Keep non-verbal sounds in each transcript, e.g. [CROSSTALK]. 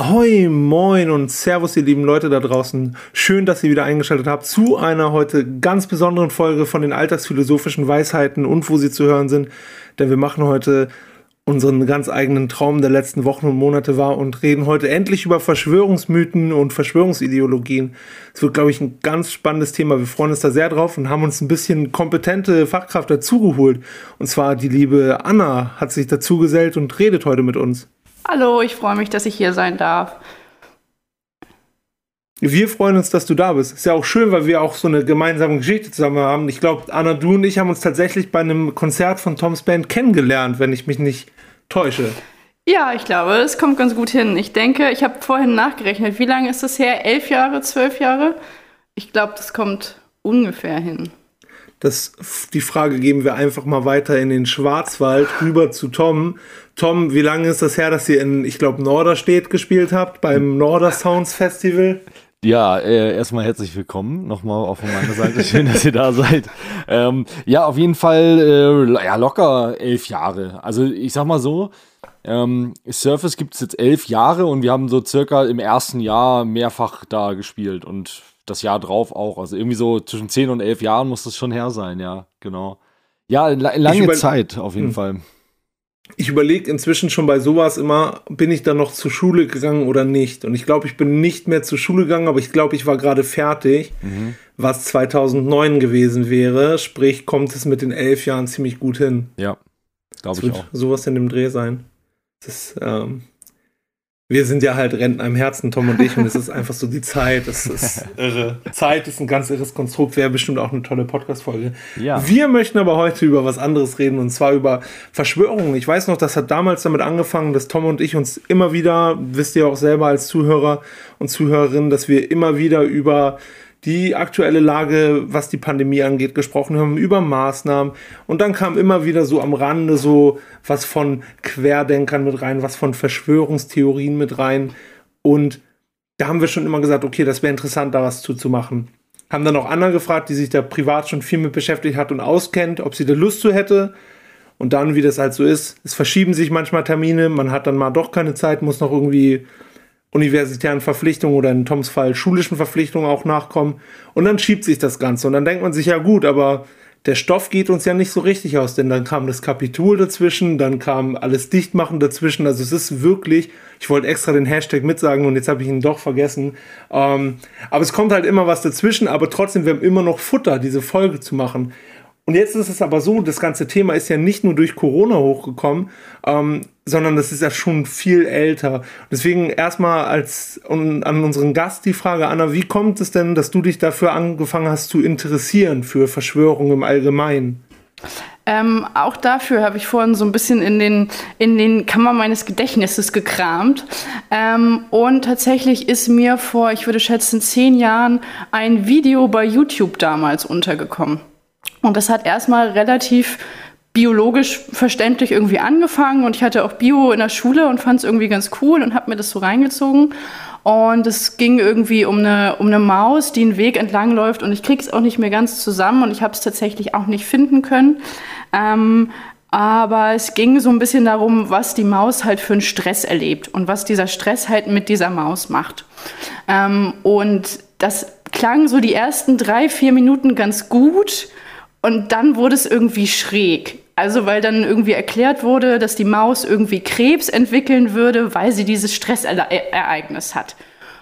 Ahoi, moin und Servus, ihr lieben Leute da draußen. Schön, dass ihr wieder eingeschaltet habt zu einer heute ganz besonderen Folge von den alltagsphilosophischen Weisheiten und wo sie zu hören sind. Denn wir machen heute unseren ganz eigenen Traum der letzten Wochen und Monate wahr und reden heute endlich über Verschwörungsmythen und Verschwörungsideologien. Es wird, glaube ich, ein ganz spannendes Thema. Wir freuen uns da sehr drauf und haben uns ein bisschen kompetente Fachkraft dazugeholt. Und zwar die liebe Anna hat sich dazugesellt und redet heute mit uns. Hallo, ich freue mich, dass ich hier sein darf. Wir freuen uns, dass du da bist. Ist ja auch schön, weil wir auch so eine gemeinsame Geschichte zusammen haben. Ich glaube, Anna, du und ich haben uns tatsächlich bei einem Konzert von Toms Band kennengelernt, wenn ich mich nicht täusche. Ja, ich glaube, es kommt ganz gut hin. Ich denke, ich habe vorhin nachgerechnet. Wie lange ist das her? Elf Jahre, zwölf Jahre? Ich glaube, das kommt ungefähr hin. Das, die Frage geben wir einfach mal weiter in den Schwarzwald rüber zu Tom. Tom, wie lange ist das her, dass ihr in, ich glaube, Norderstedt gespielt habt, beim Norder Sounds Festival? Ja, äh, erstmal herzlich willkommen nochmal auch von meiner Seite. Schön, dass ihr da [LAUGHS] seid. Ähm, ja, auf jeden Fall äh, ja, locker elf Jahre. Also ich sag mal so, ähm, Surface gibt es jetzt elf Jahre und wir haben so circa im ersten Jahr mehrfach da gespielt und das Jahr drauf auch. Also irgendwie so zwischen 10 und 11 Jahren muss das schon her sein, ja, genau. Ja, lange Zeit auf jeden hm. Fall. Ich überlege inzwischen schon bei sowas immer, bin ich da noch zur Schule gegangen oder nicht? Und ich glaube, ich bin nicht mehr zur Schule gegangen, aber ich glaube, ich war gerade fertig, mhm. was 2009 gewesen wäre. Sprich, kommt es mit den elf Jahren ziemlich gut hin. Ja, glaube ich auch. Sowas in dem Dreh sein. Das ist, ähm, wir sind ja halt Rentner im Herzen, Tom und ich, und es ist [LAUGHS] einfach so die Zeit. Es ist [LAUGHS] irre. Zeit ist ein ganz irres Konstrukt, wäre bestimmt auch eine tolle Podcast-Folge. Ja. Wir möchten aber heute über was anderes reden, und zwar über Verschwörungen. Ich weiß noch, das hat damals damit angefangen, dass Tom und ich uns immer wieder, wisst ihr auch selber als Zuhörer und Zuhörerinnen, dass wir immer wieder über die aktuelle Lage, was die Pandemie angeht, gesprochen haben, über Maßnahmen. Und dann kam immer wieder so am Rande so was von Querdenkern mit rein, was von Verschwörungstheorien mit rein. Und da haben wir schon immer gesagt, okay, das wäre interessant, da was zuzumachen. Haben dann auch Anna gefragt, die sich da privat schon viel mit beschäftigt hat und auskennt, ob sie da Lust zu hätte. Und dann, wie das halt so ist, es verschieben sich manchmal Termine, man hat dann mal doch keine Zeit, muss noch irgendwie universitären Verpflichtungen oder in Toms Fall schulischen Verpflichtungen auch nachkommen. Und dann schiebt sich das Ganze. Und dann denkt man sich, ja gut, aber der Stoff geht uns ja nicht so richtig aus, denn dann kam das Kapitol dazwischen, dann kam alles Dichtmachen dazwischen. Also es ist wirklich, ich wollte extra den Hashtag mitsagen und jetzt habe ich ihn doch vergessen. Ähm, aber es kommt halt immer was dazwischen, aber trotzdem, wir haben immer noch Futter, diese Folge zu machen. Und jetzt ist es aber so, das ganze Thema ist ja nicht nur durch Corona hochgekommen, ähm, sondern das ist ja schon viel älter. Deswegen erstmal als um, an unseren Gast die Frage, Anna, wie kommt es denn, dass du dich dafür angefangen hast zu interessieren für Verschwörungen im Allgemeinen? Ähm, auch dafür habe ich vorhin so ein bisschen in den, in den Kammer meines Gedächtnisses gekramt. Ähm, und tatsächlich ist mir vor, ich würde schätzen, zehn Jahren ein Video bei YouTube damals untergekommen. Und das hat erstmal relativ biologisch verständlich irgendwie angefangen und ich hatte auch Bio in der Schule und fand es irgendwie ganz cool und habe mir das so reingezogen. Und es ging irgendwie um eine, um eine Maus, die einen Weg entlang läuft und ich kriege es auch nicht mehr ganz zusammen und ich habe es tatsächlich auch nicht finden können. Ähm, aber es ging so ein bisschen darum, was die Maus halt für einen Stress erlebt und was dieser Stress halt mit dieser Maus macht. Ähm, und das klang so die ersten drei, vier Minuten ganz gut. Und dann wurde es irgendwie schräg. Also weil dann irgendwie erklärt wurde, dass die Maus irgendwie Krebs entwickeln würde, weil sie dieses Stressereignis hat.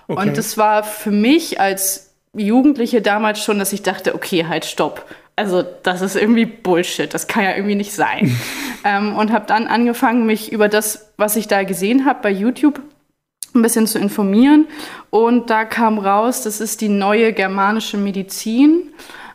Okay. Und das war für mich als Jugendliche damals schon, dass ich dachte, okay, halt, stopp. Also das ist irgendwie Bullshit, das kann ja irgendwie nicht sein. [LAUGHS] ähm, und habe dann angefangen, mich über das, was ich da gesehen habe bei YouTube, ein bisschen zu informieren. Und da kam raus, das ist die neue germanische Medizin.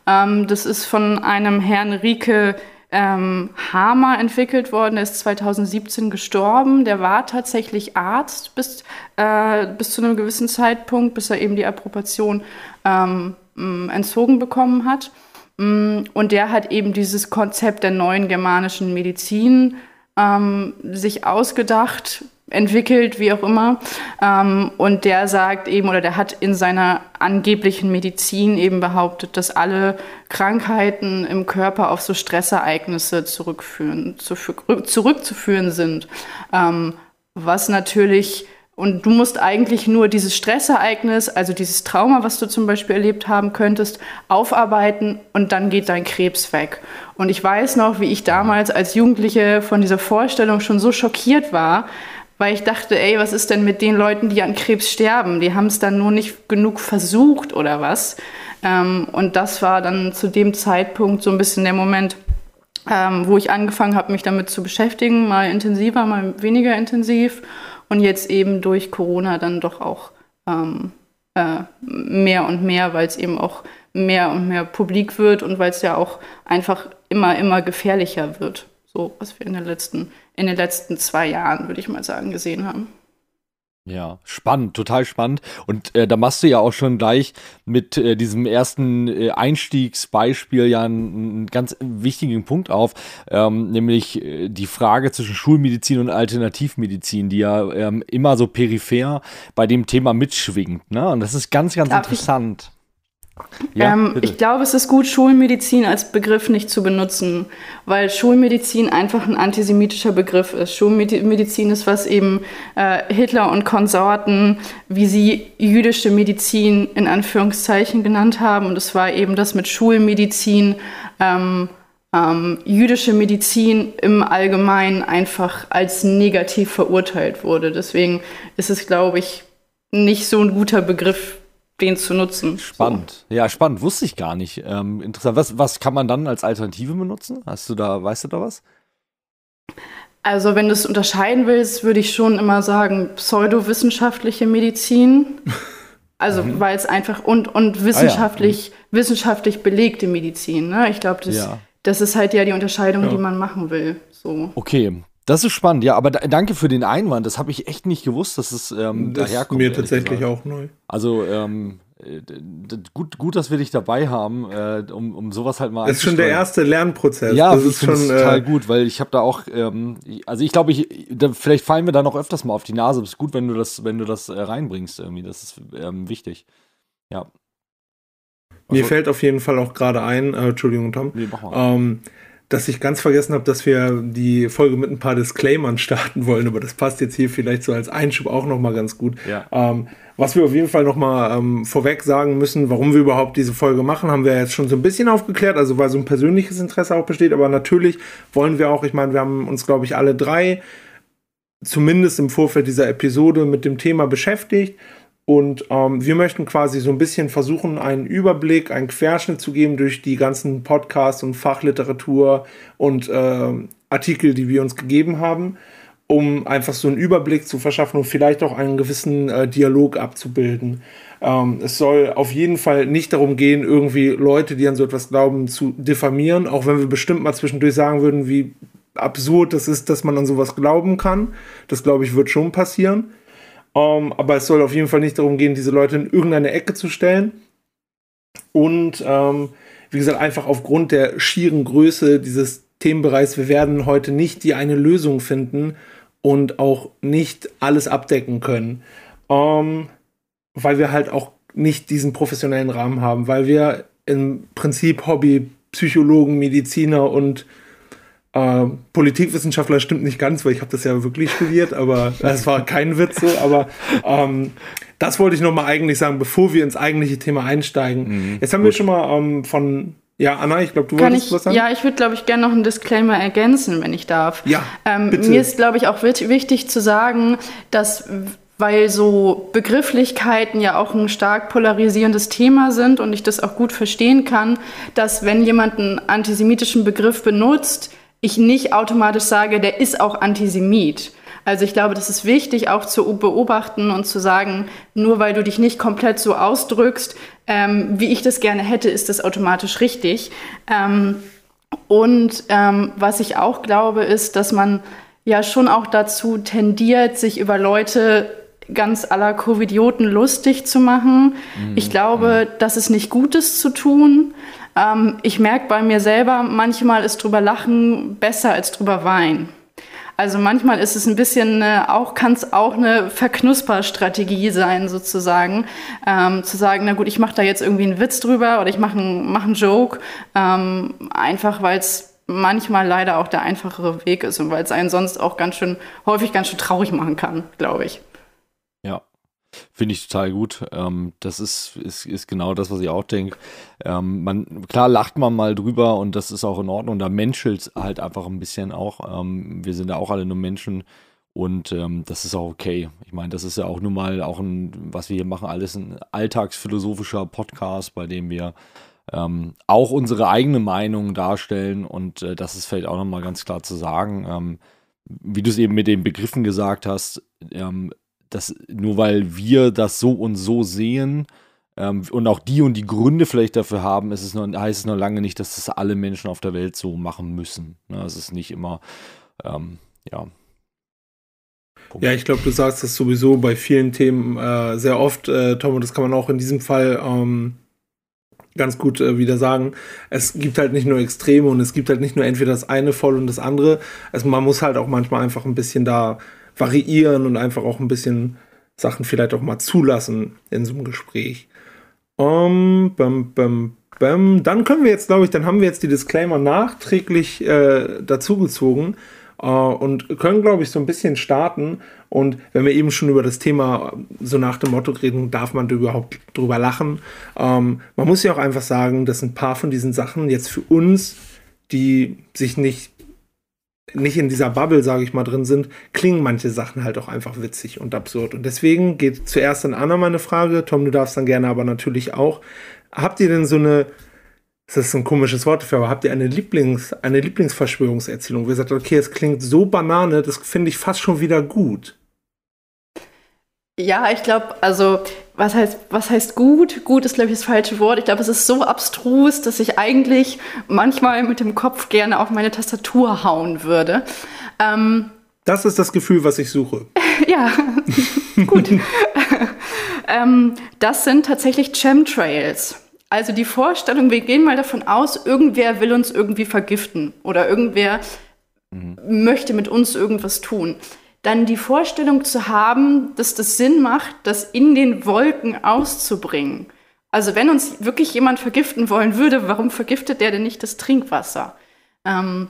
Ähm, das ist von einem Herrn Rike ähm, Hamer entwickelt worden. Der ist 2017 gestorben. Der war tatsächlich Arzt bis, äh, bis zu einem gewissen Zeitpunkt, bis er eben die Approbation ähm, entzogen bekommen hat. Und der hat eben dieses Konzept der neuen germanischen Medizin ähm, sich ausgedacht, entwickelt, wie auch immer. Ähm, und der sagt eben, oder der hat in seiner angeblichen Medizin eben behauptet, dass alle Krankheiten im Körper auf so Stressereignisse zurückführen, zu, zurückzuführen sind. Ähm, was natürlich Und du musst eigentlich nur dieses Stressereignis, also dieses Trauma, was du zum Beispiel erlebt haben könntest, aufarbeiten und dann geht dein Krebs weg. Und ich weiß noch, wie ich damals als Jugendliche von dieser Vorstellung schon so schockiert war, weil ich dachte, ey, was ist denn mit den Leuten, die an Krebs sterben? Die haben es dann nur nicht genug versucht oder was? Ähm, und das war dann zu dem Zeitpunkt so ein bisschen der Moment, ähm, wo ich angefangen habe, mich damit zu beschäftigen, mal intensiver, mal weniger intensiv und jetzt eben durch Corona dann doch auch ähm, äh, mehr und mehr, weil es eben auch mehr und mehr publik wird und weil es ja auch einfach immer, immer gefährlicher wird. So, was wir in den letzten, in den letzten zwei Jahren, würde ich mal sagen, gesehen haben. Ja, spannend, total spannend. Und äh, da machst du ja auch schon gleich mit äh, diesem ersten äh, Einstiegsbeispiel ja einen, ganz wichtigen Punkt auf, ähm, nämlich äh, die Frage zwischen Schulmedizin und Alternativmedizin, die ja ähm, immer so peripher bei dem Thema mitschwingt. Ne? Und das ist ganz, ganz Darf interessant. Ja, ähm, ich glaube, es ist gut, Schulmedizin als Begriff nicht zu benutzen, weil Schulmedizin einfach ein antisemitischer Begriff ist. Schulmedizin ist, was eben äh, Hitler und Konsorten, wie sie jüdische Medizin in Anführungszeichen genannt haben. Und es war eben das mit Schulmedizin, ähm, ähm, jüdische Medizin im Allgemeinen einfach als negativ verurteilt wurde. Deswegen ist es, glaube ich, nicht so ein guter Begriff den zu nutzen. Spannend. So. Ja, spannend. Wusste ich gar nicht. Ähm, interessant. Was, was kann man dann als Alternative benutzen? Hast du da, weißt du da was? Also, wenn du es unterscheiden willst, würde ich schon immer sagen, pseudowissenschaftliche Medizin. Also, mhm. weil es einfach und, und wissenschaftlich, ah, ja. mhm. wissenschaftlich belegte Medizin. Ne? Ich glaube, das, ja. das ist halt ja die Unterscheidung, ja. die man machen will. So. Okay, das ist spannend, ja, aber da, danke für den Einwand. Das habe ich echt nicht gewusst, dass es ähm, das daherkommt. Ist mir tatsächlich gesagt. auch neu. Also ähm, gut, gut, dass wir dich dabei haben, äh, um, um sowas halt mal. Das ist schon der erste Lernprozess. Ja, das ist schon total äh, gut, weil ich habe da auch, ähm, also ich glaube, ich, da, vielleicht fallen wir da noch öfters mal auf die Nase. Es ist gut, wenn du das, wenn du das äh, reinbringst irgendwie. Das ist ähm, wichtig. Ja. Mir also fällt auf jeden Fall auch gerade ein, äh, Entschuldigung, Tom. Nee, mach mal. Ähm, dass ich ganz vergessen habe, dass wir die Folge mit ein paar Disclaimern starten wollen, aber das passt jetzt hier vielleicht so als Einschub auch nochmal ganz gut. Ja. Ähm, was wir auf jeden Fall nochmal ähm, vorweg sagen müssen, warum wir überhaupt diese Folge machen, haben wir jetzt schon so ein bisschen aufgeklärt, also weil so ein persönliches Interesse auch besteht, aber natürlich wollen wir auch, ich meine, wir haben uns, glaube ich, alle drei zumindest im Vorfeld dieser Episode mit dem Thema beschäftigt und ähm, wir möchten quasi so ein bisschen versuchen, einen Überblick, einen Querschnitt zu geben durch die ganzen Podcasts und Fachliteratur und äh, Artikel, die wir uns gegeben haben, um einfach so einen Überblick zu verschaffen und vielleicht auch einen gewissen äh, Dialog abzubilden. Ähm, es soll auf jeden Fall nicht darum gehen, irgendwie Leute, die an so etwas glauben, zu diffamieren, auch wenn wir bestimmt mal zwischendurch sagen würden, wie absurd das ist, dass man an sowas glauben kann. Das glaube ich wird schon passieren. Um, ähm, aber es soll auf jeden Fall nicht darum gehen, diese Leute in irgendeine Ecke zu stellen. Und ähm, wie gesagt, einfach aufgrund der schieren Größe dieses Themenbereichs, wir werden heute nicht die eine Lösung finden und auch nicht alles abdecken können. Um, ähm, weil wir halt auch nicht diesen professionellen Rahmen haben, weil wir im Prinzip Hobby, Psychologen, Mediziner und äh, Politikwissenschaftler stimmt nicht ganz, weil ich habe das ja wirklich studiert, aber [LAUGHS] das war kein Witz so. Aber ähm, das wollte ich noch mal eigentlich sagen, bevor wir ins eigentliche Thema einsteigen. Mhm, Jetzt haben gut. wir schon mal ähm, von ja, Anna, ich glaube, du Kann wolltest ich, was sagen. Ja, ich würde, glaube ich, gerne noch einen Disclaimer ergänzen, wenn ich darf. Ja, ähm, bitte. Mir ist, glaube ich, auch wichtig zu sagen, dass weil so Begrifflichkeiten ja auch ein stark polarisierendes Thema sind und ich das auch gut verstehen kann, dass wenn jemand einen antisemitischen Begriff benutzt, ich nicht automatisch sage, der ist auch Antisemit. Also ich glaube, das ist wichtig auch zu beobachten und zu sagen, nur weil du dich nicht komplett so ausdrückst, ähm, wie ich das gerne hätte, ist das automatisch richtig. Ähm, und ähm, was ich auch glaube, ist, dass man ja schon auch dazu tendiert, sich über Leute ganz aller Covidioten lustig zu machen. Mhm. Ich glaube, mhm. das ist nicht Gutes zu tun. Ähm, ich merke bei mir selber, manchmal ist drüber lachen besser als drüber weinen. Also manchmal ist es ein bisschen äh, auch, kann es auch eine Verknusperstrategie sein, sozusagen. Ähm, zu sagen, na gut, ich mache da jetzt irgendwie einen Witz drüber oder ich mache einen, mach einen Joke, ähm, einfach weil es manchmal leider auch der einfachere Weg ist und weil es einen sonst auch ganz schön, häufig ganz schön traurig machen kann, glaube ich. Finde ich total gut. Ähm, das ist, ist, ist genau das, was ich auch denke. Ähm, man, klar lacht man mal drüber und das ist auch in Ordnung. Da menschelt halt einfach ein bisschen auch. Ähm, wir sind ja auch alle nur Menschen und ähm, das ist auch okay. Ich meine, das ist ja auch nun mal auch ein, was wir hier machen, alles ein alltagsphilosophischer Podcast, bei dem wir ähm, auch unsere eigene Meinung darstellen und äh, das ist vielleicht auch nochmal ganz klar zu sagen. Ähm, wie du es eben mit den Begriffen gesagt hast, ähm, dass nur weil wir das so und so sehen ähm, und auch die und die Gründe vielleicht dafür haben, ist es noch, heißt es noch lange nicht, dass das alle Menschen auf der Welt so machen müssen. Ne? Es ist nicht immer, ähm, ja. Ja, ich glaube, du sagst das sowieso bei vielen Themen äh, sehr oft, äh, Tom, und das kann man auch in diesem Fall ähm, ganz gut äh, wieder sagen. Es gibt halt nicht nur Extreme und es gibt halt nicht nur entweder das eine voll und das andere. Also man muss halt auch manchmal einfach ein bisschen da variieren und einfach auch ein bisschen Sachen vielleicht auch mal zulassen in so einem Gespräch. Um, bam, bam, bam. Dann können wir jetzt, glaube ich, dann haben wir jetzt die Disclaimer nachträglich äh, dazugezogen äh, und können, glaube ich, so ein bisschen starten. Und wenn wir eben schon über das Thema so nach dem Motto reden, darf man überhaupt drüber lachen. Ähm, man muss ja auch einfach sagen, dass ein paar von diesen Sachen jetzt für uns, die sich nicht nicht in dieser Bubble, sage ich mal, drin sind, klingen manche Sachen halt auch einfach witzig und absurd. Und deswegen geht zuerst an Anna meine Frage. Tom, du darfst dann gerne aber natürlich auch. Habt ihr denn so eine, das ist ein komisches Wort dafür, aber habt ihr eine Lieblings, eine Lieblingsverschwörungserzählung, wo ihr sagt, okay, es klingt so banane, das finde ich fast schon wieder gut? Ja, ich glaube, also was heißt, was heißt gut? Gut ist, glaube ich, das falsche Wort. Ich glaube, es ist so abstrus, dass ich eigentlich manchmal mit dem Kopf gerne auf meine Tastatur hauen würde. Ähm, das ist das Gefühl, was ich suche. [LAUGHS] ja, [LAUGHS] gut. [LAUGHS] ähm, das sind tatsächlich Chemtrails. Also die Vorstellung, wir gehen mal davon aus, irgendwer will uns irgendwie vergiften oder irgendwer mhm. möchte mit uns irgendwas tun dann die Vorstellung zu haben, dass das Sinn macht, das in den Wolken auszubringen. Also wenn uns wirklich jemand vergiften wollen würde, warum vergiftet der denn nicht das Trinkwasser? Ähm,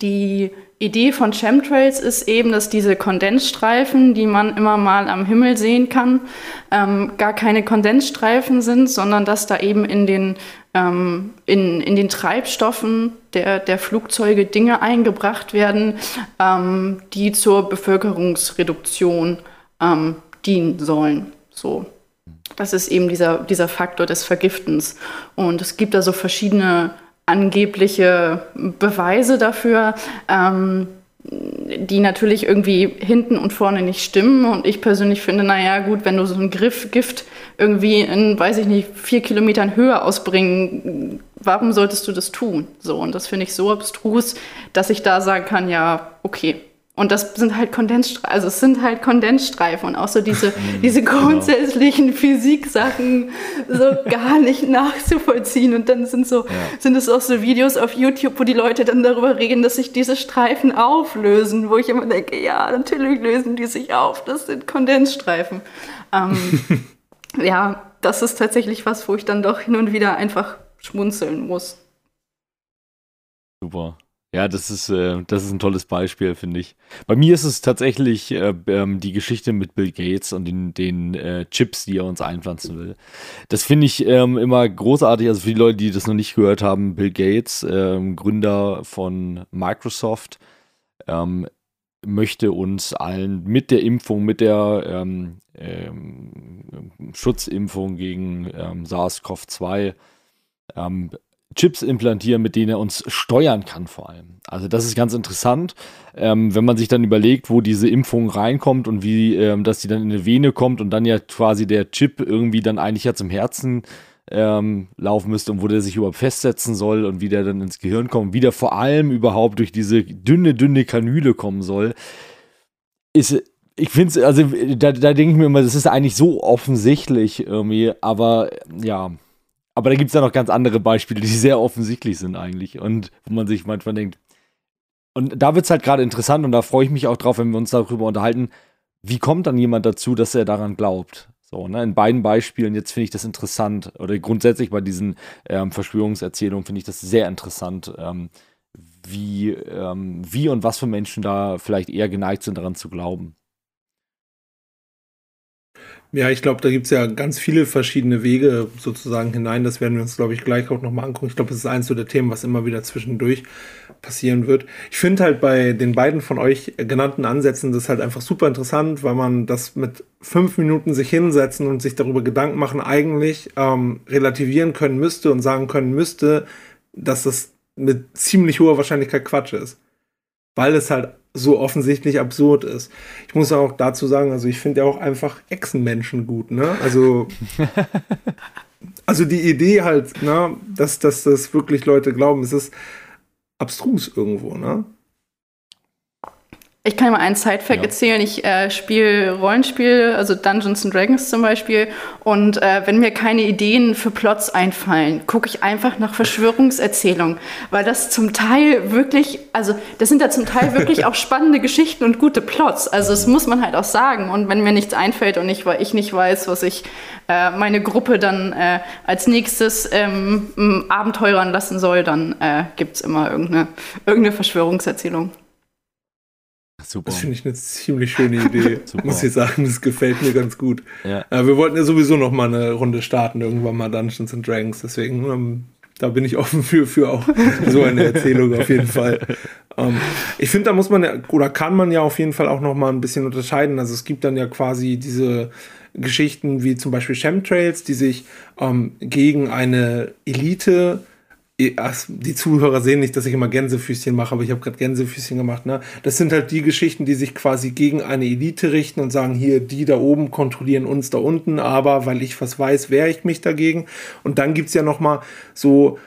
die Idee von Chemtrails ist eben, dass diese Kondensstreifen, die man immer mal am Himmel sehen kann, ähm, gar keine Kondensstreifen sind, sondern dass da eben in den, ähm, in, in den Treibstoffen der, der Flugzeuge Dinge eingebracht werden, ähm, die zur Bevölkerungsreduktion ähm, dienen sollen. So. Das ist eben dieser, dieser Faktor des Vergiftens. Und es gibt da so verschiedene angebliche Beweise dafür, ähm, die natürlich irgendwie hinten und vorne nicht stimmen. Und ich persönlich finde, naja, gut, wenn du so ein Griff Gift irgendwie in, weiß ich nicht, vier Kilometern Höhe ausbringen, warum solltest du das tun? So, und das finde ich so abstrus, dass ich da sagen kann, ja, okay, und das sind halt Kondensstreifen, also es sind halt Kondensstreifen und auch so diese, mhm, [LAUGHS] diese genau. grundsätzlichen genau. Physiksachen so gar nicht nachzuvollziehen. Und dann sind so, ja. sind es auch so Videos auf YouTube, wo die Leute dann darüber reden, dass sich diese Streifen auflösen, wo ich immer denke, ja, natürlich lösen die sich auf, das sind Kondensstreifen. Ähm, [LAUGHS] ja, das ist tatsächlich was, wo ich dann doch hin und wieder einfach schmunzeln muss. Super. Ja, das ist, äh, das ist ein tolles Beispiel, finde ich. Bei mir ist es tatsächlich äh, ähm, die Geschichte mit Bill Gates und den, den äh, Chips, die er uns einpflanzen will. Das finde ich ähm, immer großartig. Also für die Leute, die das noch nicht gehört haben, Bill Gates, ähm, Gründer von Microsoft, ähm, möchte uns allen mit der Impfung, mit der ähm, ähm, Schutzimpfung gegen SARS-CoV-2 Chips implantieren, mit denen er uns steuern kann vor allem. Also das ist ganz interessant, ähm, wenn man sich dann überlegt, wo diese Impfung reinkommt und wie, ähm, dass die dann in eine Vene kommt und dann ja quasi der Chip irgendwie dann eigentlich ja zum Herzen ähm, laufen müsste und wo der sich überhaupt festsetzen soll und wie der dann ins Gehirn kommt, wie der vor allem überhaupt durch diese dünne, dünne Kanüle kommen soll, ist ich finde es, also da, da denke ich mir immer, das ist eigentlich so offensichtlich irgendwie, aber ja, aber da gibt es ja noch ganz andere Beispiele, die sehr offensichtlich sind eigentlich und wo man sich manchmal denkt. Und da wird es halt gerade interessant und da freue ich mich auch drauf, wenn wir uns darüber unterhalten, wie kommt dann jemand dazu, dass er daran glaubt? So, ne? In beiden Beispielen jetzt finde ich das interessant oder grundsätzlich bei diesen ähm, Verschwörungserzählungen finde ich das sehr interessant, ähm, wie, ähm, wie und was für Menschen da vielleicht eher geneigt sind, daran zu glauben. Ja, ich glaube, da gibt es ja ganz viele verschiedene Wege sozusagen hinein. Das werden wir uns, glaube ich, gleich auch nochmal angucken. Ich glaube, das ist eins der Themen, was immer wieder zwischendurch passieren wird. Ich finde halt bei den beiden von euch genannten Ansätzen das halt einfach super interessant, weil man das mit fünf Minuten sich hinsetzen und sich darüber Gedanken machen eigentlich ähm, relativieren können müsste und sagen können müsste, dass das mit ziemlich hoher Wahrscheinlichkeit Quatsch ist. Weil es halt so offensichtlich absurd ist. Ich muss auch dazu sagen, also ich finde ja auch einfach Echsenmenschen gut, ne? Also, [LAUGHS] also die Idee halt, ne, dass, dass das wirklich Leute glauben, es ist abstrus irgendwo, ne? Ich kann mal einen Side-Fact ja. erzählen. Ich äh, spiele Rollenspiele, also Dungeons and Dragons zum Beispiel. Und äh, wenn mir keine Ideen für Plots einfallen, gucke ich einfach nach Verschwörungserzählungen. Weil das zum Teil wirklich, also das sind ja zum Teil [LAUGHS] wirklich auch spannende Geschichten und gute Plots. Also das muss man halt auch sagen. Und wenn mir nichts einfällt und ich, ich nicht weiß, was ich äh, meine Gruppe dann äh, als nächstes ähm, abenteurern lassen soll, dann äh, gibt es immer irgendeine, irgendeine Verschwörungserzählung. Super. Das finde ich eine ziemlich schöne Idee, [LAUGHS] muss ich sagen. Das gefällt mir ganz gut. Ja. ja. wir wollten ja sowieso noch mal eine Runde starten, irgendwann mal Dungeons and Dragons. Deswegen, ähm, da bin ich offen für, für auch [LAUGHS] so eine Erzählung auf jeden Fall. Ähm, ich finde, da muss man ja, oder kann man ja auf jeden Fall auch noch mal ein bisschen unterscheiden. Also es gibt dann ja quasi diese Geschichten wie zum Beispiel Chemtrails, die sich ähm, gegen eine Elite die Zuhörer sehen nicht, dass ich immer Gänsefüßchen mache, aber ich habe gerade Gänsefüßchen gemacht. Ne? Das sind halt die Geschichten, die sich quasi gegen eine Elite richten und sagen, hier, die da oben kontrollieren uns da unten, aber weil ich was weiß, wehre ich mich dagegen. Und dann gibt es ja noch mal so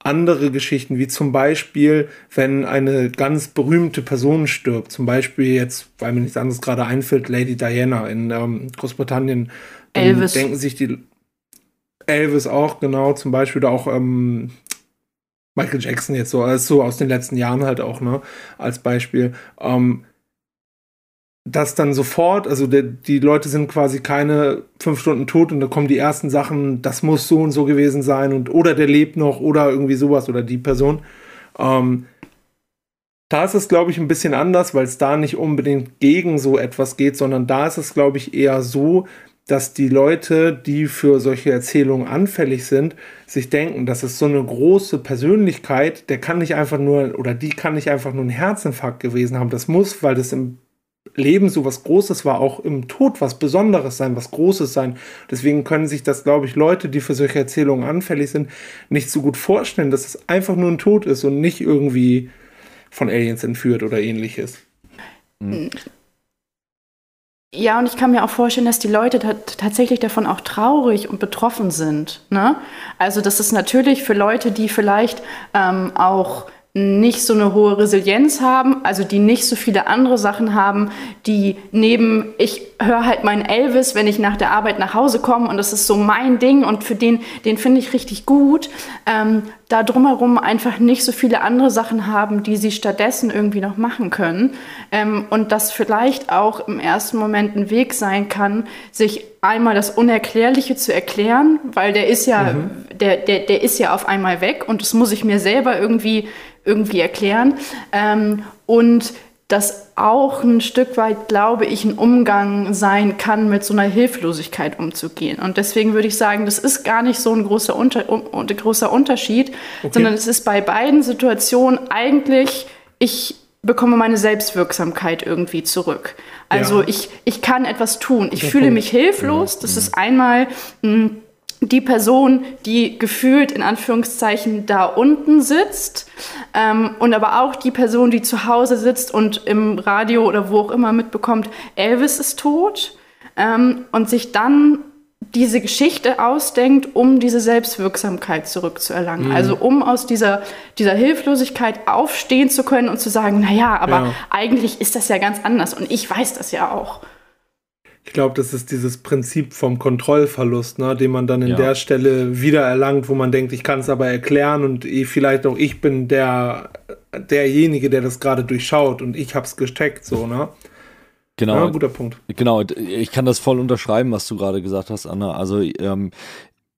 andere Geschichten, wie zum Beispiel, wenn eine ganz berühmte Person stirbt, zum Beispiel jetzt, weil mir nichts anderes gerade einfällt, Lady Diana in ähm, Großbritannien, Elvis. denken sich die Elvis auch, genau, zum Beispiel, oder auch ähm, Michael Jackson jetzt so, als so aus den letzten Jahren halt auch, ne, als Beispiel, ähm, dass dann sofort, also der, die Leute sind quasi keine fünf Stunden tot und da kommen die ersten Sachen, das muss so und so gewesen sein und oder der lebt noch oder irgendwie sowas oder die Person. Ähm, da ist es, glaube ich, ein bisschen anders, weil es da nicht unbedingt gegen so etwas geht, sondern da ist es, glaube ich, eher so, dass die Leute, die für solche Erzählungen anfällig sind, sich denken, das ist so eine große Persönlichkeit, der kann nicht einfach nur oder die kann nicht einfach nur ein Herzinfarkt gewesen haben. Das muss, weil das im Leben so was Großes war, auch im Tod was Besonderes sein, was Großes sein. Deswegen können sich das, glaube ich, Leute, die für solche Erzählungen anfällig sind, nicht so gut vorstellen, dass es einfach nur ein Tod ist und nicht irgendwie von Aliens entführt oder ähnliches. Mhm. Ja, und ich kann mir auch vorstellen, dass die Leute tatsächlich davon auch traurig und betroffen sind. Ne? Also das ist natürlich für Leute, die vielleicht ähm, auch nicht so eine hohe Resilienz haben, also die nicht so viele andere Sachen haben, die neben, ich höre halt meinen Elvis, wenn ich nach der Arbeit nach Hause komme und das ist so mein Ding und für den, den finde ich richtig gut, ähm, da drumherum einfach nicht so viele andere Sachen haben, die sie stattdessen irgendwie noch machen können ähm, und das vielleicht auch im ersten Moment ein Weg sein kann, sich einmal das Unerklärliche zu erklären, weil der ist ja, mhm. der, der, der ist ja auf einmal weg und das muss ich mir selber irgendwie irgendwie erklären. Ähm, und das auch ein Stück weit, glaube ich, ein Umgang sein kann, mit so einer Hilflosigkeit umzugehen. Und deswegen würde ich sagen, das ist gar nicht so ein großer, Unter um, großer Unterschied, okay. sondern es ist bei beiden Situationen eigentlich, ich bekomme meine Selbstwirksamkeit irgendwie zurück. Also ja. ich, ich kann etwas tun. Ich fühle mich hilflos. Das ist einmal mh, hm, die Person, die gefühlt in Anführungszeichen da unten sitzt ähm, und aber auch die Person, die zu Hause sitzt und im Radio oder wo auch immer mitbekommt, Elvis ist tot ähm, und sich dann diese Geschichte ausdenkt, um diese Selbstwirksamkeit zurückzuerlangen. Mhm. Also um aus dieser, dieser Hilflosigkeit aufstehen zu können und zu sagen, naja, aber ja. eigentlich ist das ja ganz anders und ich weiß das ja auch. Ich glaube, das ist dieses Prinzip vom Kontrollverlust, ne, den man dann in ja. der Stelle wieder erlangt, wo man denkt, ich kann es aber erklären und vielleicht auch ich bin der derjenige, der das gerade durchschaut und ich habe es gesteckt, so, ne? Genau. Ja, guter Punkt. Genau, ich kann das voll unterschreiben, was du gerade gesagt hast, Anna. Also, ähm,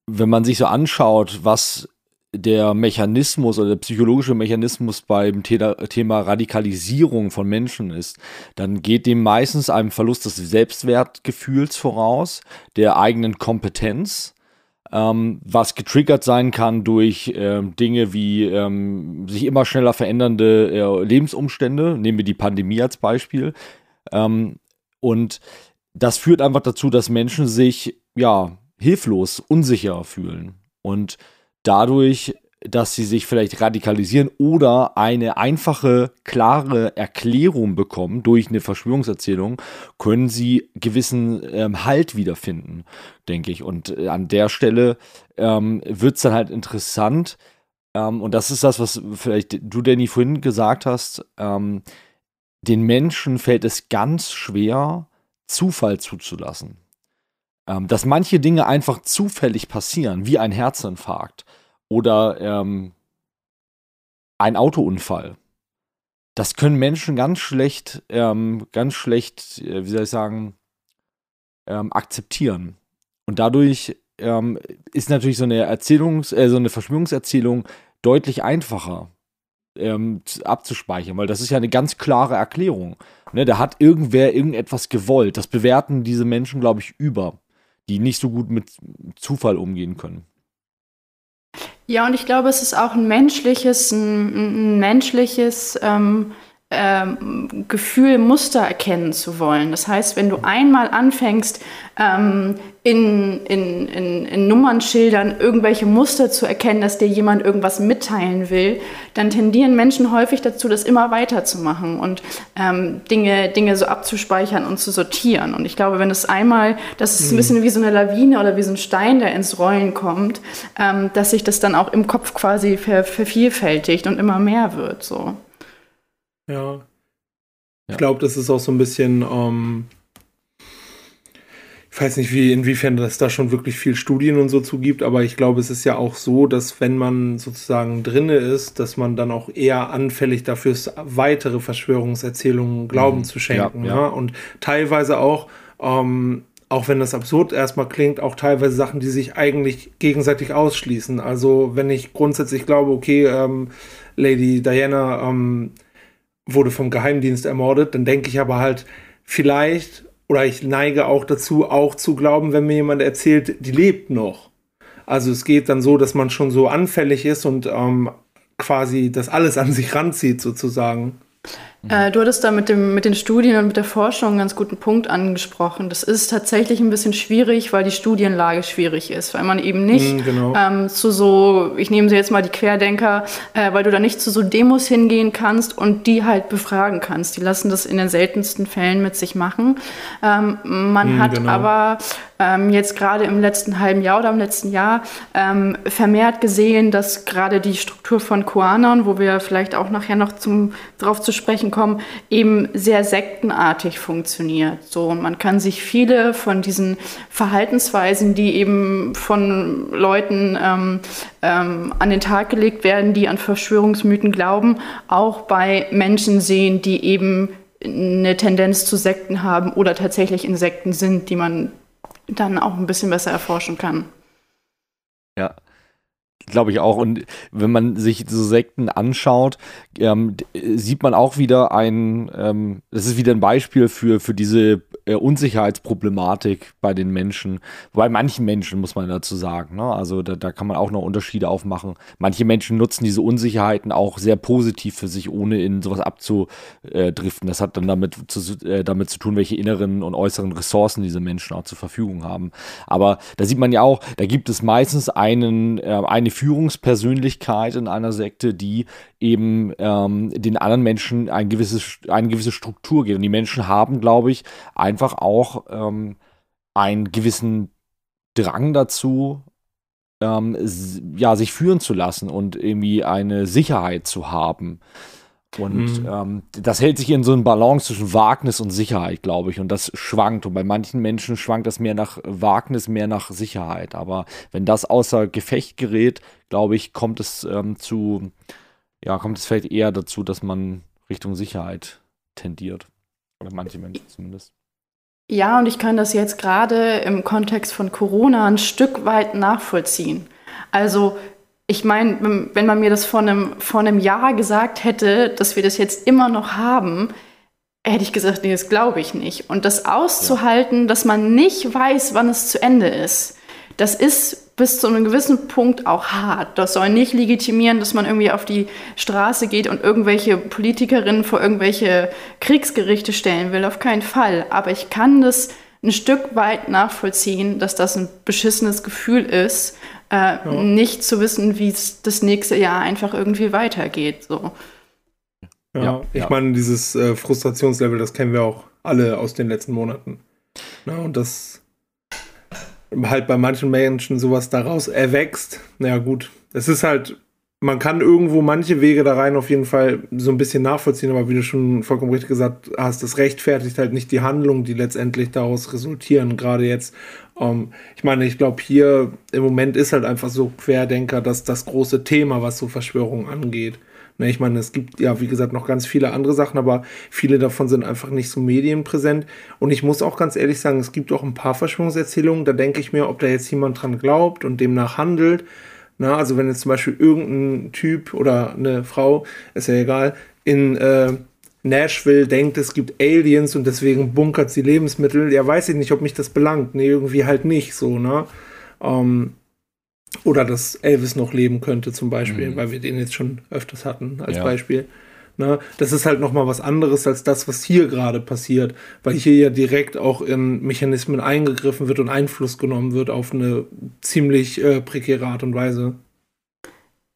wenn man sich so anschaut, was der Mechanismus oder der psychologische Mechanismus beim Thema Radikalisierung von Menschen ist, dann geht dem meistens einem Verlust des Selbstwertgefühls voraus, der eigenen Kompetenz, ähm, was getriggert sein kann durch ähm, Dinge wie ähm, sich immer schneller verändernde äh, Lebensumstände. Nehmen wir die Pandemie als Beispiel. Ähm, und das führt einfach dazu, dass Menschen sich ja hilflos, unsicher fühlen und dadurch dass sie sich vielleicht radikalisieren oder eine einfache, klare Erklärung bekommen durch eine Verschwörungserzählung, können sie gewissen ähm, Halt wiederfinden, denke ich. Und äh, an der Stelle ähm, wird es dann halt interessant. Ähm, und das ist das, was vielleicht du, Danny, vorhin gesagt hast. Ähm, den Menschen fällt es ganz schwer, Zufall zuzulassen. Ähm, dass manche Dinge einfach zufällig passieren, wie ein Herzinfarkt oder ähm, ein Autounfall. Das können Menschen ganz schlecht, ähm, ganz schlecht, äh, wie soll ich sagen, ähm, akzeptieren. Und dadurch ähm, ist natürlich so eine Erzählungs-, äh, so eine Verschwörungserzählung deutlich einfacher ähm, abzuspeichern, weil das ist ja eine ganz klare Erklärung. Ne, da hat irgendwer irgendetwas gewollt. Das bewerten diese Menschen, glaube ich, über, die nicht so gut mit Zufall umgehen können. Ja, und ich glaube, es ist auch ein menschliches, ein, ein menschliches ähm, ähm, Gefühl, Muster erkennen zu wollen. Das heißt, wenn du einmal anfängst, ähm, in, in, in, in Nummernschildern irgendwelche Muster zu erkennen, dass dir jemand irgendwas mitteilen will, dann tendieren Menschen häufig dazu, das immer weiter zu machen und ähm, Dinge, Dinge so abzuspeichern und zu sortieren. Und ich glaube, wenn es einmal, das ist ein mhm. bisschen wie so eine Lawine oder wie so ein Stein, der ins Rollen kommt, ähm, dass sich das dann auch im Kopf quasi ver, vervielfältigt und immer mehr wird. So. Ja. Ich glaube, das ist auch so ein bisschen ähm, ich weiß nicht, wie, inwiefern es da schon wirklich viel Studien und so zugibt, aber ich glaube, es ist ja auch so, dass wenn man sozusagen drinne ist, dass man dann auch eher anfällig dafür ist, weitere Verschwörungserzählungen Glauben mhm. zu schenken. Ja, ja. Ne? Und teilweise auch, ähm, auch wenn das absurd erstmal klingt, auch teilweise Sachen, die sich eigentlich gegenseitig ausschließen. Also wenn ich grundsätzlich glaube, okay, ähm, Lady Diana ähm, wurde vom Geheimdienst ermordet, dann denke ich aber halt, vielleicht oder ich neige auch dazu, auch zu glauben, wenn mir jemand erzählt, die lebt noch. Also es geht dann so, dass man schon so anfällig ist und ähm, quasi das alles an sich ranzieht, sozusagen. Äh, du hattest da mit, dem, mit den Studien und mit der Forschung einen ganz guten Punkt angesprochen. Das ist tatsächlich ein bisschen schwierig, weil die Studienlage schwierig ist, weil man eben nicht mm, genau. ähm, zu so, ich nehme sie jetzt mal die Querdenker, äh, weil du da nicht zu so Demos hingehen kannst und die halt befragen kannst. Die lassen das in den seltensten Fällen mit sich machen. Ähm, man mm, hat genau. aber ähm, jetzt gerade im letzten halben Jahr oder im letzten Jahr ähm, vermehrt gesehen, dass gerade die Struktur von Koanern, wo wir vielleicht auch nachher noch zum, drauf zu sprechen kommen, eben sehr sektenartig funktioniert. So, und man kann sich viele von diesen Verhaltensweisen, die eben von Leuten ähm, ähm, an den Tag gelegt werden, die an Verschwörungsmythen glauben, auch bei Menschen sehen, die eben eine Tendenz zu Sekten haben oder tatsächlich Insekten sind, die man dann auch ein bisschen besser erforschen kann. Ja, glaube ich auch. Und wenn man sich so Sekten anschaut, ähm, sieht man auch wieder ein, ähm, das ist wieder ein Beispiel für, für diese äh, Unsicherheitsproblematik bei den Menschen. Bei manchen Menschen muss man dazu sagen. Ne? Also da, da kann man auch noch Unterschiede aufmachen. Manche Menschen nutzen diese Unsicherheiten auch sehr positiv für sich, ohne in sowas abzudriften. Das hat dann damit zu, äh, damit zu tun, welche inneren und äußeren Ressourcen diese Menschen auch zur Verfügung haben. Aber da sieht man ja auch, da gibt es meistens einen, äh, eine Führungspersönlichkeit in einer Sekte, die eben ähm, den anderen Menschen ein gewisses, eine gewisse Struktur gibt. Und die Menschen haben, glaube ich, einfach auch ähm, einen gewissen Drang dazu, ähm, ja, sich führen zu lassen und irgendwie eine Sicherheit zu haben. Und mhm. ähm, das hält sich in so einem Balance zwischen Wagnis und Sicherheit, glaube ich. Und das schwankt. Und bei manchen Menschen schwankt das mehr nach Wagnis, mehr nach Sicherheit. Aber wenn das außer Gefecht gerät, glaube ich, kommt es ähm, zu, ja, kommt es vielleicht eher dazu, dass man Richtung Sicherheit tendiert. Oder manche Menschen zumindest. Ja, und ich kann das jetzt gerade im Kontext von Corona ein Stück weit nachvollziehen. Also ich meine, wenn man mir das vor einem, vor einem Jahr gesagt hätte, dass wir das jetzt immer noch haben, hätte ich gesagt, nee, das glaube ich nicht. Und das auszuhalten, dass man nicht weiß, wann es zu Ende ist, das ist bis zu einem gewissen Punkt auch hart. Das soll nicht legitimieren, dass man irgendwie auf die Straße geht und irgendwelche Politikerinnen vor irgendwelche Kriegsgerichte stellen will. Auf keinen Fall. Aber ich kann das ein Stück weit nachvollziehen, dass das ein beschissenes Gefühl ist, äh, ja. nicht zu wissen, wie es das nächste Jahr einfach irgendwie weitergeht. So. Ja, ja ich ja. meine, dieses äh, Frustrationslevel, das kennen wir auch alle aus den letzten Monaten. Na, und das halt bei manchen Menschen sowas daraus erwächst. Naja, gut. Es ist halt, man kann irgendwo manche Wege da rein auf jeden Fall so ein bisschen nachvollziehen, aber wie du schon vollkommen richtig gesagt hast, das rechtfertigt halt nicht die Handlungen, die letztendlich daraus resultieren. Gerade jetzt, ähm, ich meine, ich glaube, hier im Moment ist halt einfach so Querdenker, dass das große Thema, was so Verschwörungen angeht. Ne, ich meine, es gibt ja, wie gesagt, noch ganz viele andere Sachen, aber viele davon sind einfach nicht so medienpräsent. Und ich muss auch ganz ehrlich sagen, es gibt auch ein paar Verschwörungserzählungen, da denke ich mir, ob da jetzt jemand dran glaubt und demnach handelt. Na, also wenn jetzt zum Beispiel irgendein Typ oder eine Frau, ist ja egal, in äh, Nashville denkt, es gibt Aliens und deswegen bunkert sie Lebensmittel, ja, weiß ich nicht, ob mich das belangt. Nee, irgendwie halt nicht so, ne? Ähm, oder dass Elvis noch leben könnte, zum Beispiel, mhm. weil wir den jetzt schon öfters hatten als ja. Beispiel. Ne? Das ist halt nochmal was anderes als das, was hier gerade passiert, weil hier ja direkt auch in Mechanismen eingegriffen wird und Einfluss genommen wird auf eine ziemlich äh, prekäre Art und Weise.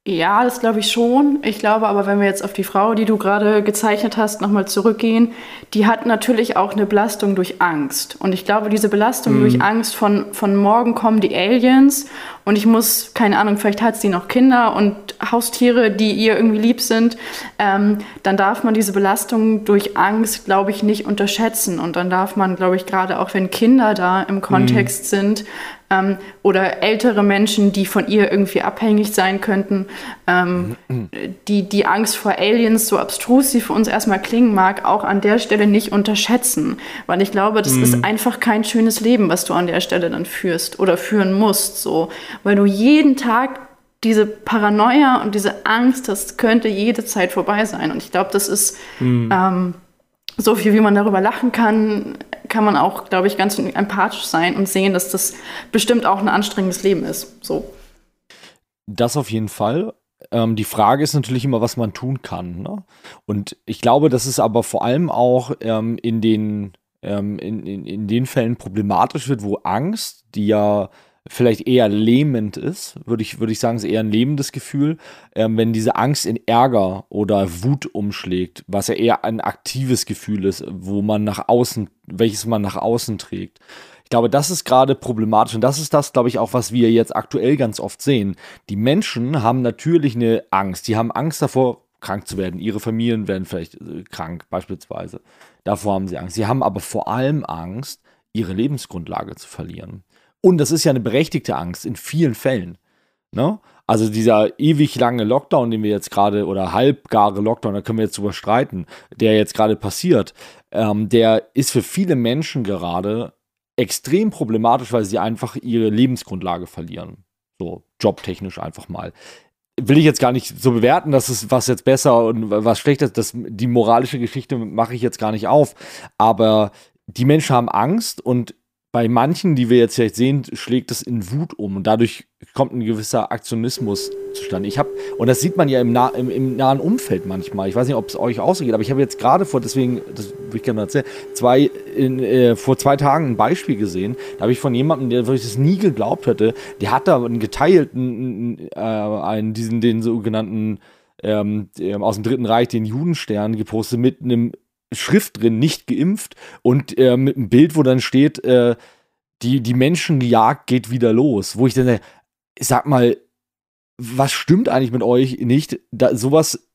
Ja, das glaube ich schon. Ich glaube aber, wenn wir jetzt auf die Frau, die du gerade gezeichnet hast, nochmal zurückgehen, die hat natürlich auch eine Belastung durch Angst. Und ich glaube, diese Belastung mhm. durch Angst von, von morgen kommen die Aliens und ich muss, keine Ahnung, vielleicht hat sie noch Kinder und Haustiere, die ihr irgendwie lieb sind, ähm, dann darf man diese Belastung durch Angst, glaube ich, nicht unterschätzen. Und dann darf man, glaube ich, gerade auch wenn Kinder da im Kontext mhm. sind, ähm, oder ältere Menschen, die von ihr irgendwie abhängig sein könnten. Ähm, die, die Angst vor Aliens, so abstrus sie für uns erstmal klingen mag, auch an der Stelle nicht unterschätzen. Weil ich glaube, das mhm. ist einfach kein schönes Leben, was du an der Stelle dann führst oder führen musst. So. Weil du jeden Tag diese Paranoia und diese Angst, das könnte jede Zeit vorbei sein. Und ich glaube, das ist mhm. ähm, so viel, wie man darüber lachen kann, kann man auch, glaube ich, ganz empathisch sein und sehen, dass das bestimmt auch ein anstrengendes Leben ist. So. Das auf jeden Fall. Ähm, die Frage ist natürlich immer, was man tun kann. Ne? Und ich glaube, dass es aber vor allem auch ähm, in, den, ähm, in, in, in den Fällen problematisch wird, wo Angst, die ja vielleicht eher lähmend ist, würde ich, würde ich sagen, ist eher ein lähmendes Gefühl, ähm, wenn diese Angst in Ärger oder Wut umschlägt, was ja eher ein aktives Gefühl ist, wo man nach außen, welches man nach außen trägt. Ich glaube, das ist gerade problematisch und das ist das, glaube ich, auch, was wir jetzt aktuell ganz oft sehen. Die Menschen haben natürlich eine Angst. Die haben Angst davor, krank zu werden. Ihre Familien werden vielleicht äh, krank, beispielsweise. Davor haben sie Angst. Sie haben aber vor allem Angst, ihre Lebensgrundlage zu verlieren. Und das ist ja eine berechtigte Angst in vielen Fällen. Ne? Also dieser ewig lange Lockdown, den wir jetzt gerade, oder halbgare Lockdown, da können wir jetzt drüber streiten, der jetzt gerade passiert, ähm, der ist für viele Menschen gerade extrem problematisch, weil sie einfach ihre Lebensgrundlage verlieren. So jobtechnisch einfach mal. Will ich jetzt gar nicht so bewerten, dass es was jetzt besser und was schlechter ist. Das, die moralische Geschichte mache ich jetzt gar nicht auf. Aber die Menschen haben Angst und bei manchen, die wir jetzt vielleicht sehen, schlägt es in Wut um und dadurch kommt ein gewisser Aktionismus zustande. Ich habe, und das sieht man ja im, nah, im, im, nahen Umfeld manchmal. Ich weiß nicht, ob es euch auch so geht, aber ich habe jetzt gerade vor, deswegen, das will ich gerne erzählen, zwei, in, äh, vor zwei Tagen ein Beispiel gesehen. Da habe ich von jemandem, der wirklich das nie geglaubt hätte, der hat da einen geteilten, äh, einen, diesen, den sogenannten, ähm, aus dem Dritten Reich, den Judenstern gepostet mit einem Schrift drin, nicht geimpft und äh, mit einem Bild, wo dann steht, äh, die, die Menschenjagd geht wieder los. Wo ich dann sag mal, was stimmt eigentlich mit euch nicht? Da, sowas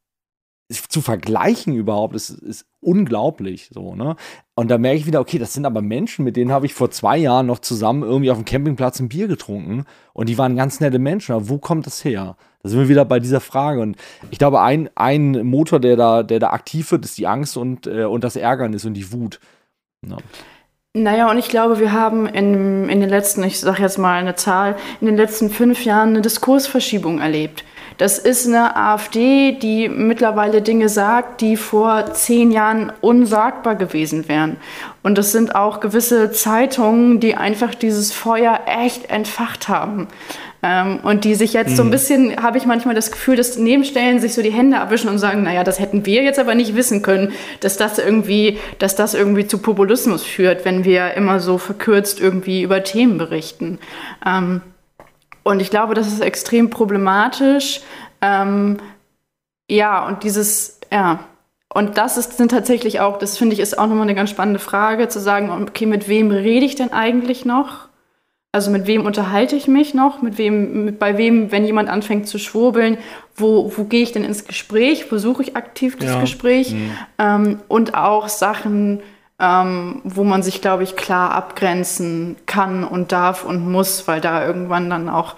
zu vergleichen überhaupt ist, ist unglaublich so, ne? Und da merke ich wieder, okay, das sind aber Menschen, mit denen habe ich vor zwei Jahren noch zusammen irgendwie auf dem Campingplatz ein Bier getrunken und die waren ganz nette Menschen. Aber wo kommt das her? Da sind wir wieder bei dieser Frage. Und ich glaube, ein, ein Motor, der da, der da aktiv wird, ist die Angst und, äh, und das Ärgernis und die Wut. Ja. Naja, und ich glaube, wir haben in, in den letzten, ich sage jetzt mal eine Zahl, in den letzten fünf Jahren eine Diskursverschiebung erlebt. Das ist eine AfD, die mittlerweile Dinge sagt, die vor zehn Jahren unsagbar gewesen wären. Und das sind auch gewisse Zeitungen, die einfach dieses Feuer echt entfacht haben. Ähm, und die sich jetzt mhm. so ein mhm. bisschen, habe ich manchmal das Gefühl, dass nebenstellen, sich so die Hände abwischen und sagen, naja, das hätten wir jetzt aber nicht wissen können, dass das irgendwie, dass das irgendwie zu Populismus führt, wenn wir immer so verkürzt irgendwie über Themen berichten. Ähm, und ich glaube, das ist extrem problematisch. Ähm, ja, und dieses, ja, und das ist, sind tatsächlich auch, das finde ich, ist auch nochmal eine ganz spannende Frage, zu sagen, okay, mit wem rede ich denn eigentlich noch? Also mit wem unterhalte ich mich noch? Mit wem, mit, bei wem, wenn jemand anfängt zu schwurbeln, wo, wo gehe ich denn ins Gespräch? Wo suche ich aktiv das ja. Gespräch? Mhm. Ähm, und auch Sachen, ähm, wo man sich, glaube ich, klar abgrenzen kann und darf und muss, weil da irgendwann dann auch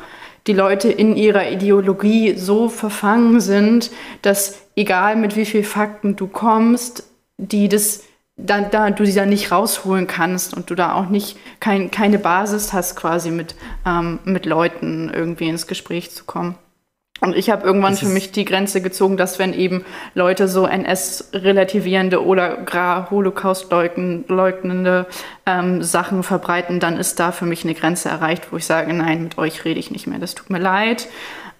die Leute in ihrer Ideologie so verfangen sind, dass egal mit wie viel Fakten du kommst, die das da, da du sie dann nicht rausholen kannst und du da auch nicht kein, keine Basis hast, quasi mit, ähm, mit Leuten irgendwie ins Gespräch zu kommen. Und ich habe irgendwann für mich die Grenze gezogen, dass wenn eben Leute so NS-relativierende oder gar Holocaust-leugnende ähm, Sachen verbreiten, dann ist da für mich eine Grenze erreicht, wo ich sage, nein, mit euch rede ich nicht mehr, das tut mir leid.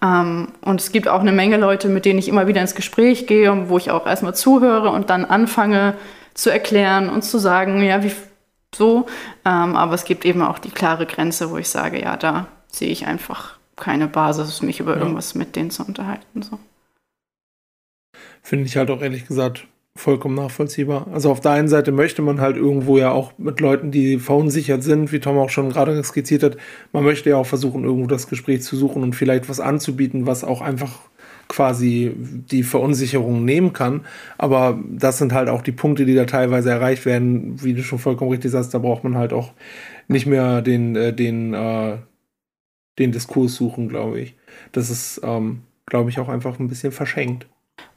Ähm, und es gibt auch eine Menge Leute, mit denen ich immer wieder ins Gespräch gehe, wo ich auch erstmal zuhöre und dann anfange zu erklären und zu sagen, ja, wie so. Ähm, aber es gibt eben auch die klare Grenze, wo ich sage, ja, da sehe ich einfach keine Basis, mich über ja. irgendwas mit denen zu unterhalten. So. Finde ich halt auch ehrlich gesagt vollkommen nachvollziehbar. Also auf der einen Seite möchte man halt irgendwo ja auch mit Leuten, die verunsichert sind, wie Tom auch schon gerade skizziert hat, man möchte ja auch versuchen, irgendwo das Gespräch zu suchen und vielleicht was anzubieten, was auch einfach quasi die Verunsicherung nehmen kann. Aber das sind halt auch die Punkte, die da teilweise erreicht werden. Wie du schon vollkommen richtig sagst, da braucht man halt auch nicht mehr den, äh, den, äh, den Diskurs suchen, glaube ich. Das ist, ähm, glaube ich, auch einfach ein bisschen verschenkt.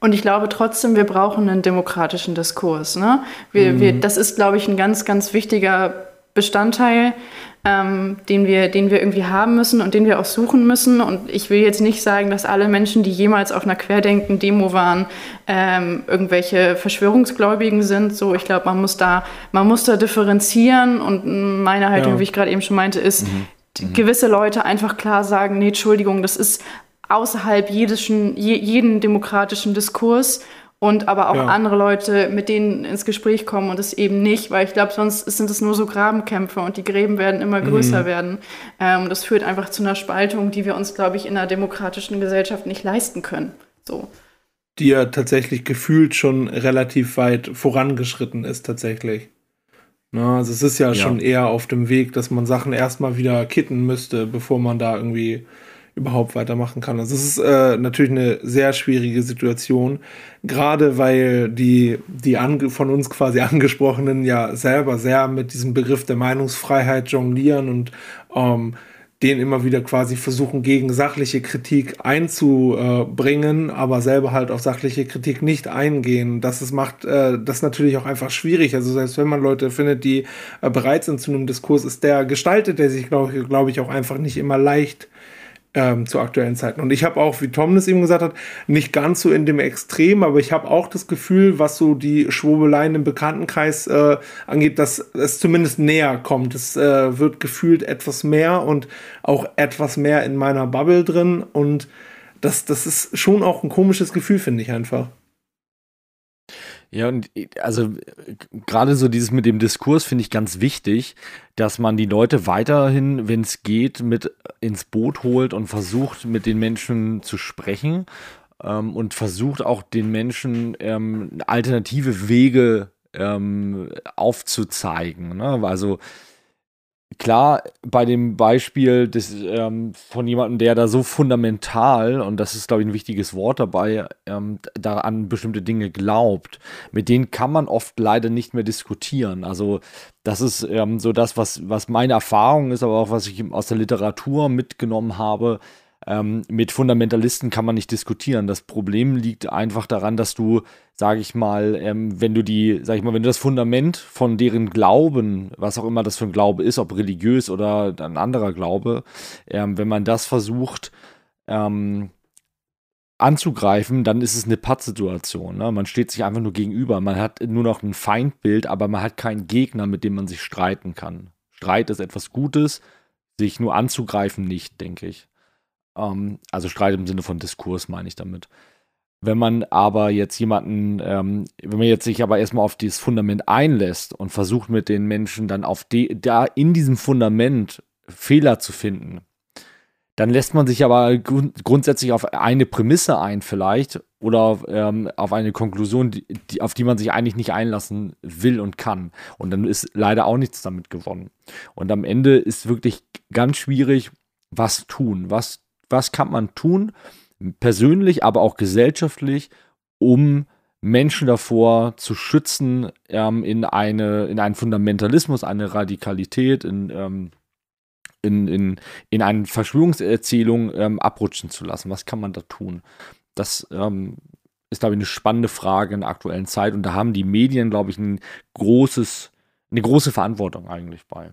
Und ich glaube trotzdem, wir brauchen einen demokratischen Diskurs. Ne? Wir, mhm. wir, das ist, glaube ich, ein ganz, ganz wichtiger Bestandteil, ähm, den, wir, den wir irgendwie haben müssen und den wir auch suchen müssen. Und ich will jetzt nicht sagen, dass alle Menschen, die jemals auf einer Querdenken-Demo waren, ähm, irgendwelche Verschwörungsgläubigen sind. So, ich glaube, man muss da, man muss da differenzieren. Und meine Haltung, ja. wie ich gerade eben schon meinte, ist, mhm mhm. gewisse Leute einfach klar sagen, nee, Entschuldigung, das ist außerhalb jedischen, jeden demokratischen Diskurs und aber auch ja. andere Leute, mit denen ins Gespräch kommen und es eben nicht, weil ich glaube, sonst sind es nur so Grabenkämpfe und die Gräben werden immer größer mhm. werden. Ähm, das führt einfach zu einer Spaltung, die wir uns, glaube ich, in einer demokratischen Gesellschaft nicht leisten können. So. Die ja tatsächlich gefühlt schon relativ weit vorangeschritten ist, tatsächlich. Na, also es ist ja, ja, schon eher auf dem Weg, dass man Sachen erstmal wieder kitten müsste, bevor man da irgendwie überhaupt weitermachen kann. Also es ist äh, natürlich eine sehr schwierige Situation, gerade weil die, die von uns quasi [LAUGHS] angesprochenen ja selber sehr mit diesem Begriff der Meinungsfreiheit jonglieren und ähm, den immer wieder quasi versuchen, gegen sachliche Kritik einzubringen, aber selber halt auf sachliche Kritik nicht eingehen. Das ist, macht äh, das natürlich auch einfach schwierig. Also selbst wenn man Leute findet, die äh, bereit sind zu einem Diskurs, ist der gestaltet der sich, glaube glaub ich, auch einfach nicht immer leicht ähm, zu aktuellen Zeiten. Und ich habe auch, wie Tom das eben gesagt hat, nicht ganz so in dem Extrem, aber ich habe auch das Gefühl, was so die Schwurbeleien im Bekanntenkreis äh, angeht, dass es zumindest näher kommt. Es äh, wird gefühlt etwas mehr und auch etwas mehr in meiner Bubble drin. Und das, das ist schon auch ein komisches Gefühl, finde ich einfach. Ja, und also gerade so dieses mit dem Diskurs finde ich ganz wichtig, dass man die Leute weiterhin, wenn es geht, mit ins Boot holt und versucht, mit den Menschen zu sprechen ähm, und versucht auch den Menschen ähm, alternative Wege ähm, aufzuzeigen. Ne? Also klar, bei dem Beispiel des, ähm, von jemandem, der da so fundamental, und das ist, glaube ich, ein wichtiges Wort dabei, ähm, da an bestimmte Dinge glaubt, mit denen kann man oft leider nicht mehr diskutieren. Also das ist ähm, so das, was, was meine Erfahrung ist, aber auch was ich aus der Literatur mitgenommen habe. Ähm, mit Fundamentalisten kann man nicht diskutieren. Das Problem liegt einfach daran, dass du, sage ich mal, ähm, wenn du die, sag ich mal, wenn du das Fundament von deren Glauben, was auch immer das für ein Glaube ist, ob religiös oder ein anderer Glaube, ähm, wenn man das versucht, ähm, anzugreifen, dann ist es eine Pattsituation. Ne? Man steht sich einfach nur gegenüber. Man hat nur noch ein Feindbild, aber man hat keinen Gegner, mit dem man sich streiten kann. Streit ist etwas Gutes, sich nur anzugreifen nicht, denke ich. Ähm, also Streit im Sinne von Diskurs meine ich damit. Wenn man aber jetzt jemanden, ähm, wenn man jetzt sich aber erstmal auf dieses Fundament einlässt und versucht mit den Menschen dann auf die, da in diesem Fundament Fehler zu finden, dann lässt man sich aber grund grundsätzlich auf eine Prämisse ein, vielleicht, oder ähm, auf eine Konklusion, die, die, auf die man sich eigentlich nicht einlassen will und kann. Und dann ist leider auch nichts damit gewonnen. Und am Ende ist wirklich ganz schwierig, was tun. Was, was kann man tun, persönlich, aber auch gesellschaftlich, um Menschen davor zu schützen, ähm, in, eine, in einen Fundamentalismus, eine Radikalität, in ähm, in, in, in eine Verschwörungserzählung ähm, abrutschen zu lassen. Was kann man da tun? Das ähm, ist, glaube ich, eine spannende Frage in der aktuellen Zeit. Und da haben die Medien, glaube ich, ein großes, eine große Verantwortung eigentlich bei.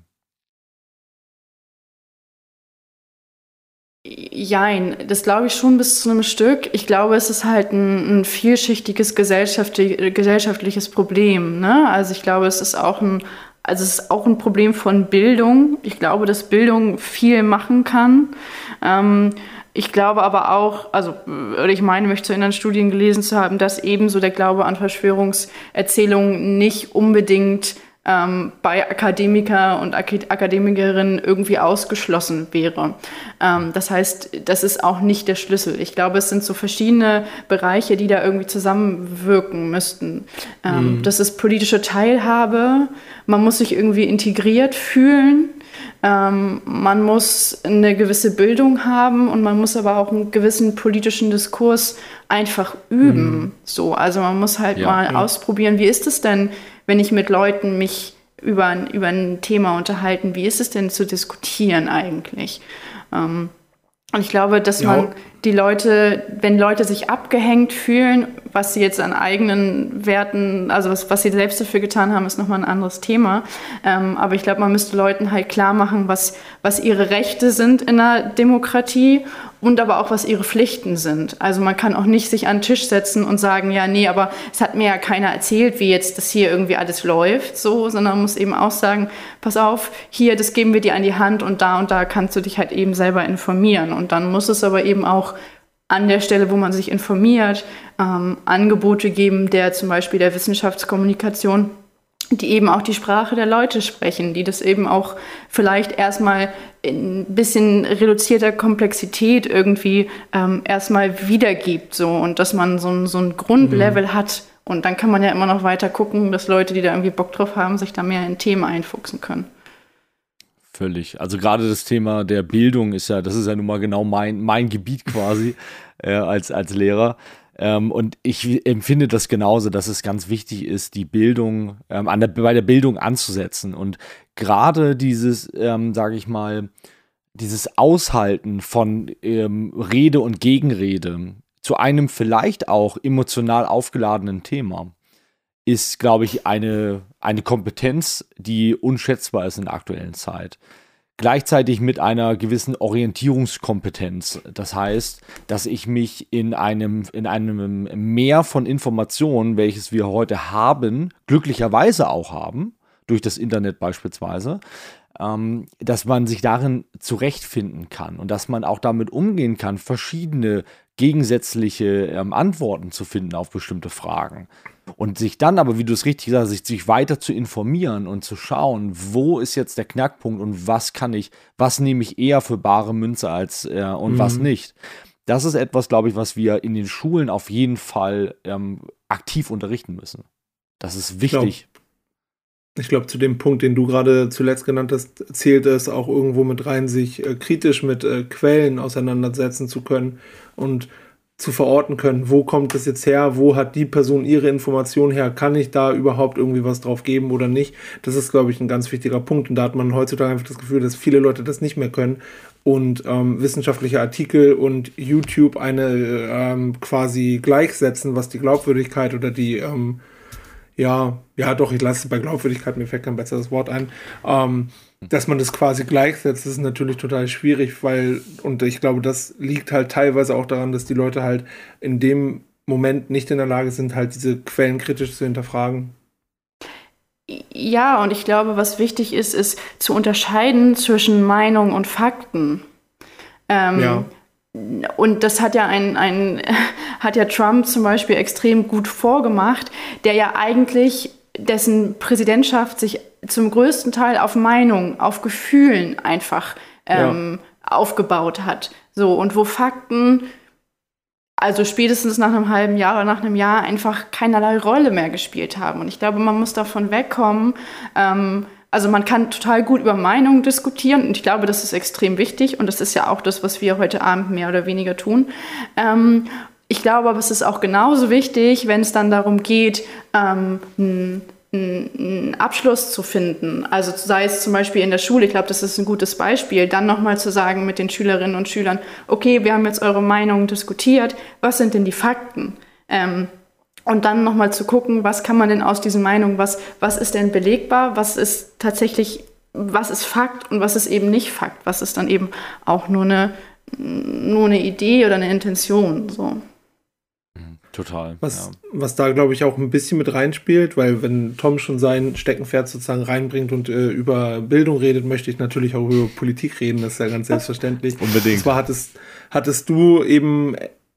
Jein, das glaube ich schon bis zu einem Stück. Ich glaube, es ist halt ein, ein vielschichtiges gesellschaftliches Problem. Ne? Also ich glaube, es ist auch ein also es ist auch ein Problem von Bildung. Ich glaube, dass Bildung viel machen kann. Ähm, ich glaube aber auch, also oder ich meine, mich zu erinnern, Studien gelesen zu haben, dass ebenso der Glaube an Verschwörungserzählungen nicht unbedingt ähm, bei Akademiker und Ak Akademikerinnen irgendwie ausgeschlossen wäre. Ähm, das heißt, das ist auch nicht der Schlüssel. Ich glaube, es sind so verschiedene Bereiche, die da irgendwie zusammenwirken müssten. Ähm, mhm. Das ist politische Teilhabe, man muss sich irgendwie integriert fühlen. Ähm, man muss eine gewisse Bildung haben und man muss aber auch einen gewissen politischen Diskurs einfach üben. Mhm. So, also man muss halt ja, mal ja. ausprobieren, wie ist es denn, wenn ich mit Leuten mich über, über ein Thema unterhalten, wie ist es denn zu diskutieren eigentlich? Ähm, und ich glaube, dass ja. man die Leute, wenn Leute sich abgehängt fühlen, was sie jetzt an eigenen Werten, also was, was sie selbst dafür getan haben, ist nochmal ein anderes Thema. Ähm, aber ich glaube, man müsste Leuten halt klar machen, was, was ihre Rechte sind in einer Demokratie und aber auch, was ihre Pflichten sind. Also man kann auch nicht sich an den Tisch setzen und sagen, ja, nee, aber es hat mir ja keiner erzählt, wie jetzt das hier irgendwie alles läuft, so, sondern man muss eben auch sagen, pass auf, hier, das geben wir dir an die Hand und da und da kannst du dich halt eben selber informieren. Und dann muss es aber eben auch an der Stelle, wo man sich informiert, ähm, Angebote geben, der zum Beispiel der Wissenschaftskommunikation die eben auch die Sprache der Leute sprechen, die das eben auch vielleicht erstmal in ein bisschen reduzierter Komplexität irgendwie ähm, erstmal wiedergibt. So, und dass man so ein, so ein Grundlevel mhm. hat. Und dann kann man ja immer noch weiter gucken, dass Leute, die da irgendwie Bock drauf haben, sich da mehr in Themen einfuchsen können. Völlig. Also gerade das Thema der Bildung ist ja, das ist ja nun mal genau mein, mein Gebiet quasi [LAUGHS] äh, als, als Lehrer. Ähm, und ich empfinde das genauso, dass es ganz wichtig ist, die Bildung, ähm, an der, bei der Bildung anzusetzen. Und gerade dieses, ähm, sage ich mal, dieses Aushalten von ähm, Rede und Gegenrede zu einem vielleicht auch emotional aufgeladenen Thema ist, glaube ich, eine, eine Kompetenz, die unschätzbar ist in der aktuellen Zeit gleichzeitig mit einer gewissen Orientierungskompetenz. Das heißt, dass ich mich in einem, in einem Meer von Informationen, welches wir heute haben, glücklicherweise auch haben, durch das Internet beispielsweise, ähm, dass man sich darin zurechtfinden kann und dass man auch damit umgehen kann, verschiedene gegensätzliche ähm, Antworten zu finden auf bestimmte Fragen. Und sich dann aber, wie du es richtig sagst, sich, sich weiter zu informieren und zu schauen, wo ist jetzt der Knackpunkt und was kann ich, was nehme ich eher für bare Münze als äh, und mhm. was nicht. Das ist etwas, glaube ich, was wir in den Schulen auf jeden Fall ähm, aktiv unterrichten müssen. Das ist wichtig. Ich glaube, zu dem Punkt, den du gerade zuletzt genannt hast, zählt es auch irgendwo mit rein, sich äh, kritisch mit äh, Quellen auseinandersetzen zu können und zu verorten können. Wo kommt das jetzt her? Wo hat die Person ihre Information her? Kann ich da überhaupt irgendwie was drauf geben oder nicht? Das ist, glaube ich, ein ganz wichtiger Punkt. Und da hat man heutzutage einfach das Gefühl, dass viele Leute das nicht mehr können und ähm, wissenschaftliche Artikel und YouTube eine ähm, quasi gleichsetzen, was die Glaubwürdigkeit oder die ähm, ja, ja doch, ich lasse bei Glaubwürdigkeit, mir fällt kein besseres Wort ein, ähm, dass man das quasi gleichsetzt, ist natürlich total schwierig, weil, und ich glaube, das liegt halt teilweise auch daran, dass die Leute halt in dem Moment nicht in der Lage sind, halt diese Quellen kritisch zu hinterfragen. Ja, und ich glaube, was wichtig ist, ist zu unterscheiden zwischen Meinung und Fakten. Ähm, ja. Und das hat ja ein, ein, [LAUGHS] hat ja Trump zum Beispiel extrem gut vorgemacht, der ja eigentlich dessen Präsidentschaft sich zum größten Teil auf Meinung, auf Gefühlen einfach ähm, ja. aufgebaut hat. So, und wo Fakten, also spätestens nach einem halben Jahr oder nach einem Jahr, einfach keinerlei Rolle mehr gespielt haben. Und ich glaube, man muss davon wegkommen. Ähm, also man kann total gut über Meinungen diskutieren und ich glaube, das ist extrem wichtig und das ist ja auch das, was wir heute Abend mehr oder weniger tun. Ähm, ich glaube aber, es ist auch genauso wichtig, wenn es dann darum geht, ähm, einen Abschluss zu finden. Also sei es zum Beispiel in der Schule, ich glaube, das ist ein gutes Beispiel, dann nochmal zu sagen mit den Schülerinnen und Schülern, okay, wir haben jetzt eure Meinung diskutiert, was sind denn die Fakten? Ähm, und dann nochmal zu gucken, was kann man denn aus diesen Meinungen, was, was ist denn belegbar, was ist tatsächlich, was ist Fakt und was ist eben nicht Fakt, was ist dann eben auch nur eine, nur eine Idee oder eine Intention. So. Total. Was, ja. was da, glaube ich, auch ein bisschen mit reinspielt, weil wenn Tom schon sein Steckenpferd sozusagen reinbringt und äh, über Bildung redet, möchte ich natürlich auch über Politik reden, das ist ja ganz selbstverständlich. Unbedingt. Und zwar hattest, hattest du eben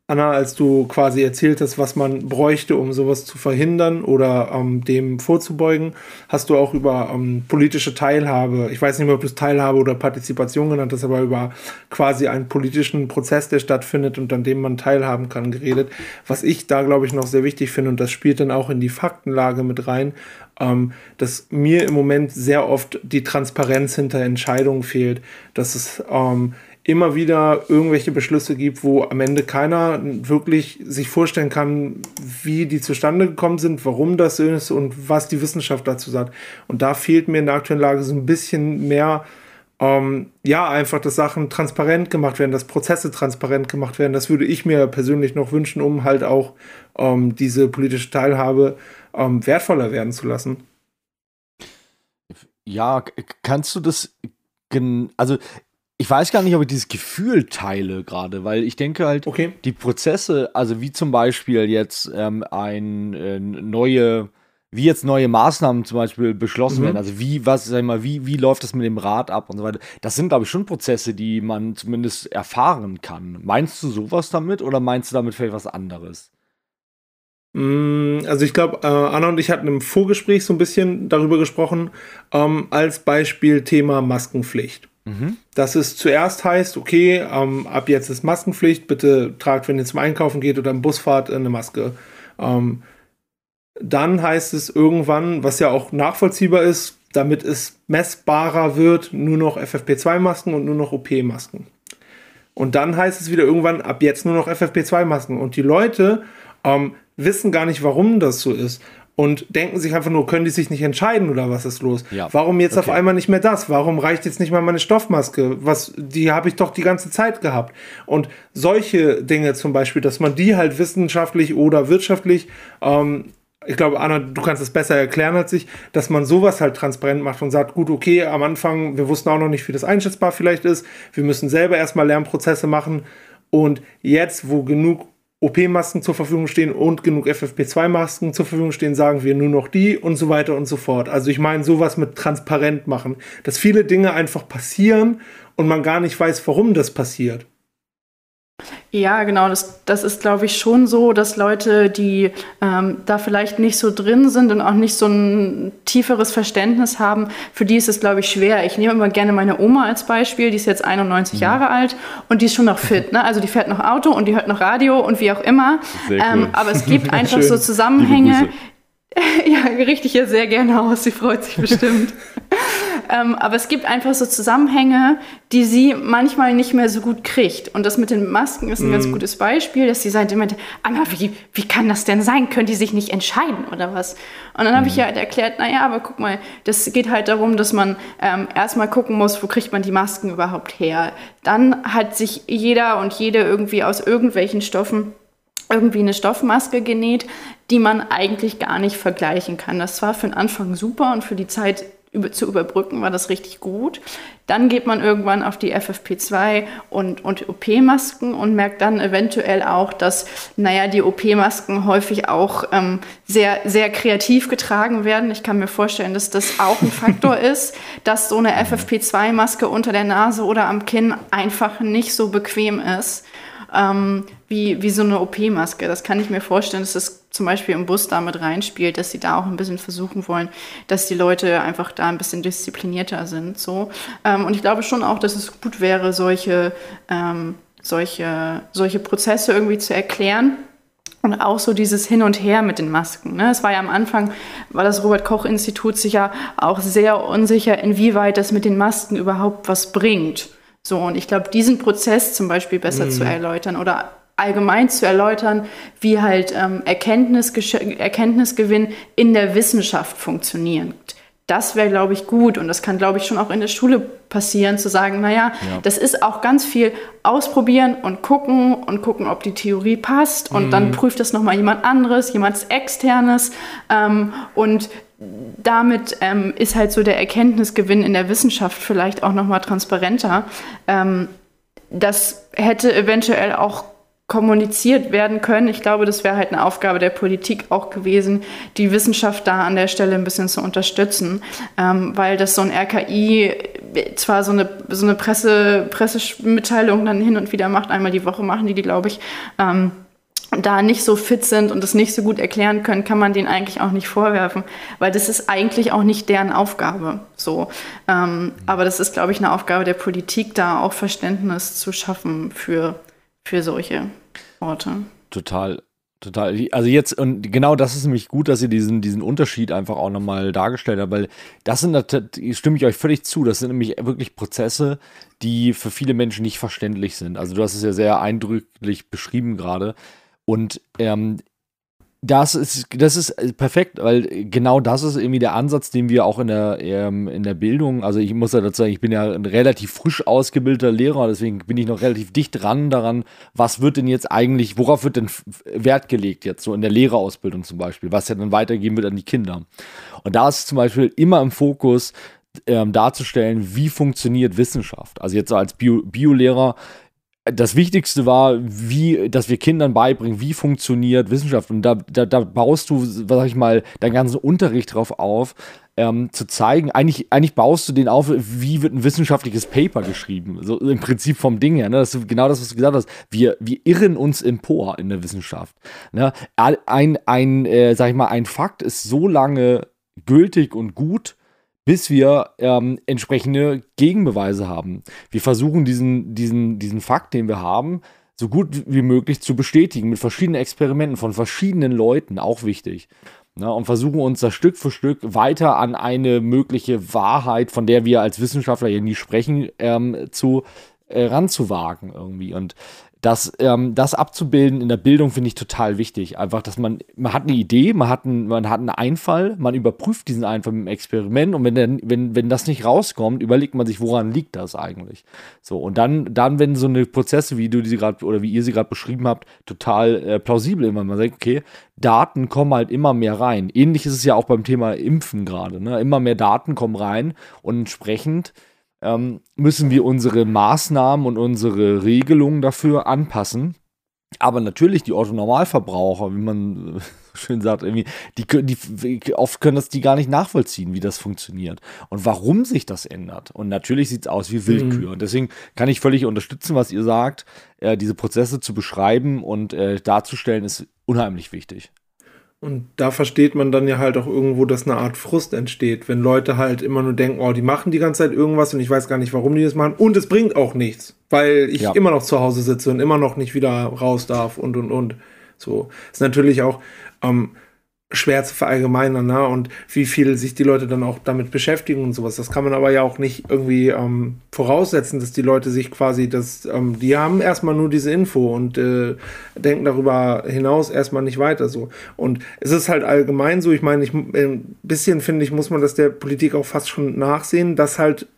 Anna, als du quasi erzählt hast, was man bräuchte, um sowas zu verhindern oder ähm, dem vorzubeugen, hast du auch über ähm, politische Teilhabe, ich weiß nicht mehr, ob du es Teilhabe oder Partizipation genannt hast, aber über quasi einen politischen Prozess, der stattfindet und an dem man teilhaben kann, geredet. Was ich da, glaube ich, noch sehr wichtig finde, und das spielt dann auch in die Faktenlage mit rein, ähm, dass mir im Moment sehr oft die Transparenz hinter Entscheidungen fehlt, dass es ähm, immer wieder irgendwelche Beschlüsse gibt, wo am Ende keiner wirklich sich vorstellen kann, wie die zustande gekommen sind, warum das so ist und was die Wissenschaft dazu sagt. Und da fehlt mir in der aktuellen Lage so ein bisschen mehr, ähm, ja, einfach, dass Sachen transparent gemacht werden, dass Prozesse transparent gemacht werden. Das würde ich mir persönlich noch wünschen, um halt auch ähm, diese politische Teilhabe ähm, wertvoller werden zu lassen. Ja, kannst du das also ich weiß gar nicht, ob ich dieses Gefühl teile gerade, weil ich denke halt, okay. die Prozesse, also wie zum Beispiel jetzt ähm, ein äh, neue, wie jetzt neue Maßnahmen zum Beispiel beschlossen mhm. werden, also wie, was, sag ich mal, wie, wie läuft das mit dem Rat ab und so weiter. Das sind, glaube ich, schon Prozesse, die man zumindest erfahren kann. Meinst du sowas damit oder meinst du damit vielleicht was anderes? Mm, also ich glaube, äh, Anna und ich hatten im Vorgespräch so ein bisschen darüber gesprochen, ähm, als Beispiel Thema Maskenpflicht. Mhm. Dass es zuerst heißt, okay, ähm, ab jetzt ist Maskenpflicht, bitte tragt, wenn ihr zum Einkaufen geht oder im Bus fahrt, eine Maske. Ähm, dann heißt es irgendwann, was ja auch nachvollziehbar ist, damit es messbarer wird, nur noch FFP2-Masken und nur noch OP-Masken. Und dann heißt es wieder irgendwann, ab jetzt nur noch FFP2-Masken. Und die Leute ähm, wissen gar nicht, warum das so ist und denken sich einfach nur, können die sich nicht entscheiden oder was ist los? Ja. Warum jetzt okay. auf einmal nicht mehr das? Warum reicht jetzt nicht mal meine Stoffmaske? Was, die habe ich doch die ganze Zeit gehabt. Und solche Dinge zum Beispiel, dass man die halt wissenschaftlich oder wirtschaftlich, ähm, ich glaube, Anna, du kannst es besser erklären als ich, dass man sowas halt transparent macht und sagt, gut, okay, am Anfang, wir wussten auch noch nicht, wie das einschätzbar vielleicht ist. Wir müssen selber erstmal Lernprozesse machen. Und jetzt, wo genug OP-Masken zur Verfügung stehen und genug FFP2-Masken zur Verfügung stehen, sagen wir nur noch die und so weiter und so fort. Also ich meine sowas mit transparent machen, dass viele Dinge einfach passieren und man gar nicht weiß, warum das passiert. Ja, genau. Das, das ist, glaube ich, schon so, dass Leute, die ähm, da vielleicht nicht so drin sind und auch nicht so ein tieferes Verständnis haben, für die ist es, glaube ich, schwer. Ich nehme immer gerne meine Oma als Beispiel. Die ist jetzt 91 mhm. Jahre alt und die ist schon noch [LAUGHS] fit. Ne? Also die fährt noch Auto und die hört noch Radio und wie auch immer. Ähm, cool. aber es gibt [LAUGHS] einfach so Zusammenhänge. [LAUGHS] ja, richte ich ihr sehr gerne aus. Sie freut sich bestimmt. Ähm, aber es gibt einfach so Zusammenhänge, die sie manchmal nicht mehr so gut kriegt. Und das mit den Masken ist ein mm. ganz gutes Beispiel, dass sie sagt immer, Anna, wie, wie kann das denn sein? Können die sich nicht entscheiden oder was? Und dann habe ich ja halt erklärt, naja, aber guck mal, das geht halt darum, dass man ähm, erstmal gucken muss, wo kriegt man die Masken überhaupt her. Dann hat sich jeder und jede irgendwie aus irgendwelchen Stoffen irgendwie eine Stoffmaske genäht, die man eigentlich gar nicht vergleichen kann. Das war für den Anfang super und für die Zeit zu überbrücken war das richtig gut. Dann geht man irgendwann auf die FFP2 und, und OP-Masken und merkt dann eventuell auch, dass, naja, die OP-Masken häufig auch ähm, sehr, sehr kreativ getragen werden. Ich kann mir vorstellen, dass das auch ein Faktor [LAUGHS] ist, dass so eine FFP2-Maske unter der Nase oder am Kinn einfach nicht so bequem ist ähm, wie, wie so eine OP-Maske. Das kann ich mir vorstellen, dass das zum Beispiel im Bus damit reinspielt, dass sie da auch ein bisschen versuchen wollen, dass die Leute einfach da ein bisschen disziplinierter sind. So. Ähm, und ich glaube schon auch, dass es gut wäre, solche, ähm, solche, solche Prozesse irgendwie zu erklären. Und auch so dieses Hin und Her mit den Masken. Ne? Es war ja am Anfang, war das Robert-Koch-Institut sicher auch sehr unsicher, inwieweit das mit den Masken überhaupt was bringt. So, und ich glaube, diesen Prozess zum Beispiel besser mhm. zu erläutern oder allgemein zu erläutern, wie halt ähm, Erkenntnisgewinn in der Wissenschaft funktioniert. Das wäre, glaube ich, gut und das kann, glaube ich, schon auch in der Schule passieren, zu sagen, naja, ja. das ist auch ganz viel ausprobieren und gucken und gucken, ob die Theorie passt und mhm. dann prüft das nochmal jemand anderes, jemand externes ähm, und damit ähm, ist halt so der Erkenntnisgewinn in der Wissenschaft vielleicht auch noch mal transparenter. Ähm, das hätte eventuell auch kommuniziert werden können. Ich glaube, das wäre halt eine Aufgabe der Politik auch gewesen, die Wissenschaft da an der Stelle ein bisschen zu unterstützen, ähm, weil das so ein RKI zwar so eine, so eine Presse, Pressemitteilung dann hin und wieder macht, einmal die Woche machen die die, glaube ich, ähm, da nicht so fit sind und das nicht so gut erklären können, kann man denen eigentlich auch nicht vorwerfen, weil das ist eigentlich auch nicht deren Aufgabe. So, ähm, aber das ist, glaube ich, eine Aufgabe der Politik, da auch Verständnis zu schaffen für, für solche Orte. Total. Total. Also jetzt, und genau das ist nämlich gut, dass ihr diesen, diesen Unterschied einfach auch nochmal dargestellt habt, weil das sind, stimme ich euch völlig zu, das sind nämlich wirklich Prozesse, die für viele Menschen nicht verständlich sind. Also du hast es ja sehr eindrücklich beschrieben gerade. Und ähm, das ist, das ist perfekt, weil genau das ist irgendwie der Ansatz, den wir auch in der, ähm, in der Bildung, also ich muss ja dazu sagen, ich bin ja ein relativ frisch ausgebildeter Lehrer, deswegen bin ich noch relativ dicht dran daran, was wird denn jetzt eigentlich, worauf wird denn Wert gelegt jetzt, so in der Lehrerausbildung zum Beispiel, was ja dann weitergeben wird an die Kinder. Und da ist zum Beispiel immer im Fokus, ähm, darzustellen, wie funktioniert Wissenschaft. Also jetzt als Bio Biolehrer das Wichtigste war, wie, dass wir Kindern beibringen, wie funktioniert Wissenschaft. Und da, da, da baust du, sag ich mal, deinen ganzen Unterricht drauf auf, ähm, zu zeigen, eigentlich, eigentlich baust du den auf, wie wird ein wissenschaftliches Paper geschrieben. So im Prinzip vom Ding her. Ne? Das ist genau das, was du gesagt hast. Wir, wir irren uns empor in der Wissenschaft. Ne? Ein, ein äh, sag ich mal, ein Fakt ist so lange gültig und gut, bis wir ähm, entsprechende Gegenbeweise haben. Wir versuchen diesen, diesen, diesen Fakt, den wir haben, so gut wie möglich zu bestätigen mit verschiedenen Experimenten von verschiedenen Leuten, auch wichtig. Ne, und versuchen uns da Stück für Stück weiter an eine mögliche Wahrheit, von der wir als Wissenschaftler ja nie sprechen, ähm, zu äh, ranzuwagen irgendwie. Und das, ähm, das abzubilden in der Bildung finde ich total wichtig. Einfach, dass man, man hat eine Idee, man hat, einen, man hat einen Einfall, man überprüft diesen Einfall im Experiment und wenn, der, wenn, wenn das nicht rauskommt, überlegt man sich, woran liegt das eigentlich? So, und dann, dann wenn so eine Prozesse, wie du sie gerade oder wie ihr sie gerade beschrieben habt, total äh, plausibel immer. Man sagt, okay, Daten kommen halt immer mehr rein. Ähnlich ist es ja auch beim Thema Impfen gerade. Ne? Immer mehr Daten kommen rein und entsprechend ähm, müssen wir unsere Maßnahmen und unsere Regelungen dafür anpassen. Aber natürlich die Autonormalverbraucher, wie man [LAUGHS] schön sagt, irgendwie, die, die, oft können das die gar nicht nachvollziehen, wie das funktioniert und warum sich das ändert. Und natürlich sieht es aus wie Willkür. Mhm. Und deswegen kann ich völlig unterstützen, was ihr sagt. Äh, diese Prozesse zu beschreiben und äh, darzustellen, ist unheimlich wichtig. Und da versteht man dann ja halt auch irgendwo, dass eine Art Frust entsteht, wenn Leute halt immer nur denken, oh, die machen die ganze Zeit irgendwas und ich weiß gar nicht, warum die das machen. Und es bringt auch nichts, weil ich ja. immer noch zu Hause sitze und immer noch nicht wieder raus darf und und und. So ist natürlich auch ähm, schwer zu verallgemeinern, ne? Und wie viel sich die Leute dann auch damit beschäftigen und sowas. Das kann man aber ja auch nicht irgendwie ähm, voraussetzen, dass die Leute sich quasi das, ähm, die haben erstmal nur diese Info und äh, denken darüber hinaus erstmal nicht weiter so. Und es ist halt allgemein so, ich meine, ich, ein äh, bisschen finde ich, muss man das der Politik auch fast schon nachsehen, dass halt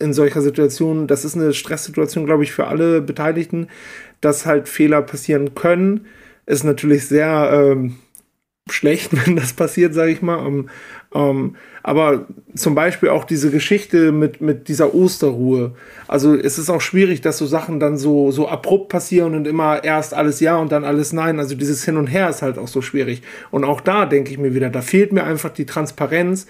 in solcher Situation, das ist eine Stresssituation, glaube ich, für alle Beteiligten, dass halt Fehler passieren können, ist natürlich sehr ähm, schlecht, [LAUGHS] wenn das passiert, sage ich mal. Um, ähm, um, ähm, aber zum Beispiel auch diese Geschichte mit, mit dieser Osterruhe. Also es ist auch schwierig, dass so Sachen dann so, so abrupt passieren und immer erst alles ja und dann alles nein. Also dieses Hin und Her ist halt auch so schwierig. Und auch da denke ich mir wieder, da fehlt mir einfach die Transparenz,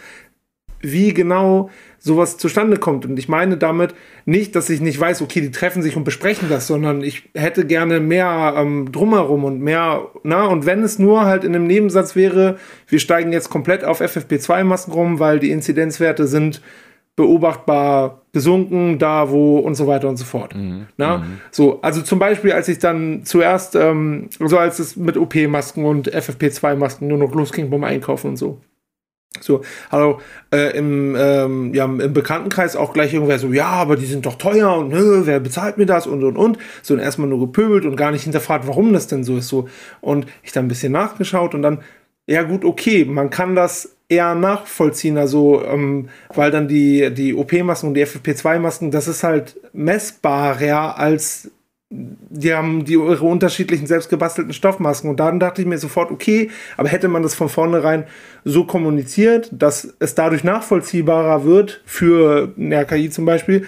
wie genau sowas zustande kommt. Und ich meine damit nicht, dass ich nicht weiß, okay, die treffen sich und besprechen das, sondern ich hätte gerne mehr ähm, drumherum und mehr, na, und wenn es nur halt in einem Nebensatz wäre, wir steigen jetzt komplett auf FFP2-Masken rum, weil die Inzidenzwerte sind beobachtbar gesunken, da wo und so weiter und so fort. Mhm. Na? Mhm. So, also zum Beispiel, als ich dann zuerst, ähm, so als es mit OP-Masken und FFP2-Masken nur noch losging beim Einkaufen und so. So, hallo, äh, im, ähm, ja, im Bekanntenkreis auch gleich irgendwer so, ja, aber die sind doch teuer und nö, wer bezahlt mir das und und und. So, und erstmal nur gepöbelt und gar nicht hinterfragt, warum das denn so ist. So, und ich dann ein bisschen nachgeschaut und dann, ja, gut, okay, man kann das eher nachvollziehen, also, ähm, weil dann die, die OP-Masken und die FFP2-Masken, das ist halt messbarer als die haben die ihre unterschiedlichen selbstgebastelten Stoffmasken und dann dachte ich mir sofort, okay, aber hätte man das von vornherein so kommuniziert, dass es dadurch nachvollziehbarer wird für eine RKI zum Beispiel,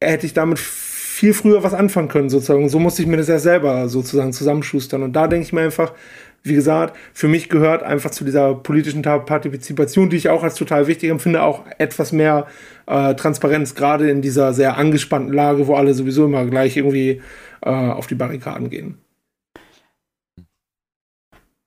hätte ich damit viel früher was anfangen können sozusagen. So musste ich mir das ja selber sozusagen zusammenschustern und da denke ich mir einfach, wie gesagt, für mich gehört einfach zu dieser politischen Partizipation, die ich auch als total wichtig empfinde, auch etwas mehr äh, Transparenz, gerade in dieser sehr angespannten Lage, wo alle sowieso immer gleich irgendwie auf die Barrikaden gehen.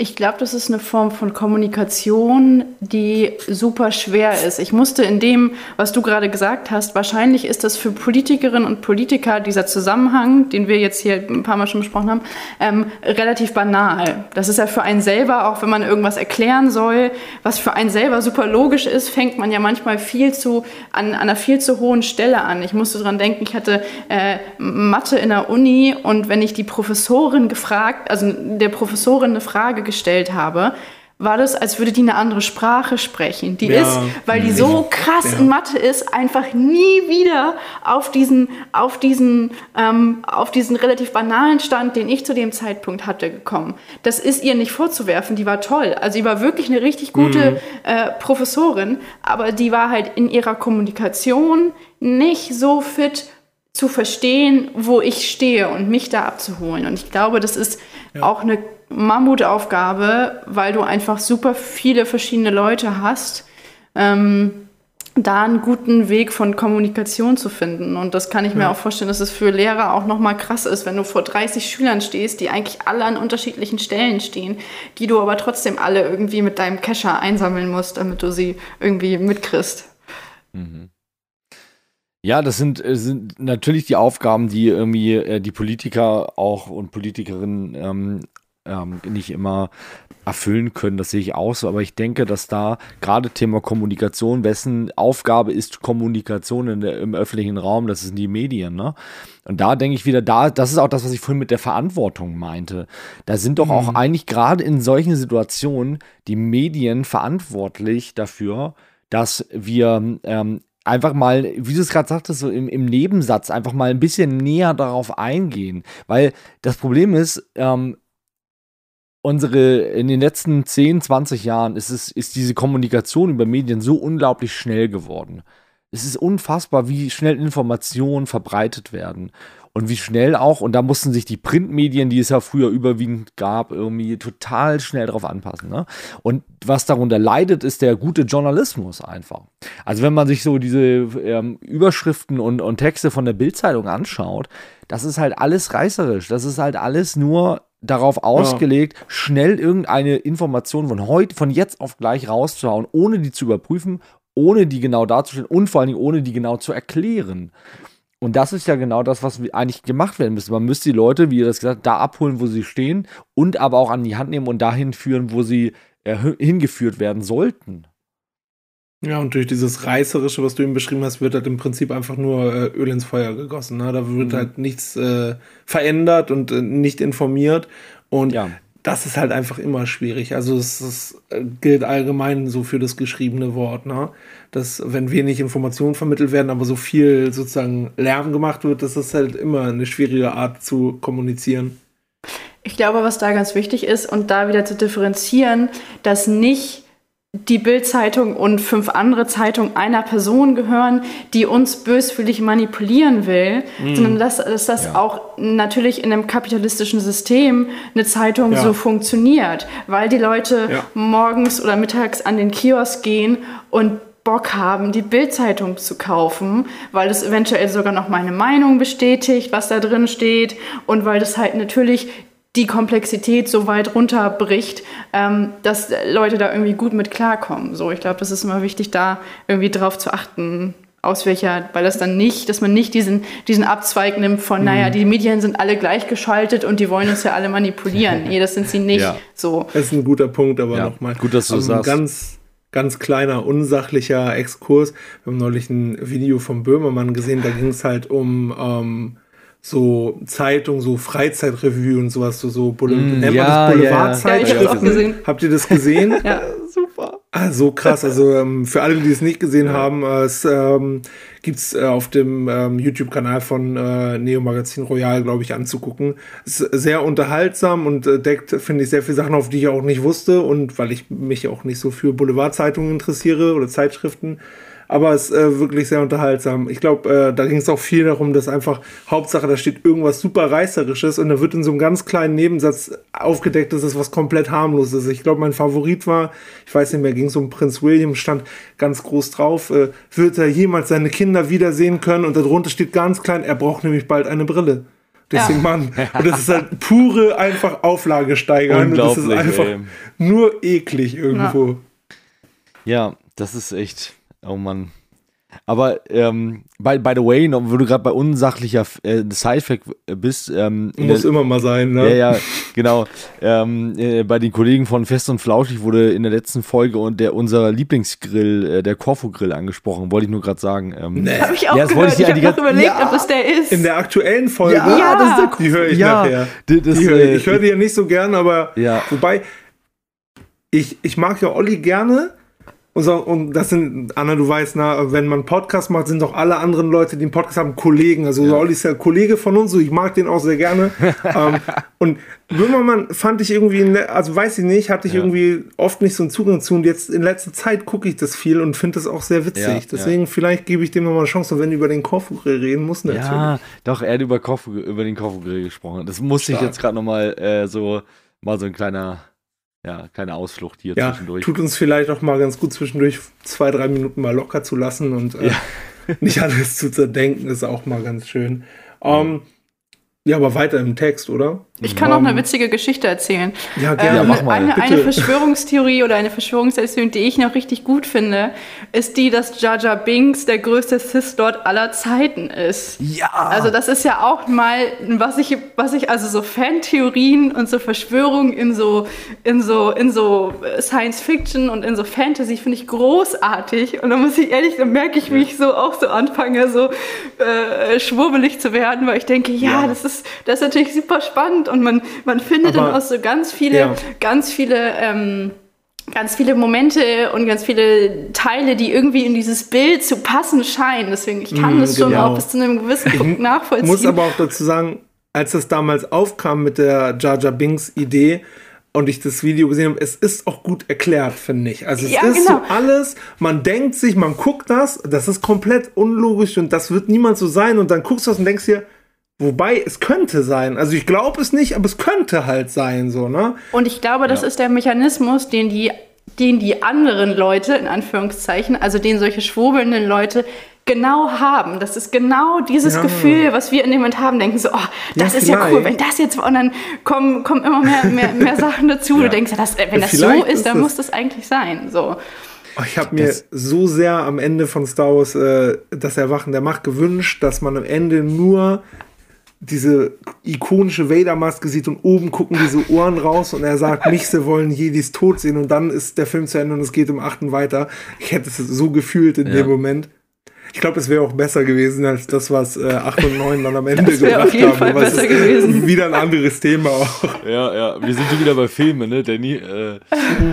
Ich glaube, das ist eine Form von Kommunikation, die super schwer ist. Ich musste in dem, was du gerade gesagt hast, wahrscheinlich ist das für Politikerinnen und Politiker dieser Zusammenhang, den wir jetzt hier ein paar Mal schon besprochen haben, ähm, relativ banal. Das ist ja für einen selber, auch wenn man irgendwas erklären soll, was für einen selber super logisch ist, fängt man ja manchmal viel zu, an, an einer viel zu hohen Stelle an. Ich musste dran denken, ich hatte äh, Mathe in der Uni und wenn ich die Professorin gefragt, also der Professorin eine Frage gestellt habe, war das, als würde die eine andere Sprache sprechen. Die ja. ist, weil die so krass ja. in Mathe ist, einfach nie wieder auf diesen, auf diesen, ähm, auf diesen relativ banalen Stand, den ich zu dem Zeitpunkt hatte, gekommen. Das ist ihr nicht vorzuwerfen. Die war toll. Also sie war wirklich eine richtig gute mhm. äh, Professorin, aber die war halt in ihrer Kommunikation nicht so fit zu verstehen, wo ich stehe und mich da abzuholen. Und ich glaube, das ist ja. auch eine Mammutaufgabe, weil du einfach super viele verschiedene Leute hast, ähm, da einen guten Weg von Kommunikation zu finden. Und das kann ich mir auch vorstellen, dass es für Lehrer auch nochmal krass ist, wenn du vor 30 Schülern stehst, die eigentlich alle an unterschiedlichen Stellen stehen, die du aber trotzdem alle irgendwie mit deinem Kescher einsammeln musst, damit du sie irgendwie mitkriegst. Mhm. Ja, das sind, äh, sind natürlich die Aufgaben, die irgendwie äh, die Politiker auch und Politikerinnen ähm, ähm, nicht immer erfüllen können. Das sehe ich auch so. Aber ich denke, dass da gerade Thema Kommunikation, wessen Aufgabe ist Kommunikation in der, im öffentlichen Raum, das sind die Medien. Ne? Und da denke ich wieder, da, das ist auch das, was ich vorhin mit der Verantwortung meinte. Da sind doch mhm. auch eigentlich gerade in solchen Situationen die Medien verantwortlich dafür, dass wir ähm, einfach mal, wie du es gerade sagtest, so im, im, Nebensatz einfach mal ein bisschen näher darauf eingehen. Weil das Problem ist, ähm, unsere, in den letzten 10, 20 Jahren ist, es, ist diese Kommunikation über Medien so unglaublich schnell geworden. Es ist unfassbar, wie schnell Informationen verbreitet werden. Und wie schnell auch, und da mussten sich die Printmedien, die es ja früher überwiegend gab, irgendwie total schnell darauf anpassen. Ne? Und was darunter leidet, ist der gute Journalismus einfach. Also wenn man sich so diese ähm, Überschriften und, und Texte von der Bildzeitung anschaut, das ist halt alles reißerisch. Das ist halt alles nur darauf ausgelegt, ja. schnell irgendeine Information von heute, von jetzt auf gleich rauszuhauen, ohne die zu überprüfen, ohne die genau darzustellen und vor allen Dingen ohne die genau zu erklären. Und das ist ja genau das, was eigentlich gemacht werden müsste. Man müsste die Leute, wie ihr das gesagt habt, da abholen, wo sie stehen und aber auch an die Hand nehmen und dahin führen, wo sie hingeführt werden sollten. Ja, und durch dieses Reißerische, was du eben beschrieben hast, wird halt im Prinzip einfach nur äh, Öl ins Feuer gegossen. Ne? Da wird mhm. halt nichts äh, verändert und äh, nicht informiert. Und ja. das ist halt einfach immer schwierig. Also es, es äh, gilt allgemein so für das geschriebene Wort, ne? Dass wenn wenig Informationen vermittelt werden, aber so viel sozusagen Lärm gemacht wird, das ist halt immer eine schwierige Art zu kommunizieren. Ich glaube, was da ganz wichtig ist und da wieder zu differenzieren, dass nicht die Bild-Zeitung und fünf andere Zeitungen einer Person gehören, die uns böswillig manipulieren will, mm. sondern dass, dass das ja. auch natürlich in einem kapitalistischen System eine Zeitung ja. so funktioniert, weil die Leute ja. morgens oder mittags an den Kiosk gehen und Bock haben, die Bild-Zeitung zu kaufen, weil es eventuell sogar noch meine Meinung bestätigt, was da drin steht und weil das halt natürlich die Komplexität so weit runterbricht, ähm, dass Leute da irgendwie gut mit klarkommen. So, ich glaube, das ist immer wichtig, da irgendwie drauf zu achten, aus welcher, weil das dann nicht, dass man nicht diesen, diesen Abzweig nimmt von, mhm. naja, die Medien sind alle gleichgeschaltet und die wollen uns ja alle manipulieren. nee, das sind sie nicht. Ja. So. Das ist ein guter Punkt, aber ja. nochmal. Gut, dass du also sagst. Ganz, ganz kleiner, unsachlicher Exkurs. Wir haben neulich ein Video vom Böhmermann gesehen, da ging es halt um ähm, so Zeitung, so Freizeitrevue und sowas, so, so Boule mm, nennt ja, man das Boulevardzeitschriften. Ja, Habt ihr das gesehen? [LAUGHS] ja, super. Ah, so krass. Also ähm, für alle, die es nicht gesehen ja. haben, äh, es ähm, gibt äh, auf dem ähm, YouTube-Kanal von äh, Neo Magazin Royal, glaube ich, anzugucken. Es ist sehr unterhaltsam und äh, deckt, finde ich, sehr viele Sachen, auf die ich auch nicht wusste und weil ich mich auch nicht so für Boulevardzeitungen interessiere oder Zeitschriften aber es ist äh, wirklich sehr unterhaltsam. Ich glaube, äh, da ging es auch viel darum, dass einfach Hauptsache, da steht irgendwas super Reißerisches und da wird in so einem ganz kleinen Nebensatz aufgedeckt, dass es was komplett harmloses ist. Ich glaube, mein Favorit war, ich weiß nicht mehr, ging es um Prinz William, stand ganz groß drauf, äh, wird er jemals seine Kinder wiedersehen können und darunter steht ganz klein, er braucht nämlich bald eine Brille. Deswegen, ja. Mann. Und das ist halt pure einfach Auflage steigern. Und das ist einfach ey. nur eklig irgendwo. Ja. ja, das ist echt. Oh Mann. Aber ähm, by, by the way, wo du gerade bei unsachlicher äh, Sidefact bist. Ähm, Muss der, immer mal sein, ne? Ja, ja, genau. Ähm, äh, bei den Kollegen von Fest und Flauschig wurde in der letzten Folge und der unser Lieblingsgrill, äh, der Corfu-Grill, angesprochen. Wollte ich nur gerade sagen. Ähm, nee. Habe ich auch ja, gehört. Ich, ich habe noch überlegt, ja, ob es der ist. In der aktuellen Folge? Ja, ja. Das ist der, die höre ich ja. nachher. Das, das, hör ich. ich höre die ja nicht so gern, aber ja. wobei, ich, ich mag ja Olli gerne und, so, und das sind, Anna, du weißt, na, wenn man Podcast macht, sind doch alle anderen Leute, die einen Podcast haben, Kollegen. Also ja. Olli ist ja Kollege von uns, so ich mag den auch sehr gerne. [LAUGHS] ähm, und Böhmermann fand ich irgendwie, also weiß ich nicht, hatte ich ja. irgendwie oft nicht so einen Zugang zu. Und jetzt in letzter Zeit gucke ich das viel und finde das auch sehr witzig. Ja, Deswegen vielleicht gebe ich dem nochmal eine Chance. Und wenn über den Korfugrill reden muss, natürlich. Ja, doch, er hat über, Korfu, über den Korfugrill gesprochen. Das musste ich jetzt gerade nochmal äh, so, mal so ein kleiner ja, keine Ausflucht hier ja, zwischendurch. Tut uns vielleicht auch mal ganz gut zwischendurch zwei, drei Minuten mal locker zu lassen und äh, ja. [LAUGHS] nicht alles zu zerdenken, ist auch mal ganz schön. Ähm, ja, aber weiter im Text, oder? Ich kann auch eine witzige Geschichte erzählen. Ja, gerne. Ähm, mach mal. Eine, eine, Verschwörungstheorie oder eine Verschwörungserzählung, die ich noch richtig gut finde, ist die, dass Jar Jar Binks der größte Sith-Lord aller Zeiten ist. Ja. Also das ist ja auch mal, was ich, was ich, also so Fantheorien und so Verschwörungen in so, in so, in so Science-Fiction und in so Fantasy finde ich großartig. Und da muss ich ehrlich, da merke ich, wie ich so auch so anfange, so äh, schwurbelig zu werden, weil ich denke, ja, ja. das ist, das ist natürlich super spannend und man, man findet Aber, dann auch so ganz viele, ja. ganz viele, ähm, ganz viele Momente und ganz viele Teile, die irgendwie in dieses Bild zu passen scheinen. Deswegen, ich kann mm, das schon genau. auch bis zu einem gewissen Punkt nachvollziehen. Ich muss aber auch dazu sagen, als das damals aufkam mit der Jar Jar Binks Idee, und ich das Video gesehen habe, es ist auch gut erklärt, finde ich. Also es ja, ist genau. so alles, man denkt sich, man guckt das, das ist komplett unlogisch und das wird niemals so sein und dann guckst du das und denkst dir, Wobei, es könnte sein. Also ich glaube es nicht, aber es könnte halt sein, so, ne? Und ich glaube, das ja. ist der Mechanismus, den die, den die anderen Leute, in Anführungszeichen, also den solche schwurbelnden Leute genau haben. Das ist genau dieses ja. Gefühl, was wir in dem Moment haben, denken so, oh, das ja, ist ja cool, wenn das jetzt, und dann kommen, kommen immer mehr, mehr, mehr [LAUGHS] Sachen dazu. Du denkst, das, wenn das so ist, dann das muss das eigentlich sein, so. Oh, ich habe mir das so sehr am Ende von Star Wars äh, das Erwachen der Macht gewünscht, dass man am Ende nur diese ikonische Vader-Maske sieht und oben gucken diese Ohren raus und er sagt, [LAUGHS] Michse wollen Jedis tot sehen und dann ist der Film zu Ende und es geht um Achten weiter. Ich hätte es so gefühlt in ja. dem Moment. Ich glaube, es wäre auch besser gewesen als das, was äh, 8 und 9 dann am Ende das gebracht auf jeden haben. Fall besser gewesen. [LAUGHS] Wieder ein anderes Thema auch. Ja, ja, wir sind schon wieder bei Filmen, ne, Danny? Äh,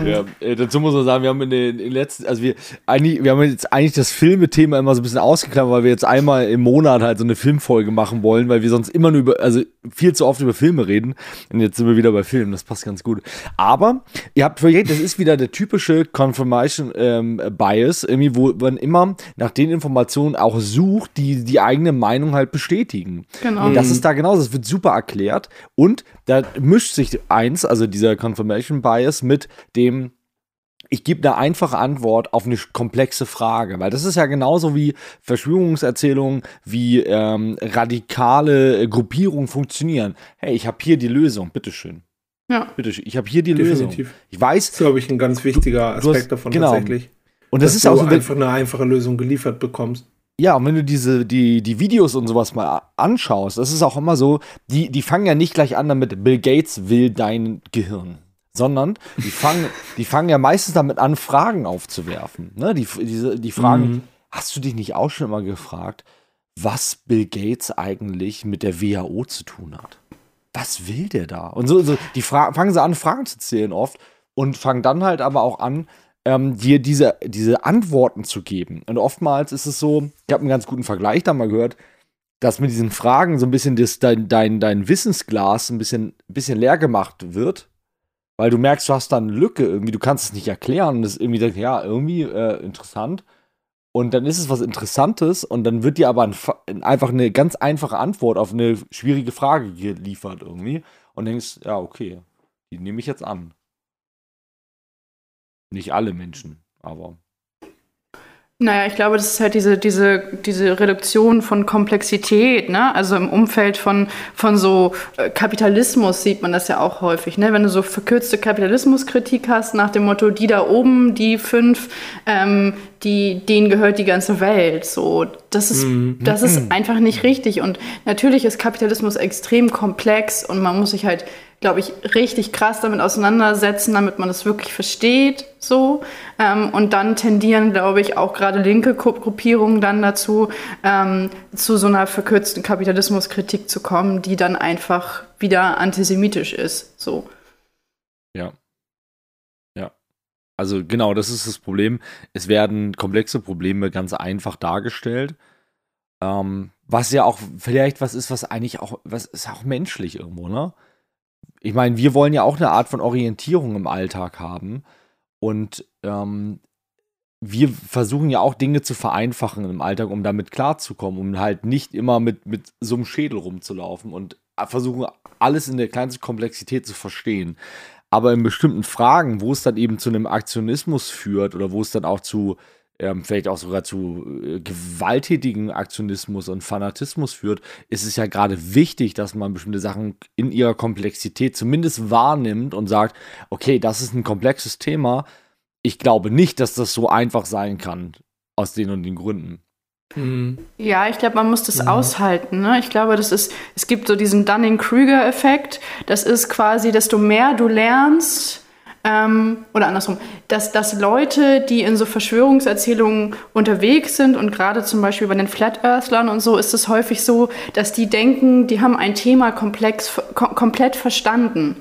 [LAUGHS] ja, äh, dazu muss man sagen, wir haben in den, in den letzten, also wir, eigentlich, wir haben jetzt eigentlich das Filmethema immer so ein bisschen ausgeklammert, weil wir jetzt einmal im Monat halt so eine Filmfolge machen wollen, weil wir sonst immer nur über, also viel zu oft über Filme reden. Und jetzt sind wir wieder bei Filmen, das passt ganz gut. Aber ihr habt völlig das ist wieder der typische Confirmation ähm, Bias, irgendwie, wo man immer nach den Informationen Informationen auch sucht, die die eigene Meinung halt bestätigen. Genau. Und das ist da genauso. Das wird super erklärt. Und da mischt sich eins, also dieser Confirmation Bias mit dem ich gebe eine einfache Antwort auf eine komplexe Frage, weil das ist ja genauso wie Verschwörungserzählungen, wie ähm, radikale Gruppierungen funktionieren. Hey, ich habe hier die Lösung, bitteschön. Ja. Bitteschön, ich habe hier die Definitiv. Lösung. Ich weiß. Das ist, glaube ich, ein ganz wichtiger Aspekt hast, davon genau. tatsächlich. Und das ist auch so, einfach eine einfache Lösung geliefert bekommst. Ja, und wenn du diese, die, die Videos und sowas mal anschaust, das ist auch immer so, die, die fangen ja nicht gleich an damit, Bill Gates will dein Gehirn. Sondern die fangen, [LAUGHS] die fangen ja meistens damit an, Fragen aufzuwerfen. Ne? Die, diese, die fragen, mhm. hast du dich nicht auch schon mal gefragt, was Bill Gates eigentlich mit der WHO zu tun hat? Was will der da? Und so, so die Fra fangen sie an, Fragen zu zählen oft und fangen dann halt aber auch an, ähm, dir diese, diese Antworten zu geben. Und oftmals ist es so, ich habe einen ganz guten Vergleich da mal gehört, dass mit diesen Fragen so ein bisschen das, dein, dein, dein Wissensglas ein bisschen, bisschen leer gemacht wird, weil du merkst, du hast da eine Lücke irgendwie, du kannst es nicht erklären und das ist irgendwie, ja, irgendwie äh, interessant. Und dann ist es was Interessantes und dann wird dir aber ein, einfach eine ganz einfache Antwort auf eine schwierige Frage geliefert irgendwie und denkst, ja, okay, die nehme ich jetzt an. Nicht alle Menschen, aber. Naja, ich glaube, das ist halt diese, diese, diese Reduktion von Komplexität, ne? Also im Umfeld von, von so äh, Kapitalismus sieht man das ja auch häufig, ne? Wenn du so verkürzte Kapitalismuskritik hast, nach dem Motto, die da oben, die fünf, ähm, die, denen gehört die ganze Welt. So, das ist, mhm. das ist mhm. einfach nicht richtig. Und natürlich ist Kapitalismus extrem komplex und man muss sich halt glaube ich, richtig krass damit auseinandersetzen, damit man es wirklich versteht, so. Ähm, und dann tendieren, glaube ich, auch gerade linke Gruppierungen dann dazu, ähm, zu so einer verkürzten Kapitalismuskritik zu kommen, die dann einfach wieder antisemitisch ist, so. Ja. Also genau, das ist das Problem. Es werden komplexe Probleme ganz einfach dargestellt. Ähm, was ja auch vielleicht was ist, was eigentlich auch, was ist auch menschlich irgendwo, ne? ich meine, wir wollen ja auch eine Art von Orientierung im Alltag haben. Und ähm, wir versuchen ja auch Dinge zu vereinfachen im Alltag, um damit klarzukommen, um halt nicht immer mit, mit so einem Schädel rumzulaufen und versuchen, alles in der kleinsten Komplexität zu verstehen. Aber in bestimmten Fragen, wo es dann eben zu einem Aktionismus führt oder wo es dann auch zu ähm, vielleicht auch sogar zu äh, gewalttätigen Aktionismus und Fanatismus führt, ist es ja gerade wichtig, dass man bestimmte Sachen in ihrer Komplexität zumindest wahrnimmt und sagt, okay, das ist ein komplexes Thema. Ich glaube nicht, dass das so einfach sein kann, aus den und den Gründen. Mhm. Ja, ich glaube, man muss das ja. aushalten. Ne? Ich glaube, das ist, es gibt so diesen Dunning-Kruger-Effekt. Das ist quasi, desto mehr du lernst, ähm, oder andersrum, dass, dass Leute, die in so Verschwörungserzählungen unterwegs sind und gerade zum Beispiel bei den Flat Earthlern und so ist es häufig so, dass die denken, die haben ein Thema komplex, kom komplett verstanden.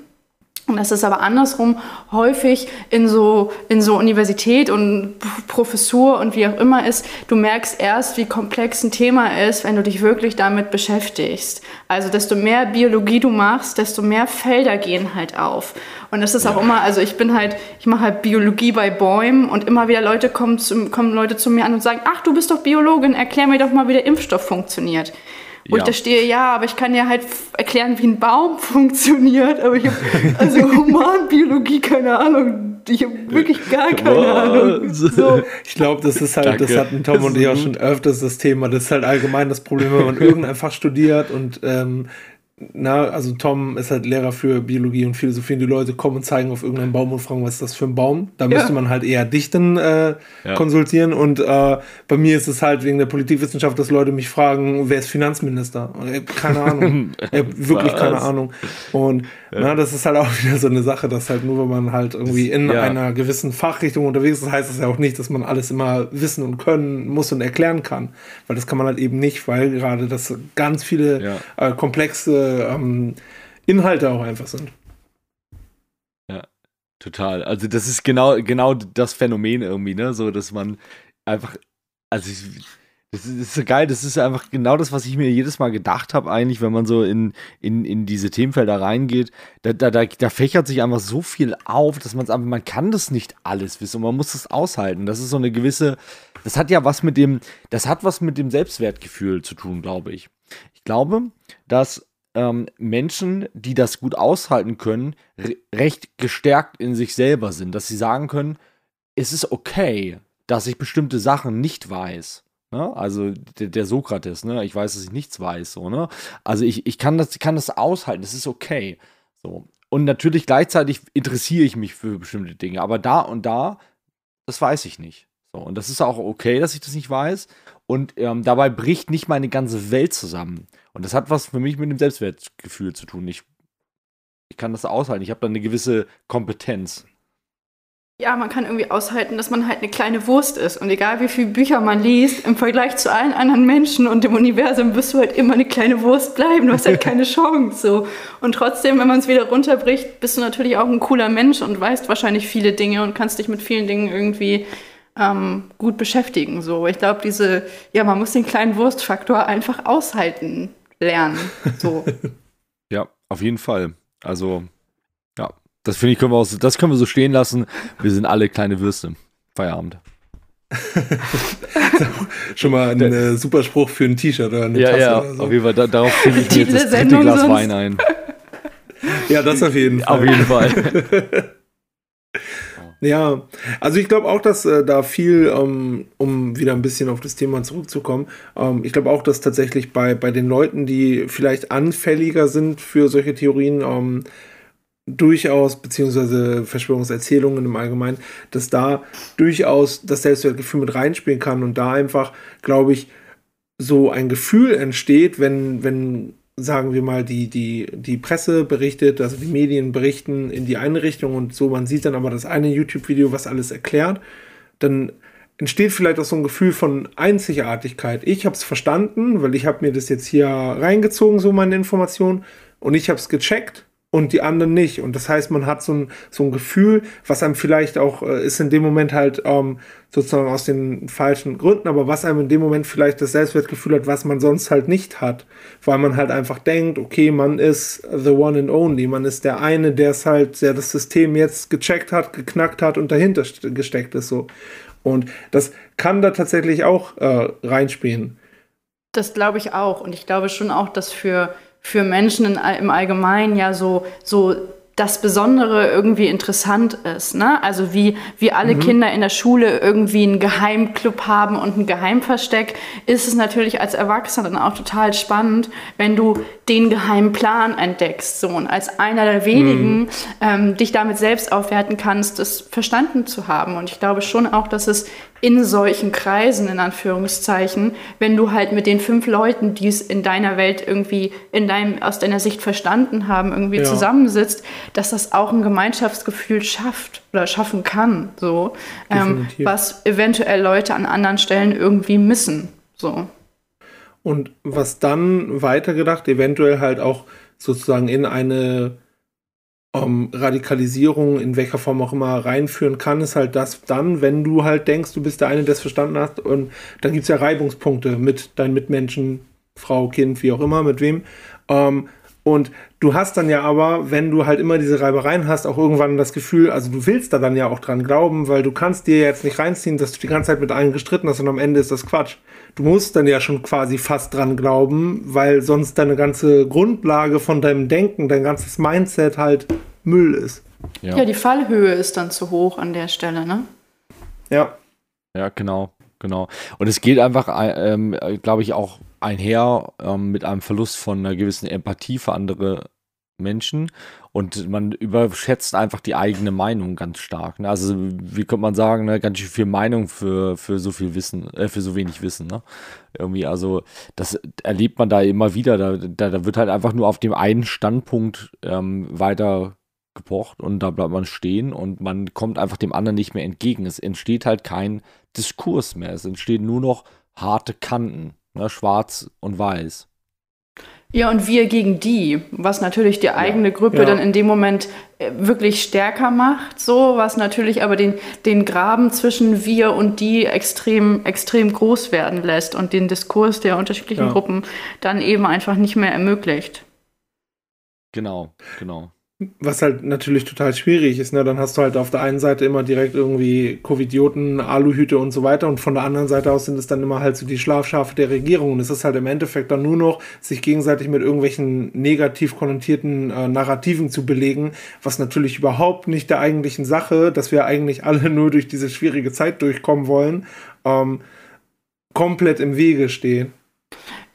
Und das ist aber andersrum häufig in so, in so Universität und Professur und wie auch immer ist, du merkst erst, wie komplex ein Thema ist, wenn du dich wirklich damit beschäftigst. Also desto mehr Biologie du machst, desto mehr Felder gehen halt auf. Und das ist auch immer, also ich bin halt, ich mache halt Biologie bei Bäumen und immer wieder Leute kommen, zu, kommen Leute zu mir an und sagen, ach, du bist doch Biologin, erklär mir doch mal, wie der Impfstoff funktioniert. Wo ja. ich da stehe, ja, aber ich kann ja halt erklären, wie ein Baum [LAUGHS] funktioniert, aber ich habe also Humanbiologie keine Ahnung. Ich habe wirklich gar keine? Ahnung. So. Ich glaube, das ist halt, Danke. das hatten Tom und ich auch schon öfters das Thema. Das ist halt allgemein das Problem, wenn man irgendein Fach studiert und ähm, na, also Tom ist halt Lehrer für Biologie und Philosophie und die Leute kommen und zeigen auf irgendeinen Baum und fragen, was ist das für ein Baum? Da müsste man halt eher dich dann äh, ja. konsultieren und äh, bei mir ist es halt wegen der Politikwissenschaft, dass Leute mich fragen, wer ist Finanzminister? Keine [LAUGHS] Ahnung. wirklich keine Ahnung. Und ja. na, das ist halt auch [LAUGHS] wieder so eine Sache, dass halt nur, wenn man halt irgendwie in ja. einer gewissen Fachrichtung unterwegs ist, heißt das ja auch nicht, dass man alles immer wissen und können muss und erklären kann. Weil das kann man halt eben nicht, weil gerade das ganz viele äh, komplexe ähm, Inhalte auch einfach sind. Ja, total. Also das ist genau, genau das Phänomen irgendwie, ne? So, dass man einfach, also ich, das ist, das ist so geil, das ist einfach genau das, was ich mir jedes Mal gedacht habe, eigentlich, wenn man so in, in, in diese Themenfelder reingeht. Da, da, da, da fächert sich einfach so viel auf, dass man es einfach, man kann das nicht alles wissen und man muss das aushalten. Das ist so eine gewisse, das hat ja was mit dem, das hat was mit dem Selbstwertgefühl zu tun, glaube ich. Ich glaube, dass ähm, Menschen, die das gut aushalten können, re recht gestärkt in sich selber sind, dass sie sagen können, es ist okay, dass ich bestimmte Sachen nicht weiß. Ne? Also der, der, Sokrates, ne? ich weiß, dass ich nichts weiß. So, ne? Also ich, ich kann, das, kann das aushalten, das ist okay. So. Und natürlich gleichzeitig interessiere ich mich für bestimmte Dinge, aber da und da, das weiß ich nicht. So, und das ist auch okay, dass ich das nicht weiß. Und ähm, dabei bricht nicht meine ganze Welt zusammen. Und das hat was für mich mit dem Selbstwertgefühl zu tun. Ich, ich kann das aushalten. Ich habe da eine gewisse Kompetenz. Ja, man kann irgendwie aushalten, dass man halt eine kleine Wurst ist. Und egal wie viele Bücher man liest, im Vergleich zu allen anderen Menschen und dem Universum wirst du halt immer eine kleine Wurst bleiben. Du hast halt [LAUGHS] keine Chance. So. Und trotzdem, wenn man es wieder runterbricht, bist du natürlich auch ein cooler Mensch und weißt wahrscheinlich viele Dinge und kannst dich mit vielen Dingen irgendwie ähm, gut beschäftigen. So. Ich glaube, diese, ja, man muss den kleinen Wurstfaktor einfach aushalten lernen. So. [LAUGHS] ja, auf jeden Fall. Also, ja, das finde ich, können wir auch, das können wir so stehen lassen. Wir sind alle kleine Würste. Feierabend. [LAUGHS] Schon mal ein äh, super Spruch für ein T-Shirt oder eine ja, Tasse ja, oder so. auf jeden Fall. Da, darauf finde ich jetzt das dritte Glas sonst. Wein ein. Ja, das auf jeden Fall. Auf jeden Fall. [LAUGHS] Ja, also ich glaube auch, dass äh, da viel, ähm, um wieder ein bisschen auf das Thema zurückzukommen, ähm, ich glaube auch, dass tatsächlich bei, bei den Leuten, die vielleicht anfälliger sind für solche Theorien, ähm, durchaus, beziehungsweise Verschwörungserzählungen im Allgemeinen, dass da durchaus das Selbstwertgefühl mit reinspielen kann und da einfach, glaube ich, so ein Gefühl entsteht, wenn, wenn sagen wir mal, die, die, die Presse berichtet, also die Medien berichten in die eine Richtung und so, man sieht dann aber das eine YouTube-Video, was alles erklärt, dann entsteht vielleicht auch so ein Gefühl von Einzigartigkeit. Ich habe es verstanden, weil ich habe mir das jetzt hier reingezogen, so meine Informationen, und ich habe es gecheckt und die anderen nicht. Und das heißt, man hat so ein, so ein Gefühl, was einem vielleicht auch äh, ist in dem Moment halt ähm, sozusagen aus den falschen Gründen, aber was einem in dem Moment vielleicht das Selbstwertgefühl hat, was man sonst halt nicht hat. Weil man halt einfach denkt, okay, man ist the one and only, man ist der eine, der es halt, der das System jetzt gecheckt hat, geknackt hat und dahinter gesteckt ist so. Und das kann da tatsächlich auch äh, reinspielen. Das glaube ich auch. Und ich glaube schon auch, dass für für Menschen in, im Allgemeinen ja so, so das Besondere irgendwie interessant ist. Ne? Also wie, wie alle mhm. Kinder in der Schule irgendwie einen Geheimclub haben und ein Geheimversteck, ist es natürlich als Erwachsener dann auch total spannend, wenn du den geheimen Plan entdeckst so, und als einer der wenigen mhm. ähm, dich damit selbst aufwerten kannst, das verstanden zu haben. Und ich glaube schon auch, dass es in solchen Kreisen, in Anführungszeichen, wenn du halt mit den fünf Leuten, die es in deiner Welt irgendwie in deinem, aus deiner Sicht verstanden haben, irgendwie ja. zusammensitzt, dass das auch ein Gemeinschaftsgefühl schafft oder schaffen kann, so, ähm, was eventuell Leute an anderen Stellen irgendwie missen. So. Und was dann weitergedacht, eventuell halt auch sozusagen in eine um, Radikalisierung in welcher Form auch immer reinführen kann, ist halt das dann, wenn du halt denkst, du bist der eine, der es verstanden hast und dann gibt es ja Reibungspunkte mit deinen Mitmenschen, Frau, Kind, wie auch immer, mit wem. Um, und du hast dann ja aber, wenn du halt immer diese Reibereien hast, auch irgendwann das Gefühl, also du willst da dann ja auch dran glauben, weil du kannst dir jetzt nicht reinziehen, dass du die ganze Zeit mit allen gestritten hast und am Ende ist das Quatsch. Du musst dann ja schon quasi fast dran glauben, weil sonst deine ganze Grundlage von deinem Denken, dein ganzes Mindset halt Müll ist. Ja, ja die Fallhöhe ist dann zu hoch an der Stelle, ne? Ja. Ja, genau, genau. Und es geht einfach, ähm, glaube ich, auch einher ähm, mit einem Verlust von einer gewissen Empathie für andere Menschen und man überschätzt einfach die eigene Meinung ganz stark. Ne? Also wie könnte man sagen, ne? ganz viel Meinung für, für so viel Wissen, äh, für so wenig Wissen. Ne? Irgendwie, also das erlebt man da immer wieder. Da, da, da wird halt einfach nur auf dem einen Standpunkt ähm, weiter gepocht und da bleibt man stehen und man kommt einfach dem anderen nicht mehr entgegen. Es entsteht halt kein Diskurs mehr. Es entstehen nur noch harte Kanten, ne? schwarz und weiß. Ja, und wir gegen die, was natürlich die eigene Gruppe ja. dann in dem Moment äh, wirklich stärker macht, so, was natürlich aber den, den Graben zwischen wir und die extrem, extrem groß werden lässt und den Diskurs der unterschiedlichen ja. Gruppen dann eben einfach nicht mehr ermöglicht. Genau, genau. Was halt natürlich total schwierig ist, ne? Dann hast du halt auf der einen Seite immer direkt irgendwie Covidioten, Aluhüte und so weiter und von der anderen Seite aus sind es dann immer halt so die Schlafschafe der Regierung und es ist halt im Endeffekt dann nur noch, sich gegenseitig mit irgendwelchen negativ konnotierten äh, Narrativen zu belegen, was natürlich überhaupt nicht der eigentlichen Sache, dass wir eigentlich alle [LAUGHS] nur durch diese schwierige Zeit durchkommen wollen, ähm, komplett im Wege stehen.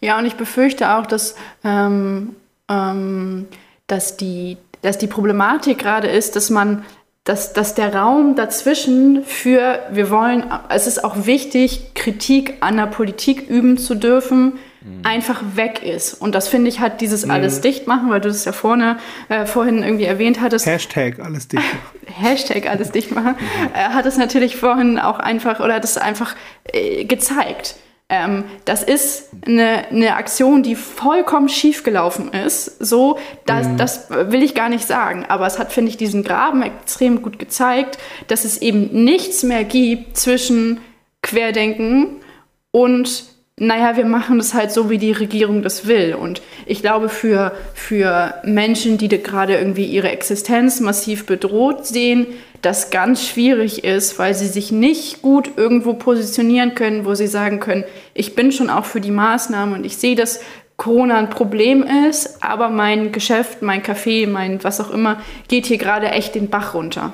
Ja, und ich befürchte auch, dass, ähm, ähm, dass die dass die Problematik gerade ist, dass man, dass, dass der Raum dazwischen für, wir wollen, es ist auch wichtig, Kritik an der Politik üben zu dürfen, mhm. einfach weg ist. Und das finde ich hat dieses mhm. alles dicht machen, weil du das ja vorne, äh, vorhin irgendwie erwähnt hattest. Hashtag alles dicht [LAUGHS] machen. Hashtag alles dicht machen. [LAUGHS] Mhm. Äh, hat es natürlich vorhin auch einfach, oder hat es einfach äh, gezeigt ähm, das ist eine, eine Aktion, die vollkommen schiefgelaufen ist. So, das, mhm. das will ich gar nicht sagen. Aber es hat, finde ich, diesen Graben extrem gut gezeigt, dass es eben nichts mehr gibt zwischen Querdenken und naja, wir machen das halt so, wie die Regierung das will. Und ich glaube, für, für Menschen, die gerade irgendwie ihre Existenz massiv bedroht sehen, das ganz schwierig ist, weil sie sich nicht gut irgendwo positionieren können, wo sie sagen können, ich bin schon auch für die Maßnahmen und ich sehe, dass Corona ein Problem ist, aber mein Geschäft, mein Café, mein was auch immer, geht hier gerade echt den Bach runter.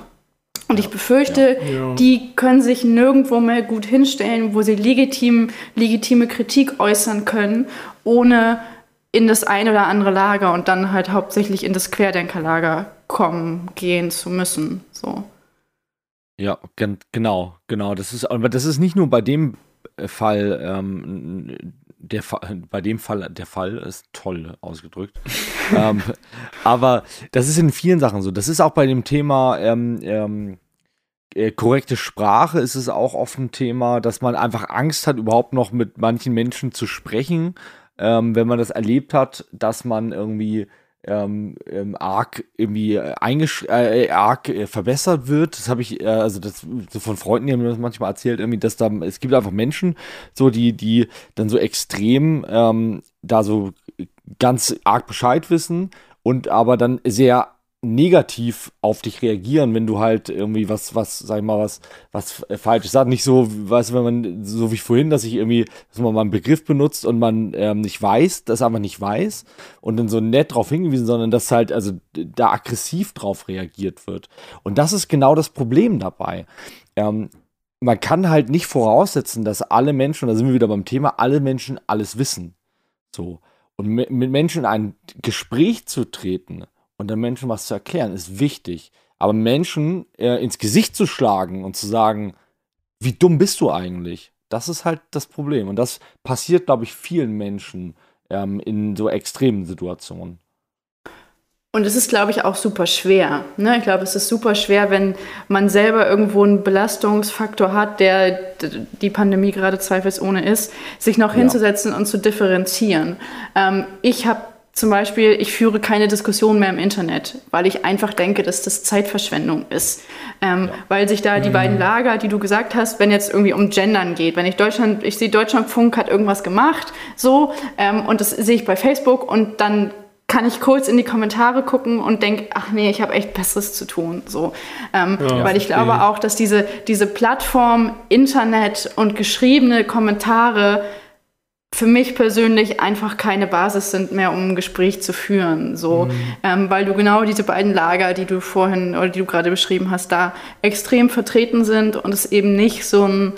Und ich befürchte, ja, ja. die können sich nirgendwo mehr gut hinstellen, wo sie legitim, legitime Kritik äußern können, ohne in das eine oder andere Lager und dann halt hauptsächlich in das Querdenkerlager kommen, gehen zu müssen. So. Ja, gen genau, genau. Das ist, aber das ist nicht nur bei dem äh, Fall, ähm, der Fall, bei dem Fall, der Fall ist toll ausgedrückt. [LAUGHS] ähm, aber das ist in vielen Sachen so. Das ist auch bei dem Thema ähm, ähm, äh, korrekte Sprache ist es auch oft ein Thema, dass man einfach Angst hat, überhaupt noch mit manchen Menschen zu sprechen, ähm, wenn man das erlebt hat, dass man irgendwie ähm, ähm, arg irgendwie eingesch äh, arg äh, verbessert wird. Das habe ich, äh, also das so von Freunden, die haben mir das manchmal erzählt, irgendwie, dass da, es gibt einfach Menschen, so die, die dann so extrem ähm, da so ganz arg Bescheid wissen und aber dann sehr negativ auf dich reagieren, wenn du halt irgendwie was, was, sag ich mal, was, was falsches sagst. Nicht so, weißt du, wenn man, so wie vorhin, dass ich irgendwie, dass man mal einen Begriff benutzt und man ähm, nicht weiß, das aber nicht weiß und dann so nett drauf hingewiesen, sondern dass halt, also da aggressiv drauf reagiert wird. Und das ist genau das Problem dabei. Ähm, man kann halt nicht voraussetzen, dass alle Menschen, da sind wir wieder beim Thema, alle Menschen alles wissen. So. Und mit Menschen in ein Gespräch zu treten, und den Menschen was zu erklären, ist wichtig. Aber Menschen äh, ins Gesicht zu schlagen und zu sagen, wie dumm bist du eigentlich? Das ist halt das Problem. Und das passiert, glaube ich, vielen Menschen ähm, in so extremen Situationen. Und es ist, glaube ich, auch super schwer. Ne? Ich glaube, es ist super schwer, wenn man selber irgendwo einen Belastungsfaktor hat, der die Pandemie gerade zweifelsohne ist, sich noch ja. hinzusetzen und zu differenzieren. Ähm, ich habe zum Beispiel, ich führe keine Diskussion mehr im Internet, weil ich einfach denke, dass das Zeitverschwendung ist. Ähm, ja. Weil sich da die mhm. beiden Lager, die du gesagt hast, wenn jetzt irgendwie um Gendern geht, wenn ich Deutschland, ich sehe Deutschlandfunk hat irgendwas gemacht, so, ähm, und das sehe ich bei Facebook und dann kann ich kurz in die Kommentare gucken und denke, ach nee, ich habe echt Besseres zu tun. So. Ähm, ja, weil ich glaube auch, dass diese, diese Plattform Internet und geschriebene Kommentare für mich persönlich einfach keine Basis sind mehr, um ein Gespräch zu führen. So, mhm. ähm, weil du genau diese beiden Lager, die du vorhin oder die du gerade beschrieben hast, da extrem vertreten sind und es eben nicht so ein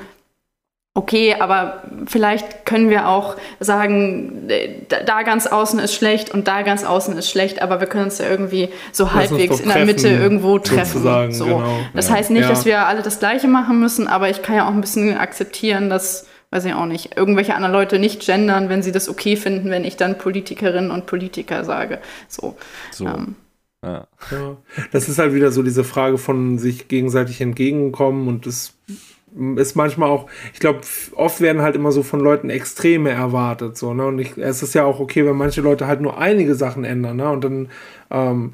Okay, aber vielleicht können wir auch sagen, da ganz außen ist schlecht und da ganz außen ist schlecht, aber wir können uns ja irgendwie so halbwegs in der Mitte irgendwo treffen. So. Genau. Das ja. heißt nicht, ja. dass wir alle das Gleiche machen müssen, aber ich kann ja auch ein bisschen akzeptieren, dass, weiß ich auch nicht, irgendwelche anderen Leute nicht gendern, wenn sie das okay finden, wenn ich dann Politikerinnen und Politiker sage. So. so. Ähm. Ja. ja. Das ist halt wieder so diese Frage von sich gegenseitig entgegenkommen und das ist manchmal auch, ich glaube, oft werden halt immer so von Leuten Extreme erwartet, so, ne? Und ich, es ist ja auch okay, wenn manche Leute halt nur einige Sachen ändern, ne? Und dann, ähm,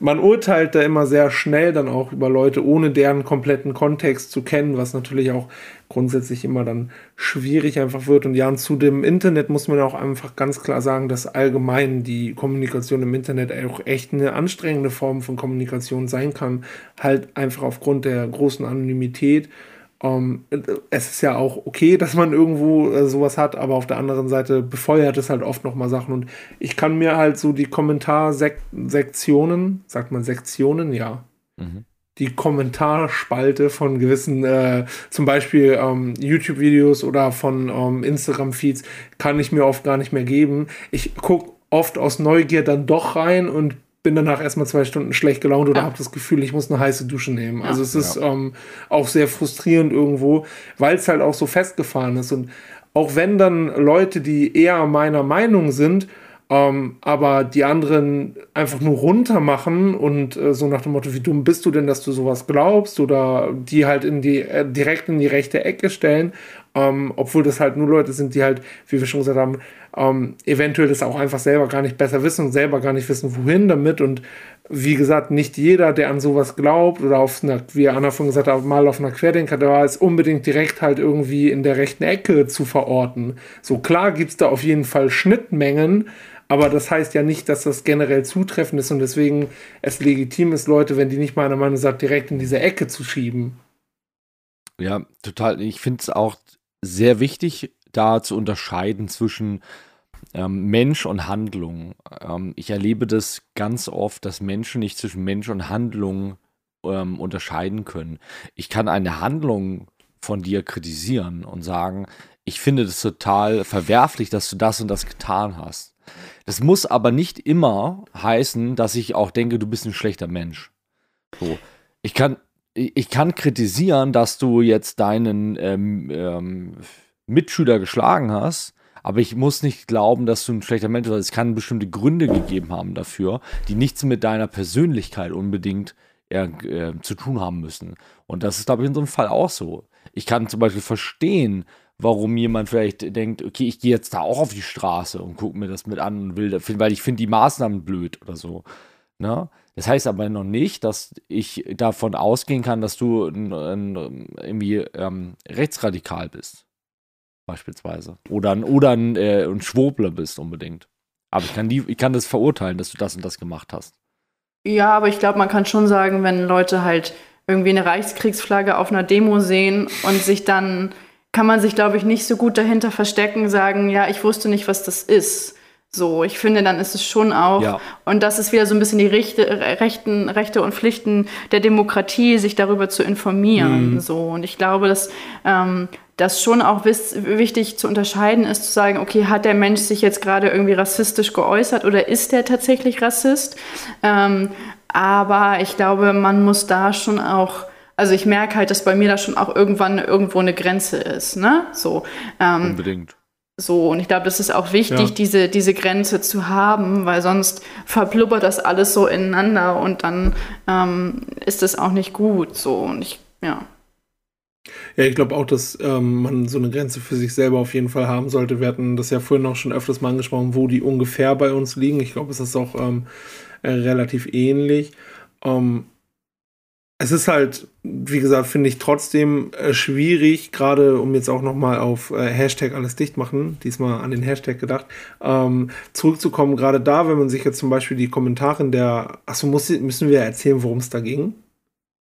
man urteilt da immer sehr schnell dann auch über Leute, ohne deren kompletten Kontext zu kennen, was natürlich auch grundsätzlich immer dann schwierig einfach wird. Und ja, und zu dem Internet muss man auch einfach ganz klar sagen, dass allgemein die Kommunikation im Internet auch echt eine anstrengende Form von Kommunikation sein kann. Halt einfach aufgrund der großen Anonymität um, ähm, es ist ja auch okay, dass man irgendwo äh, sowas hat, aber auf der anderen Seite befeuert es halt oft nochmal Sachen. Und ich kann mir halt so die Kommentarsektionen, sagt man Sektionen, ja. Mhm. Die Kommentarspalte von gewissen, äh, zum Beispiel ähm, YouTube-Videos oder von ähm, Instagram-Feeds, kann ich mir oft gar nicht mehr geben. Ich gucke oft aus Neugier dann doch rein und bin danach erstmal zwei Stunden schlecht gelaunt oder ja. habe das Gefühl, ich muss eine heiße Dusche nehmen. Ja. Also es ist ja. ähm, auch sehr frustrierend irgendwo, weil es halt auch so festgefahren ist. Und auch wenn dann Leute, die eher meiner Meinung sind, ähm, aber die anderen einfach nur runter machen und äh, so nach dem Motto, wie dumm bist du denn, dass du sowas glaubst oder die halt in die äh, direkt in die rechte Ecke stellen, ähm, obwohl das halt nur Leute sind, die halt, wie wir schon gesagt haben, ähm, eventuell das auch einfach selber gar nicht besser wissen und selber gar nicht wissen, wohin damit. Und wie gesagt, nicht jeder, der an sowas glaubt oder auf einer, wie Anna von gesagt hat, mal auf einer Querdenker, da ist unbedingt direkt halt irgendwie in der rechten Ecke zu verorten. So klar gibt es da auf jeden Fall Schnittmengen, aber das heißt ja nicht, dass das generell zutreffend ist und deswegen es legitim ist, Leute, wenn die nicht meiner Meinung sind, direkt in diese Ecke zu schieben. Ja, total. Ich finde es auch sehr wichtig, da zu unterscheiden zwischen ähm, Mensch und Handlung. Ähm, ich erlebe das ganz oft, dass Menschen nicht zwischen Mensch und Handlung ähm, unterscheiden können. Ich kann eine Handlung von dir kritisieren und sagen, ich finde das total verwerflich, dass du das und das getan hast. Das muss aber nicht immer heißen, dass ich auch denke, du bist ein schlechter Mensch. So. Ich kann, ich kann kritisieren, dass du jetzt deinen ähm, ähm, Mitschüler geschlagen hast, aber ich muss nicht glauben, dass du ein schlechter Mensch bist. Es kann bestimmte Gründe gegeben haben dafür, die nichts mit deiner Persönlichkeit unbedingt äh, äh, zu tun haben müssen. Und das ist, glaube ich, in so einem Fall auch so. Ich kann zum Beispiel verstehen, warum jemand vielleicht denkt, okay, ich gehe jetzt da auch auf die Straße und gucke mir das mit an und will, weil ich finde die Maßnahmen blöd oder so. Ne? Das heißt aber noch nicht, dass ich davon ausgehen kann, dass du ein, ein, irgendwie ähm, rechtsradikal bist beispielsweise. Oder ein, oder ein, äh, ein Schwobler bist unbedingt. Aber ich kann, die, ich kann das verurteilen, dass du das und das gemacht hast. Ja, aber ich glaube, man kann schon sagen, wenn Leute halt irgendwie eine Reichskriegsflagge auf einer Demo sehen und sich dann, kann man sich, glaube ich, nicht so gut dahinter verstecken, sagen, ja, ich wusste nicht, was das ist. So, ich finde, dann ist es schon auch, ja. und das ist wieder so ein bisschen die Rechte, Rechten, Rechte und Pflichten der Demokratie, sich darüber zu informieren. Mhm. So, und ich glaube, dass ähm, das schon auch wichtig zu unterscheiden ist, zu sagen, okay, hat der Mensch sich jetzt gerade irgendwie rassistisch geäußert oder ist der tatsächlich Rassist? Ähm, aber ich glaube, man muss da schon auch also ich merke halt, dass bei mir da schon auch irgendwann irgendwo eine Grenze ist, ne? So. Ähm, Unbedingt. So, und ich glaube, das ist auch wichtig, ja. diese, diese Grenze zu haben, weil sonst verplubbert das alles so ineinander und dann ähm, ist das auch nicht gut. So, und ich, ja. Ja, ich glaube auch, dass ähm, man so eine Grenze für sich selber auf jeden Fall haben sollte. Wir hatten das ja vorhin auch schon öfters mal angesprochen, wo die ungefähr bei uns liegen. Ich glaube, es ist auch ähm, äh, relativ ähnlich. Ähm, es ist halt, wie gesagt, finde ich trotzdem äh, schwierig, gerade um jetzt auch nochmal auf äh, Hashtag alles dicht machen, diesmal an den Hashtag gedacht, ähm, zurückzukommen, gerade da, wenn man sich jetzt zum Beispiel die Kommentare in der, achso, müssen wir erzählen, worum es da ging?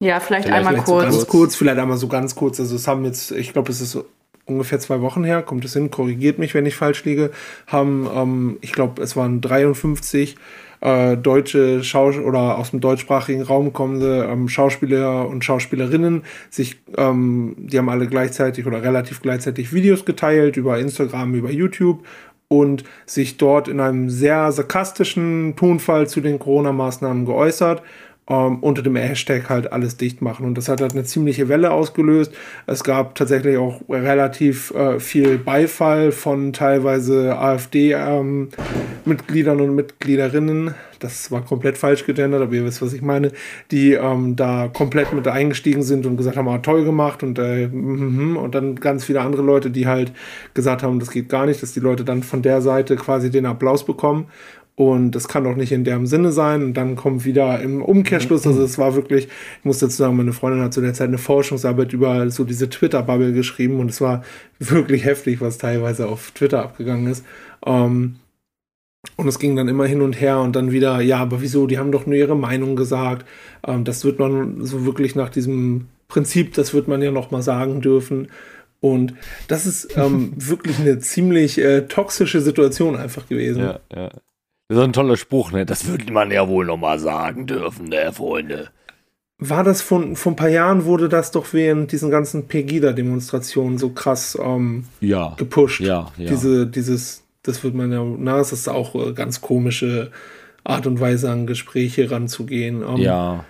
Ja, vielleicht, vielleicht einmal vielleicht kurz. So ganz kurz, vielleicht einmal so ganz kurz. Also es haben jetzt, ich glaube, es ist ungefähr zwei Wochen her, kommt es hin, korrigiert mich, wenn ich falsch liege, haben, ähm, ich glaube, es waren 53 äh, deutsche Schauspieler oder aus dem deutschsprachigen Raum kommende ähm, Schauspieler und Schauspielerinnen sich, ähm, die haben alle gleichzeitig oder relativ gleichzeitig Videos geteilt über Instagram, über YouTube und sich dort in einem sehr sarkastischen Tonfall zu den Corona-Maßnahmen geäußert ähm, unter dem Hashtag halt alles dicht machen. Und das hat halt eine ziemliche Welle ausgelöst. Es gab tatsächlich auch relativ äh, viel Beifall von teilweise AfD-Mitgliedern ähm, und Mitgliederinnen. Das war komplett falsch gegendert, aber ihr wisst, was ich meine, die ähm, da komplett mit eingestiegen sind und gesagt haben, ah, toll gemacht und, äh, mm, und dann ganz viele andere Leute, die halt gesagt haben, das geht gar nicht, dass die Leute dann von der Seite quasi den Applaus bekommen und das kann doch nicht in deren Sinne sein. Und dann kommt wieder im Umkehrschluss, also es war wirklich, ich muss dazu sagen, meine Freundin hat zu der Zeit eine Forschungsarbeit über so diese Twitter-Bubble geschrieben und es war wirklich heftig, was teilweise auf Twitter abgegangen ist. Ähm, und es ging dann immer hin und her und dann wieder, ja, aber wieso, die haben doch nur ihre Meinung gesagt. Ähm, das wird man so wirklich nach diesem Prinzip, das wird man ja noch mal sagen dürfen. Und das ist ähm, [LAUGHS] wirklich eine ziemlich äh, toxische Situation einfach gewesen. Ja, ja. Das ist ein toller Spruch, ne? Das würde man ja wohl nochmal sagen dürfen, ne, Freunde. War das von, vor ein paar Jahren, wurde das doch während diesen ganzen Pegida-Demonstrationen so krass ähm, ja. gepusht? Ja, ja. Diese, dieses, das wird man ja, na, es ist auch äh, ganz komische Art und Weise an Gespräche ranzugehen. Ähm, ja.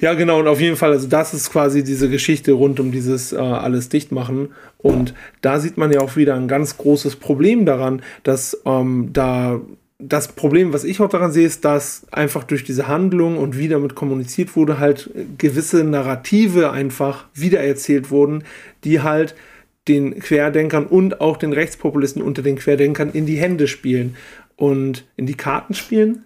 Ja, genau, und auf jeden Fall, also das ist quasi diese Geschichte rund um dieses äh, alles dicht machen. Und da sieht man ja auch wieder ein ganz großes Problem daran, dass ähm, da das Problem, was ich auch daran sehe, ist, dass einfach durch diese Handlung und wie damit kommuniziert wurde, halt gewisse Narrative einfach wiedererzählt wurden, die halt den Querdenkern und auch den Rechtspopulisten unter den Querdenkern in die Hände spielen und in die Karten spielen.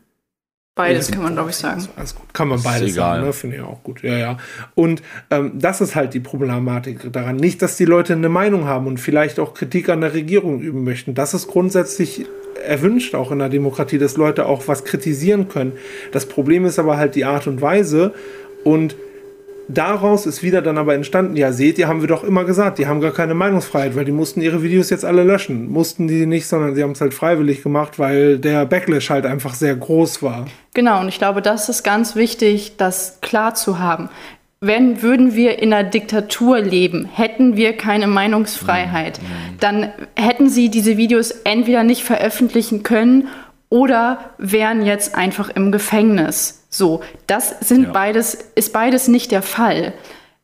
Beides kann man, glaube ich, sagen. Alles gut. Kann man beides sagen, ne? finde ich auch gut. Ja, ja. Und ähm, das ist halt die Problematik daran. Nicht, dass die Leute eine Meinung haben und vielleicht auch Kritik an der Regierung üben möchten. Das ist grundsätzlich erwünscht, auch in der Demokratie, dass Leute auch was kritisieren können. Das Problem ist aber halt die Art und Weise und daraus ist wieder dann aber entstanden, ja, seht ihr, haben wir doch immer gesagt, die haben gar keine Meinungsfreiheit, weil die mussten ihre Videos jetzt alle löschen. Mussten die nicht, sondern sie haben es halt freiwillig gemacht, weil der Backlash halt einfach sehr groß war. Genau, und ich glaube, das ist ganz wichtig, das klar zu haben. Wenn würden wir in einer Diktatur leben, hätten wir keine Meinungsfreiheit, dann hätten sie diese Videos entweder nicht veröffentlichen können oder wären jetzt einfach im Gefängnis. So, das sind ja. beides, ist beides nicht der Fall.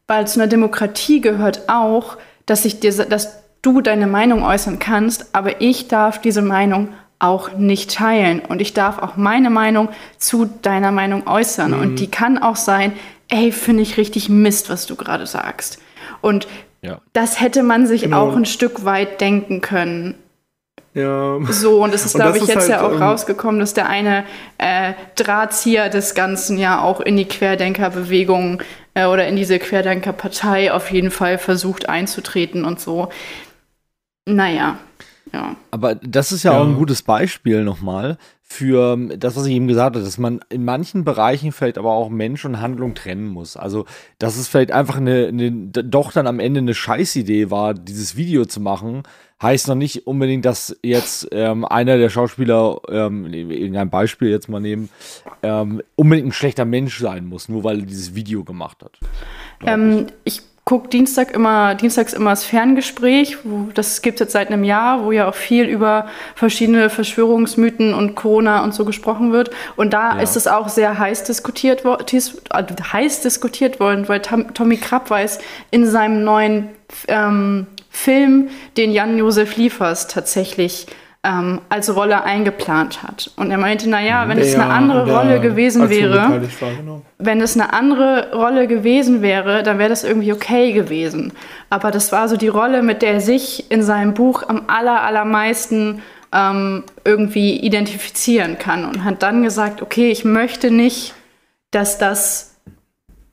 Weil zu einer Demokratie gehört auch, dass, ich dir, dass du deine Meinung äußern kannst, aber ich darf diese Meinung auch nicht teilen. Und ich darf auch meine Meinung zu deiner Meinung äußern. Mhm. Und die kann auch sein, ey, finde ich richtig Mist, was du gerade sagst. Und ja. das hätte man sich genau. auch ein Stück weit denken können. Ja. So, und es ist, [LAUGHS] glaube ich, jetzt halt, ja auch ähm, rausgekommen, dass der eine äh, Drahtzieher des Ganzen ja auch in die Querdenkerbewegung äh, oder in diese Querdenkerpartei auf jeden Fall versucht einzutreten und so. Naja, ja. Aber das ist ja, ja. auch ein gutes Beispiel nochmal für das, was ich eben gesagt habe, dass man in manchen Bereichen vielleicht aber auch Mensch und Handlung trennen muss. Also, dass es vielleicht einfach eine, eine doch dann am Ende eine Scheißidee war, dieses Video zu machen, heißt noch nicht unbedingt, dass jetzt ähm, einer der Schauspieler, ähm, irgendein Beispiel jetzt mal nehmen, ähm, unbedingt ein schlechter Mensch sein muss, nur weil er dieses Video gemacht hat. Ähm, ich gucke Dienstag immer, dienstags immer das Ferngespräch, wo, das gibt es jetzt seit einem Jahr, wo ja auch viel über verschiedene Verschwörungsmythen und Corona und so gesprochen wird. Und da ja. ist es auch sehr heiß diskutiert, also heiß diskutiert worden, weil Tommy Krapp weiß in seinem neuen ähm, Film, den Jan-Josef Liefers tatsächlich ähm, als Rolle eingeplant hat. Und er meinte, naja, wenn es eine andere Rolle gewesen wäre, wenn es eine andere Rolle gewesen wäre, dann wäre das irgendwie okay gewesen. Aber das war so die Rolle, mit der er sich in seinem Buch am aller, allermeisten ähm, irgendwie identifizieren kann. Und hat dann gesagt, okay, ich möchte nicht, dass das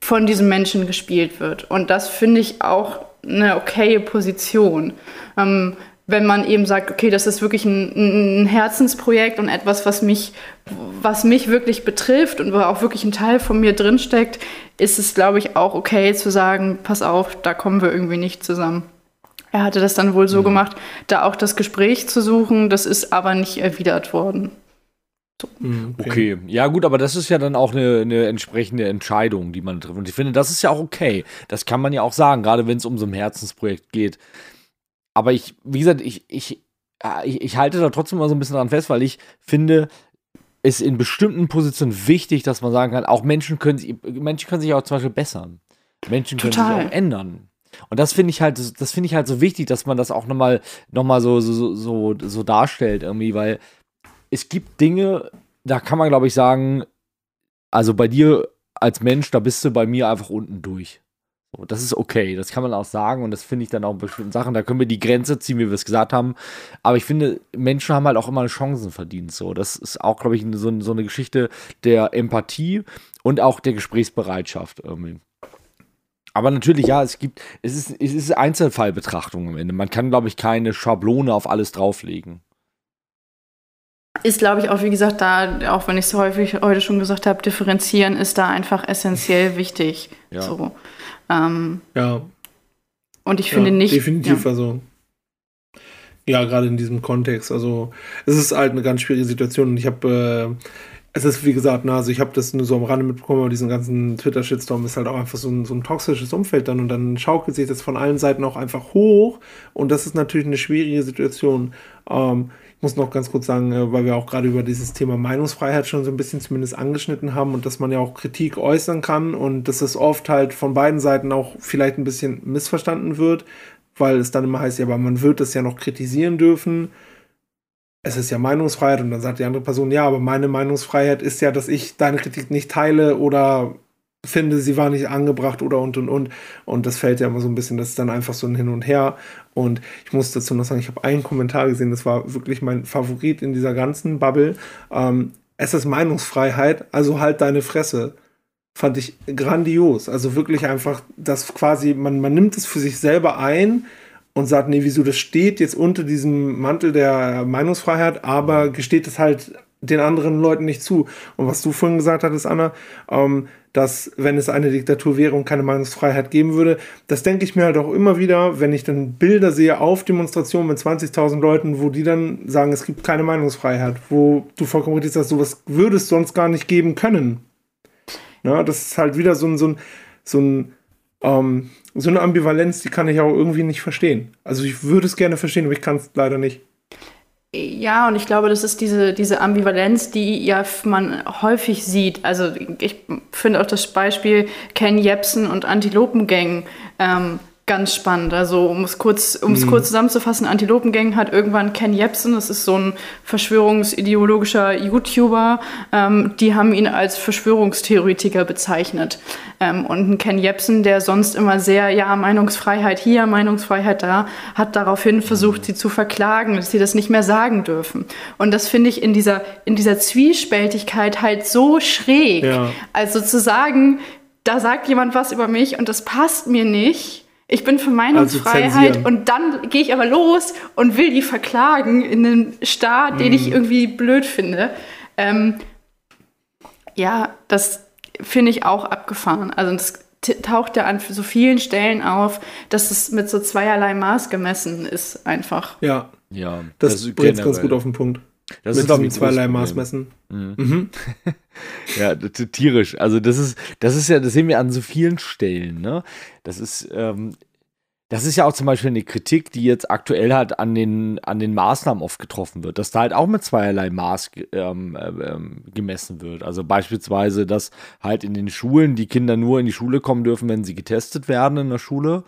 von diesem Menschen gespielt wird. Und das finde ich auch eine okaye Position. Ähm, wenn man eben sagt, okay, das ist wirklich ein, ein, Herzensprojekt und etwas, was mich, was mich wirklich betrifft und wo auch wirklich ein Teil von mir drinsteckt, ist es, glaube ich, auch okay zu sagen, pass auf, da kommen wir irgendwie nicht zusammen. er hatte das dann wohl so mhm. gemacht, da auch das Gespräch zu suchen. Das ist aber nicht erwidert worden. So. Mhm, okay. okay. ja gut, aber das ist ja dann auch eine, eine, entsprechende Entscheidung, die man trifft. Und ich finde, das ist ja auch okay. Das kann man ja auch sagen, gerade wenn es um so ein Herzensprojekt geht. Aber ich, wie gesagt, ich, ich, ich, ich halte da trotzdem mal so ein bisschen dran fest, weil ich finde, es in bestimmten Positionen wichtig, dass man sagen kann, auch Menschen können, Menschen können sich auch zum Beispiel bessern. Menschen können Total. sich auch ändern. Und das finde ich halt, das finde ich halt so wichtig, dass man das auch nochmal noch mal so, so, so, so darstellt, irgendwie, weil es gibt Dinge, da kann man, glaube ich, sagen, also bei dir als Mensch, da bist du bei mir einfach unten durch. Das ist okay, das kann man auch sagen und das finde ich dann auch in bestimmten Sachen. Da können wir die Grenze ziehen, wie wir es gesagt haben. Aber ich finde, Menschen haben halt auch immer Chancen verdient. So, das ist auch, glaube ich, so, so eine Geschichte der Empathie und auch der Gesprächsbereitschaft irgendwie. Aber natürlich, ja, es gibt, es ist, es ist Einzelfallbetrachtung am Ende. Man kann, glaube ich, keine Schablone auf alles drauflegen. Ist, glaube ich, auch, wie gesagt, da, auch wenn ich es häufig heute schon gesagt habe, differenzieren ist da einfach essentiell wichtig. Ja. So. Ähm, ja. Und ich finde ja, nicht. Definitiv, ja. also. Ja, gerade in diesem Kontext. Also, es ist halt eine ganz schwierige Situation. Und ich habe. Äh, es ist wie gesagt, na, also ich habe das nur so am Rande mitbekommen, aber diesen ganzen Twitter-Shitstorm ist halt auch einfach so ein, so ein toxisches Umfeld dann und dann schaukelt sich das von allen Seiten auch einfach hoch und das ist natürlich eine schwierige Situation. Ähm, muss noch ganz kurz sagen, äh, weil wir auch gerade über dieses Thema Meinungsfreiheit schon so ein bisschen zumindest angeschnitten haben und dass man ja auch Kritik äußern kann und dass es oft halt von beiden Seiten auch vielleicht ein bisschen missverstanden wird, weil es dann immer heißt, ja, aber man wird es ja noch kritisieren dürfen. Es ist ja Meinungsfreiheit und dann sagt die andere Person, ja, aber meine Meinungsfreiheit ist ja, dass ich deine Kritik nicht teile oder finde, sie war nicht angebracht oder und und und. Und das fällt ja immer so ein bisschen, das ist dann einfach so ein Hin und Her. Und ich muss dazu noch sagen, ich habe einen Kommentar gesehen, das war wirklich mein Favorit in dieser ganzen Bubble. Ähm, es ist Meinungsfreiheit, also halt deine Fresse. Fand ich grandios. Also wirklich einfach, dass quasi, man, man nimmt es für sich selber ein, und sagt, nee, wieso, das steht jetzt unter diesem Mantel der Meinungsfreiheit, aber gesteht es halt den anderen Leuten nicht zu. Und was du vorhin gesagt hattest, Anna, ähm, dass wenn es eine Diktatur wäre und keine Meinungsfreiheit geben würde, das denke ich mir halt auch immer wieder, wenn ich dann Bilder sehe auf Demonstrationen mit 20.000 Leuten, wo die dann sagen, es gibt keine Meinungsfreiheit, wo du vollkommen richtig sagst, sowas würde es sonst gar nicht geben können. Ja, das ist halt wieder so ein, so ein, so ein ähm, so eine Ambivalenz, die kann ich auch irgendwie nicht verstehen. Also ich würde es gerne verstehen, aber ich kann es leider nicht. Ja, und ich glaube, das ist diese, diese Ambivalenz, die ja man häufig sieht. Also ich finde auch das Beispiel Ken Jebsen und Antilopengang ähm, ganz spannend. Also um es kurz, um es mhm. kurz zusammenzufassen, Antilopengang hat irgendwann Ken Jebsen, das ist so ein verschwörungsideologischer YouTuber, ähm, die haben ihn als Verschwörungstheoretiker bezeichnet. Ähm, und ein Ken Jebsen, der sonst immer sehr, ja, Meinungsfreiheit hier, Meinungsfreiheit da, hat daraufhin versucht, sie zu verklagen, dass sie das nicht mehr sagen dürfen. Und das finde ich in dieser, in dieser Zwiespältigkeit halt so schräg. Ja. Also zu sagen, da sagt jemand was über mich und das passt mir nicht ich bin für Meinungsfreiheit also und dann gehe ich aber los und will die verklagen in einen Staat, mm. den ich mhm. irgendwie blöd finde. Ähm, ja, das finde ich auch abgefahren. Also das taucht ja an so vielen Stellen auf, dass es mit so zweierlei Maß gemessen ist einfach. Ja, ja das, das bringt ganz gut auf den Punkt. Das mit ist zweierlei Maß messen. Mhm. Mhm. [LAUGHS] ja, tierisch. Also das ist, das ist ja, das sehen wir an so vielen Stellen. Ne? Das ist, ähm, das ist ja auch zum Beispiel eine Kritik, die jetzt aktuell halt an den, an den Maßnahmen oft getroffen wird, dass da halt auch mit zweierlei Maß ähm, ähm, gemessen wird. Also beispielsweise, dass halt in den Schulen die Kinder nur in die Schule kommen dürfen, wenn sie getestet werden in der Schule.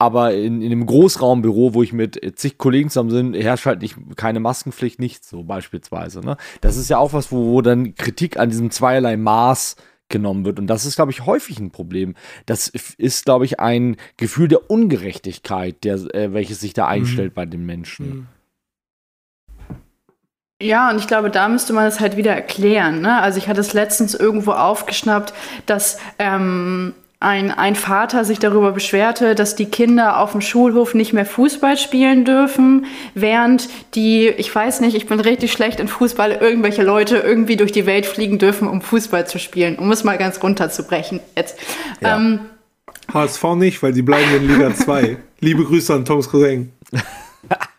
Aber in, in einem Großraumbüro, wo ich mit zig Kollegen zusammen bin, herrscht halt nicht, keine Maskenpflicht, nichts so beispielsweise. Ne? Das ist ja auch was, wo, wo dann Kritik an diesem zweierlei Maß genommen wird. Und das ist, glaube ich, häufig ein Problem. Das ist, glaube ich, ein Gefühl der Ungerechtigkeit, der, äh, welches sich da mhm. einstellt mhm. bei den Menschen. Mhm. Ja, und ich glaube, da müsste man es halt wieder erklären. Ne? Also ich hatte es letztens irgendwo aufgeschnappt, dass ähm, ein, ein Vater sich darüber beschwerte, dass die Kinder auf dem Schulhof nicht mehr Fußball spielen dürfen, während die, ich weiß nicht, ich bin richtig schlecht in Fußball, irgendwelche Leute irgendwie durch die Welt fliegen dürfen, um Fußball zu spielen, um es mal ganz runterzubrechen jetzt. Ja. Ähm, HSV nicht, weil sie bleiben in Liga [LAUGHS] 2. Liebe Grüße an Toms Cousin. [LAUGHS]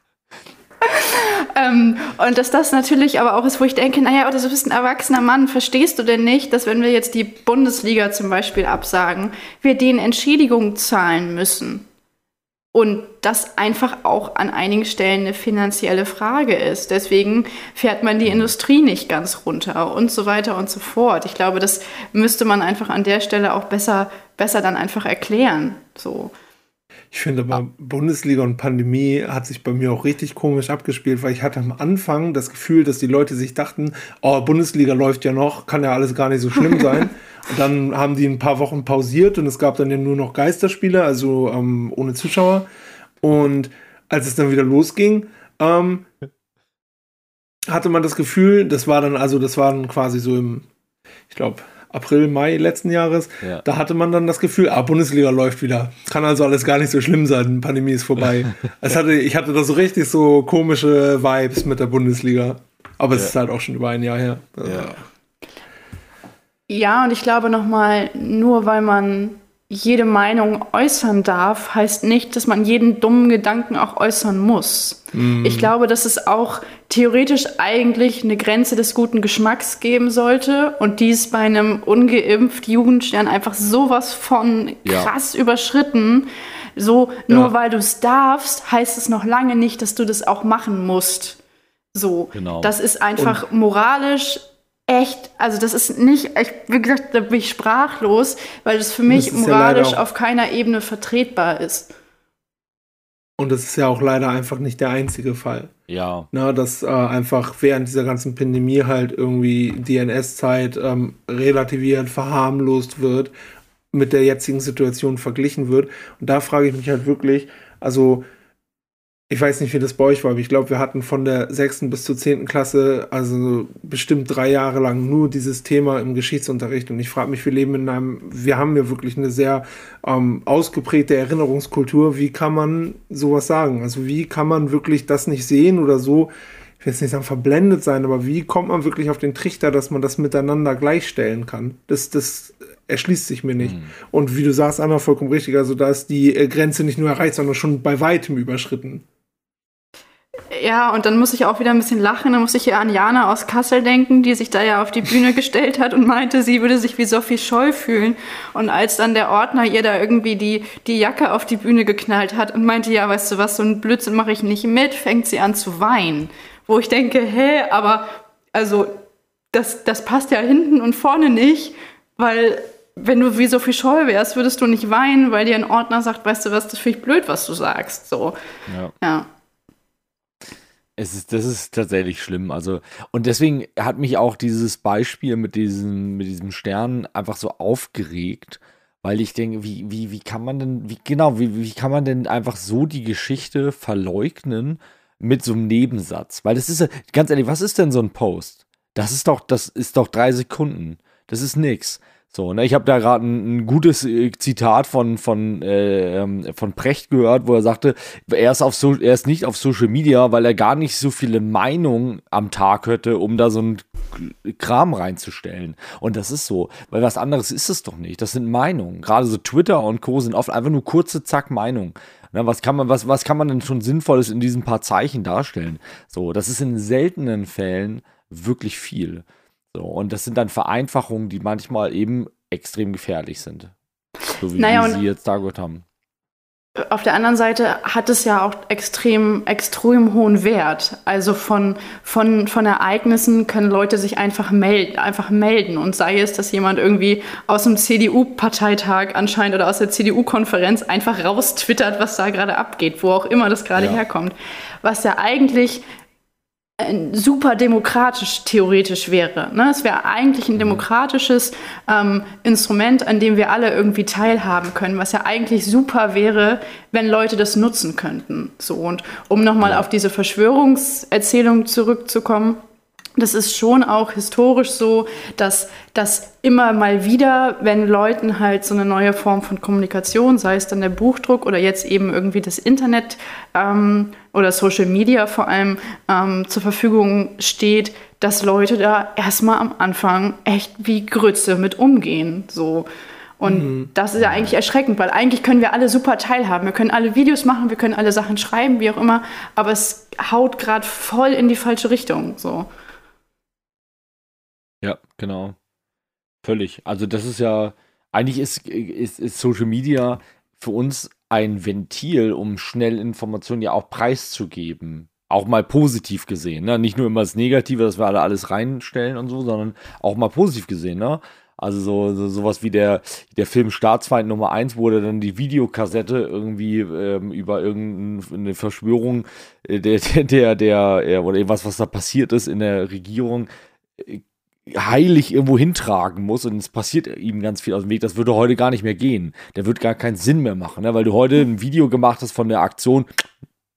ähm, und dass das natürlich aber auch ist, wo ich denke, naja, oder du bist ein erwachsener Mann, verstehst du denn nicht, dass wenn wir jetzt die Bundesliga zum Beispiel absagen, wir denen Entschädigung zahlen müssen? Und das einfach auch an einigen Stellen eine finanzielle Frage ist. Deswegen fährt man die Industrie nicht ganz runter und so weiter und so fort. Ich glaube, das müsste man einfach an der Stelle auch besser, besser dann einfach erklären. So. Ich finde aber, Bundesliga und Pandemie hat sich bei mir auch richtig komisch abgespielt, weil ich hatte am Anfang das Gefühl, dass die Leute sich dachten, oh, Bundesliga läuft ja noch, kann ja alles gar nicht so schlimm sein. [LAUGHS] und dann haben die ein paar Wochen pausiert und es gab dann ja nur noch Geisterspiele, also ähm, ohne Zuschauer. Und als es dann wieder losging, ähm, hatte man das Gefühl, das war dann, also das war dann quasi so im, ich glaube, April, Mai letzten Jahres, ja. da hatte man dann das Gefühl, ah, Bundesliga läuft wieder. Kann also alles gar nicht so schlimm sein, die Pandemie ist vorbei. [LAUGHS] es hatte, ich hatte da so richtig so komische Vibes mit der Bundesliga. Aber es ja. ist halt auch schon über ein Jahr her. Also, ja. ja, und ich glaube nochmal, nur weil man jede Meinung äußern darf, heißt nicht, dass man jeden dummen Gedanken auch äußern muss. Mm. Ich glaube, dass es auch theoretisch eigentlich eine Grenze des guten Geschmacks geben sollte und dies bei einem ungeimpft Jugendstern einfach sowas von krass ja. überschritten. So, nur ja. weil du es darfst, heißt es noch lange nicht, dass du das auch machen musst. So, genau. das ist einfach und moralisch echt, also das ist nicht, ich, wie gesagt, da bin ich sprachlos, weil das für mich das moralisch ja auf keiner Ebene vertretbar ist. Und das ist ja auch leider einfach nicht der einzige Fall. Ja. Na, dass äh, einfach während dieser ganzen Pandemie halt irgendwie die NS-Zeit ähm, relativiert, verharmlost wird, mit der jetzigen Situation verglichen wird. Und da frage ich mich halt wirklich, also ich weiß nicht, wie das bei euch war, aber ich glaube, wir hatten von der sechsten bis zur zehnten Klasse, also bestimmt drei Jahre lang nur dieses Thema im Geschichtsunterricht. Und ich frage mich, wir leben in einem, wir haben ja wirklich eine sehr ähm, ausgeprägte Erinnerungskultur. Wie kann man sowas sagen? Also wie kann man wirklich das nicht sehen oder so, ich will jetzt nicht sagen verblendet sein, aber wie kommt man wirklich auf den Trichter, dass man das miteinander gleichstellen kann? Das, das erschließt sich mir nicht. Mhm. Und wie du sagst, Anna, vollkommen richtig. Also da ist die äh, Grenze nicht nur erreicht, sondern schon bei weitem überschritten. Ja, und dann muss ich auch wieder ein bisschen lachen. Dann muss ich ja an Jana aus Kassel denken, die sich da ja auf die Bühne gestellt hat und meinte, sie würde sich wie Sophie Scholl fühlen. Und als dann der Ordner ihr da irgendwie die, die Jacke auf die Bühne geknallt hat und meinte, ja, weißt du was, so ein Blödsinn mache ich nicht mit, fängt sie an zu weinen. Wo ich denke, hä, aber also das, das passt ja hinten und vorne nicht, weil wenn du wie Sophie Scholl wärst, würdest du nicht weinen, weil dir ein Ordner sagt, weißt du was, das finde ich blöd, was du sagst. So. ja. ja. Es ist, das ist tatsächlich schlimm. Also, und deswegen hat mich auch dieses Beispiel mit diesem, mit diesem Stern einfach so aufgeregt, weil ich denke, wie, wie, wie kann man denn, wie, genau, wie, wie kann man denn einfach so die Geschichte verleugnen mit so einem Nebensatz? Weil das ist, ganz ehrlich, was ist denn so ein Post? Das ist doch, das ist doch drei Sekunden. Das ist nix. So, ne, ich habe da gerade ein, ein, gutes äh, Zitat von, von, äh, ähm, von Precht gehört, wo er sagte, er ist, auf so, er ist nicht auf Social Media, weil er gar nicht so viele Meinungen am Tag hätte, um da so ein Kram reinzustellen. Und das ist so, weil was anderes ist es doch nicht. Das sind Meinungen. Gerade so Twitter und Co. sind oft einfach nur kurze Zack-Meinungen. Na, was kann man, was, was kann man denn schon Sinnvolles in diesen paar Zeichen darstellen? So, das ist in seltenen Fällen wirklich viel. So, und das sind dann Vereinfachungen, die manchmal eben extrem gefährlich sind. So wie naja, sie jetzt dargestellt haben. Auf der anderen Seite hat es ja auch extrem, extrem hohen Wert. Also von, von, von Ereignissen können Leute sich einfach melden, einfach melden. Und sei es, dass jemand irgendwie aus dem CDU-Parteitag anscheinend oder aus der CDU-Konferenz einfach raustwittert, was da gerade abgeht, wo auch immer das gerade ja. herkommt. Was ja eigentlich super demokratisch theoretisch wäre. Ne? Es wäre eigentlich ein mhm. demokratisches ähm, Instrument, an dem wir alle irgendwie teilhaben können, was ja eigentlich super wäre, wenn Leute das nutzen könnten. So und um nochmal auf diese Verschwörungserzählung zurückzukommen. Das ist schon auch historisch so, dass das immer mal wieder, wenn Leuten halt so eine neue Form von Kommunikation, sei es dann der Buchdruck oder jetzt eben irgendwie das Internet ähm, oder Social Media vor allem ähm, zur Verfügung steht, dass Leute da erstmal am Anfang echt wie Grütze mit umgehen. So. Und mhm. das ist ja eigentlich erschreckend, weil eigentlich können wir alle super teilhaben. Wir können alle Videos machen, wir können alle Sachen schreiben, wie auch immer, aber es haut gerade voll in die falsche Richtung. So. Ja, genau. Völlig. Also das ist ja, eigentlich ist, ist, ist Social Media für uns ein Ventil, um schnell Informationen ja auch preiszugeben auch mal positiv gesehen, ne? Nicht nur immer das Negative, dass wir alle alles reinstellen und so, sondern auch mal positiv gesehen, ne? Also so, so sowas wie der, der Film Staatsfeind Nummer 1, wo dann die Videokassette irgendwie ähm, über irgendeine Verschwörung äh, der, [LAUGHS] der, der, der, oder irgendwas, was da passiert ist in der Regierung, äh, heilig irgendwo hintragen muss und es passiert ihm ganz viel aus dem Weg, das würde heute gar nicht mehr gehen. Der wird gar keinen Sinn mehr machen, ne? weil du heute ein Video gemacht hast von der Aktion,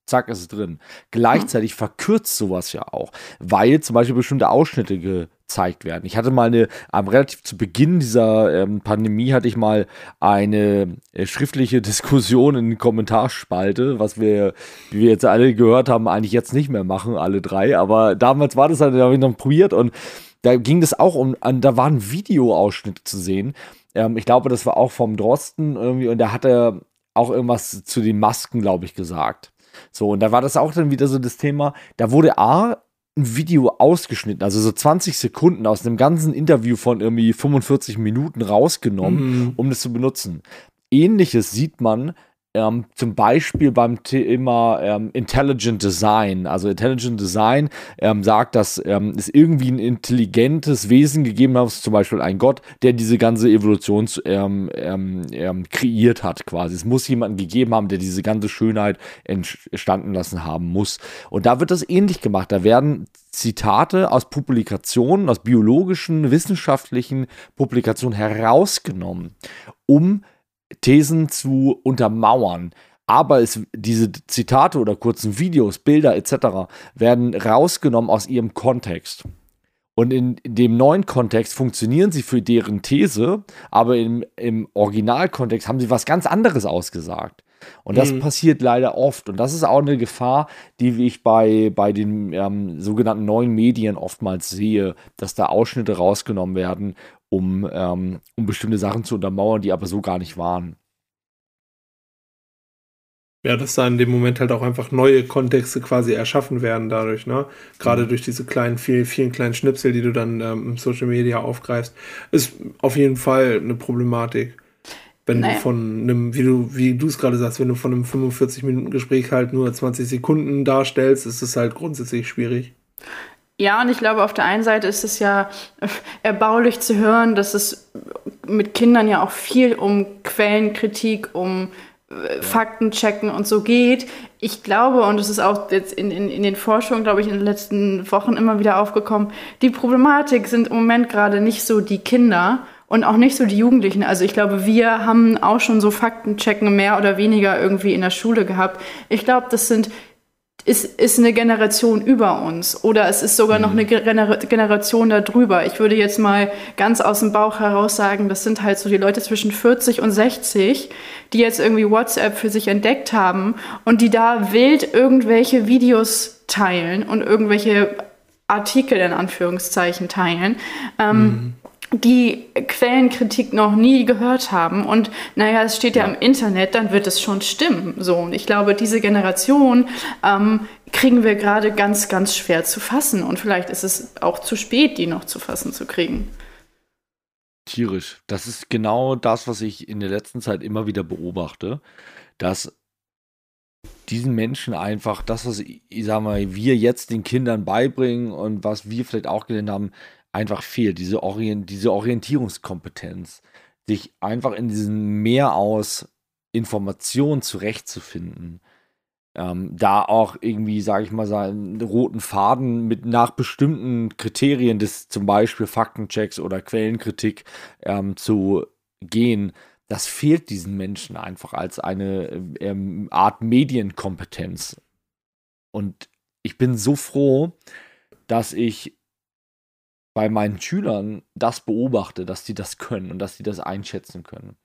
zack, ist es drin. Gleichzeitig verkürzt sowas ja auch, weil zum Beispiel bestimmte Ausschnitte gezeigt werden. Ich hatte mal eine, ähm, relativ zu Beginn dieser ähm, Pandemie hatte ich mal eine äh, schriftliche [LAUGHS] Diskussion in Kommentarspalte, was wir, wie wir jetzt alle gehört haben, eigentlich jetzt nicht mehr machen, alle drei, aber damals war das halt, da habe ich noch probiert und da ging das auch um, an, da waren Videoausschnitte zu sehen. Ähm, ich glaube, das war auch vom Drosten irgendwie und da hat er auch irgendwas zu den Masken, glaube ich, gesagt. So, und da war das auch dann wieder so das Thema, da wurde A, ein Video ausgeschnitten, also so 20 Sekunden aus einem ganzen Interview von irgendwie 45 Minuten rausgenommen, mhm. um das zu benutzen. Ähnliches sieht man ähm, zum Beispiel beim Thema ähm, Intelligent Design. Also Intelligent Design ähm, sagt, dass ähm, es irgendwie ein intelligentes Wesen gegeben hat, zum Beispiel ein Gott, der diese ganze Evolution ähm, ähm, kreiert hat quasi. Es muss jemanden gegeben haben, der diese ganze Schönheit entstanden lassen haben muss. Und da wird das ähnlich gemacht. Da werden Zitate aus Publikationen, aus biologischen, wissenschaftlichen Publikationen herausgenommen, um Thesen zu untermauern. Aber es, diese Zitate oder kurzen Videos, Bilder etc. werden rausgenommen aus ihrem Kontext. Und in, in, dem neuen Kontext funktionieren sie für deren These, aber im, im Originalkontext haben sie was ganz anderes ausgesagt. Und das mhm. passiert leider oft. Und das ist auch eine Gefahr, die ich bei, bei den ähm, sogenannten neuen Medien oftmals sehe, dass da Ausschnitte rausgenommen werden um, ähm, um bestimmte Sachen zu untermauern, die aber so gar nicht waren. Ja, dass da in dem Moment halt auch einfach neue Kontexte quasi erschaffen werden dadurch, ne? Gerade mhm. durch diese kleinen, vielen, vielen kleinen Schnipsel, die du dann ähm, im Social Media aufgreifst, ist auf jeden Fall eine Problematik. Wenn naja. du von einem, wie du, wie du es gerade sagst, wenn du von einem 45-Minuten-Gespräch halt nur 20 Sekunden darstellst, ist es halt grundsätzlich schwierig. Ja, und ich glaube, auf der einen Seite ist es ja erbaulich zu hören, dass es mit Kindern ja auch viel um Quellenkritik, um äh, Fakten checken und so geht. Ich glaube, und es ist auch jetzt in, in, in den Forschungen, glaube ich, in den letzten Wochen immer wieder aufgekommen, die Problematik sind im Moment gerade nicht so die Kinder und auch nicht so die Jugendlichen. Also ich glaube, wir haben auch schon so Faktenchecken mehr oder weniger irgendwie in der Schule gehabt. Ich glaube, das sind ist, ist eine Generation über uns oder es ist sogar noch mhm. eine Gener Generation darüber. Ich würde jetzt mal ganz aus dem Bauch heraus sagen, das sind halt so die Leute zwischen 40 und 60, die jetzt irgendwie WhatsApp für sich entdeckt haben und die da wild irgendwelche Videos teilen und irgendwelche Artikel in Anführungszeichen teilen. Ähm, mhm die Quellenkritik noch nie gehört haben und naja, es steht ja, im Internet, dann wird es schon stimmen. So, und ich glaube, diese Generation ähm, kriegen wir gerade ganz, ganz schwer zu fassen und vielleicht ist es auch zu spät, die noch zu fassen zu kriegen. Tierisch. Das ist genau das, was ich in der letzten Zeit immer wieder beobachte, dass diesen Menschen einfach das, was ich sag mal, wir jetzt den Kindern beibringen und was wir vielleicht auch gelernt haben, einfach fehlt, diese, Orient, diese Orientierungskompetenz, sich einfach in diesem Meer aus Informationen zurechtzufinden. Ähm, da auch irgendwie, sage ich mal, so einen roten Faden mit nach bestimmten Kriterien des zum Beispiel Faktenchecks oder Quellenkritik ähm, zu gehen, das fehlt diesen Menschen einfach als eine ähm, Art Medienkompetenz. Und ich bin so froh, dass ich bei meinen Schülern das beobachte, dass die das können und dass die das einschätzen können.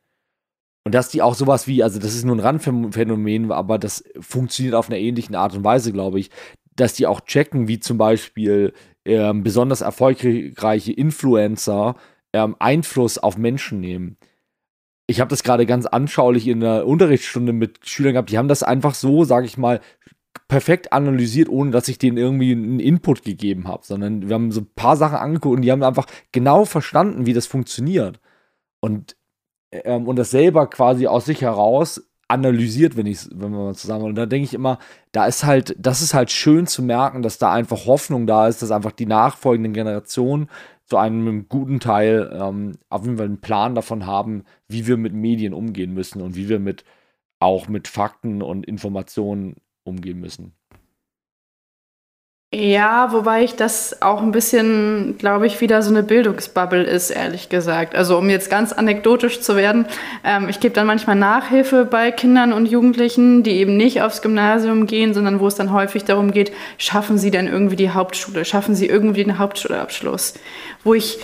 Und dass die auch sowas wie, also das ist nur ein Randphänomen, aber das funktioniert auf einer ähnlichen Art und Weise, glaube ich, dass die auch checken, wie zum Beispiel ähm, besonders erfolgreiche Influencer ähm, Einfluss auf Menschen nehmen. ich habe das gerade ganz anschaulich in der Unterrichtsstunde mit Schülern gehabt, die haben das einfach so, sage ich mal, perfekt analysiert, ohne dass ich denen irgendwie einen Input gegeben habe, sondern wir haben so ein paar Sachen angeguckt und die haben einfach genau verstanden, wie das funktioniert. Und, ähm, und das selber quasi aus sich heraus analysiert, wenn ich wenn wir mal zusammen. Und da denke ich immer, da ist halt, das ist halt schön zu merken, dass da einfach Hoffnung da ist, dass einfach die nachfolgenden Generationen zu einem guten Teil ähm, auf jeden Fall einen Plan davon haben, wie wir mit Medien umgehen müssen und wie wir mit auch mit Fakten und Informationen umgehen müssen. Ja, wobei ich das auch ein bisschen, glaube ich, wieder so eine Bildungsbubble ist, ehrlich gesagt. Also um jetzt ganz anekdotisch zu werden, ähm, ich gebe dann manchmal Nachhilfe bei Kindern und Jugendlichen, die eben nicht aufs Gymnasium gehen, sondern wo es dann häufig darum geht, schaffen sie denn irgendwie die Hauptschule, schaffen sie irgendwie den Hauptschulabschluss. Wo ich,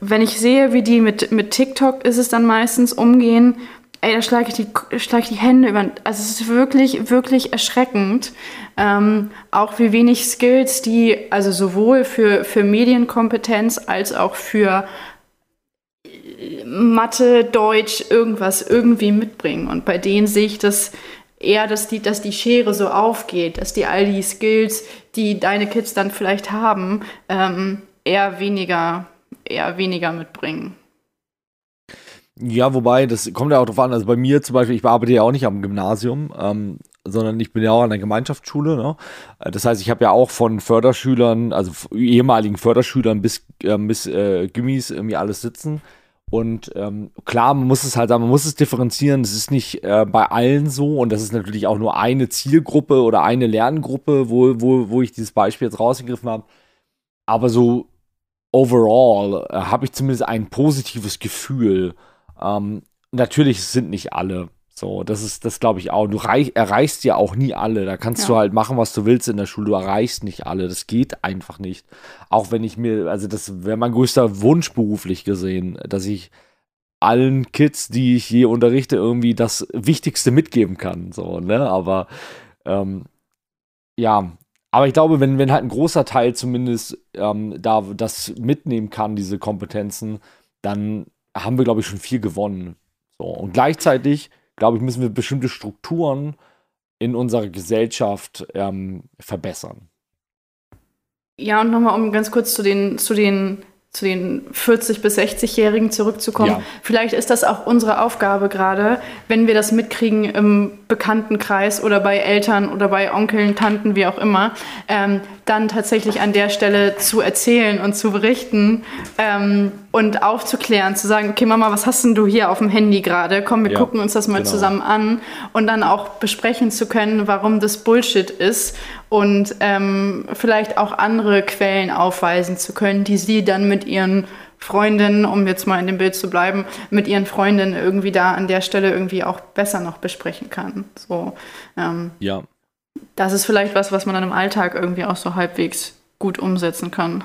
wenn ich sehe, wie die mit, mit TikTok ist es dann meistens umgehen, ey, da schlage ich, die, ich die Hände über. Also es ist wirklich, wirklich erschreckend. Ähm, auch wie wenig Skills die, also sowohl für, für Medienkompetenz als auch für Mathe, Deutsch, irgendwas irgendwie mitbringen. Und bei denen sehe ich das eher, dass die, dass die Schere so aufgeht, dass die all die Skills, die deine Kids dann vielleicht haben, ähm, eher weniger, eher weniger mitbringen. Ja, wobei, das kommt ja auch drauf an. Also bei mir zum Beispiel, ich arbeite ja auch nicht am Gymnasium, ähm, sondern ich bin ja auch an der Gemeinschaftsschule. Ne? Äh, das heißt, ich habe ja auch von Förderschülern, also ehemaligen Förderschülern bis, äh, bis äh, Gimmis irgendwie alles sitzen. Und ähm, klar, man muss es halt sagen, man muss es differenzieren. Das ist nicht äh, bei allen so und das ist natürlich auch nur eine Zielgruppe oder eine Lerngruppe, wo, wo, wo ich dieses Beispiel jetzt rausgegriffen habe. Aber so overall äh, habe ich zumindest ein positives Gefühl ähm, natürlich sind nicht alle. So, das ist, das glaube ich auch. Du reich, erreichst ja auch nie alle. Da kannst ja. du halt machen, was du willst in der Schule. Du erreichst nicht alle. Das geht einfach nicht. Auch wenn ich mir, also das wäre mein größter Wunsch beruflich gesehen, dass ich allen Kids, die ich je unterrichte, irgendwie das Wichtigste mitgeben kann. So, ne? Aber ähm, ja, aber ich glaube, wenn, wenn halt ein großer Teil zumindest ähm, da das mitnehmen kann, diese Kompetenzen, dann haben wir, glaube ich, schon viel gewonnen. So, und gleichzeitig, glaube ich, müssen wir bestimmte Strukturen in unserer Gesellschaft ähm, verbessern. Ja, und nochmal, um ganz kurz zu den, zu den zu den 40- bis 60-Jährigen zurückzukommen. Ja. Vielleicht ist das auch unsere Aufgabe gerade, wenn wir das mitkriegen im Bekanntenkreis oder bei Eltern oder bei Onkeln, Tanten, wie auch immer, ähm, dann tatsächlich an der Stelle zu erzählen und zu berichten ähm, und aufzuklären, zu sagen, okay Mama, was hast denn du hier auf dem Handy gerade? Komm, wir ja, gucken uns das mal genau. zusammen an und dann auch besprechen zu können, warum das Bullshit ist und ähm, vielleicht auch andere Quellen aufweisen zu können, die sie dann mit ihren Freundinnen, um jetzt mal in dem Bild zu bleiben, mit ihren Freundinnen irgendwie da an der Stelle irgendwie auch besser noch besprechen kann. So, ähm, ja. Das ist vielleicht was, was man dann im Alltag irgendwie auch so halbwegs gut umsetzen kann.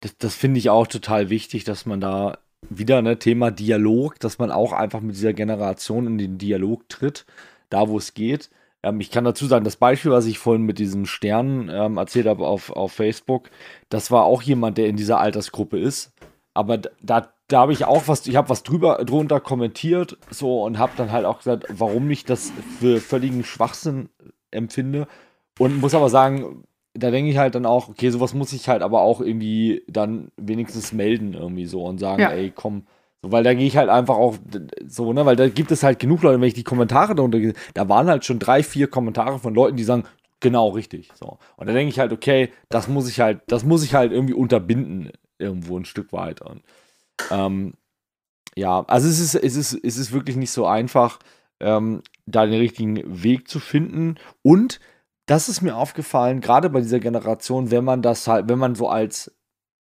Das, das finde ich auch total wichtig, dass man da wieder ein ne, Thema Dialog, dass man auch einfach mit dieser Generation in den Dialog tritt, da wo es geht. Ähm, ich kann dazu sagen, das Beispiel, was ich vorhin mit diesem Stern ähm, erzählt habe auf, auf Facebook, das war auch jemand, der in dieser Altersgruppe ist. Aber da, da habe ich auch was, ich habe was drüber, drunter kommentiert, so und habe dann halt auch gesagt, warum ich das für völligen Schwachsinn empfinde. Und muss aber sagen, da denke ich halt dann auch, okay, sowas muss ich halt aber auch irgendwie dann wenigstens melden irgendwie so und sagen, ja. ey, komm, so, weil da gehe ich halt einfach auch so, ne, weil da gibt es halt genug Leute, wenn ich die Kommentare darunter gehe, da waren halt schon drei, vier Kommentare von Leuten, die sagen, genau richtig. So. Und da denke ich halt, okay, das muss ich halt, das muss ich halt irgendwie unterbinden, irgendwo ein Stück weit. Und ähm, ja, also es ist, es ist, es ist wirklich nicht so einfach, ähm, da den richtigen Weg zu finden. Und das ist mir aufgefallen, gerade bei dieser Generation, wenn man das halt, wenn man so als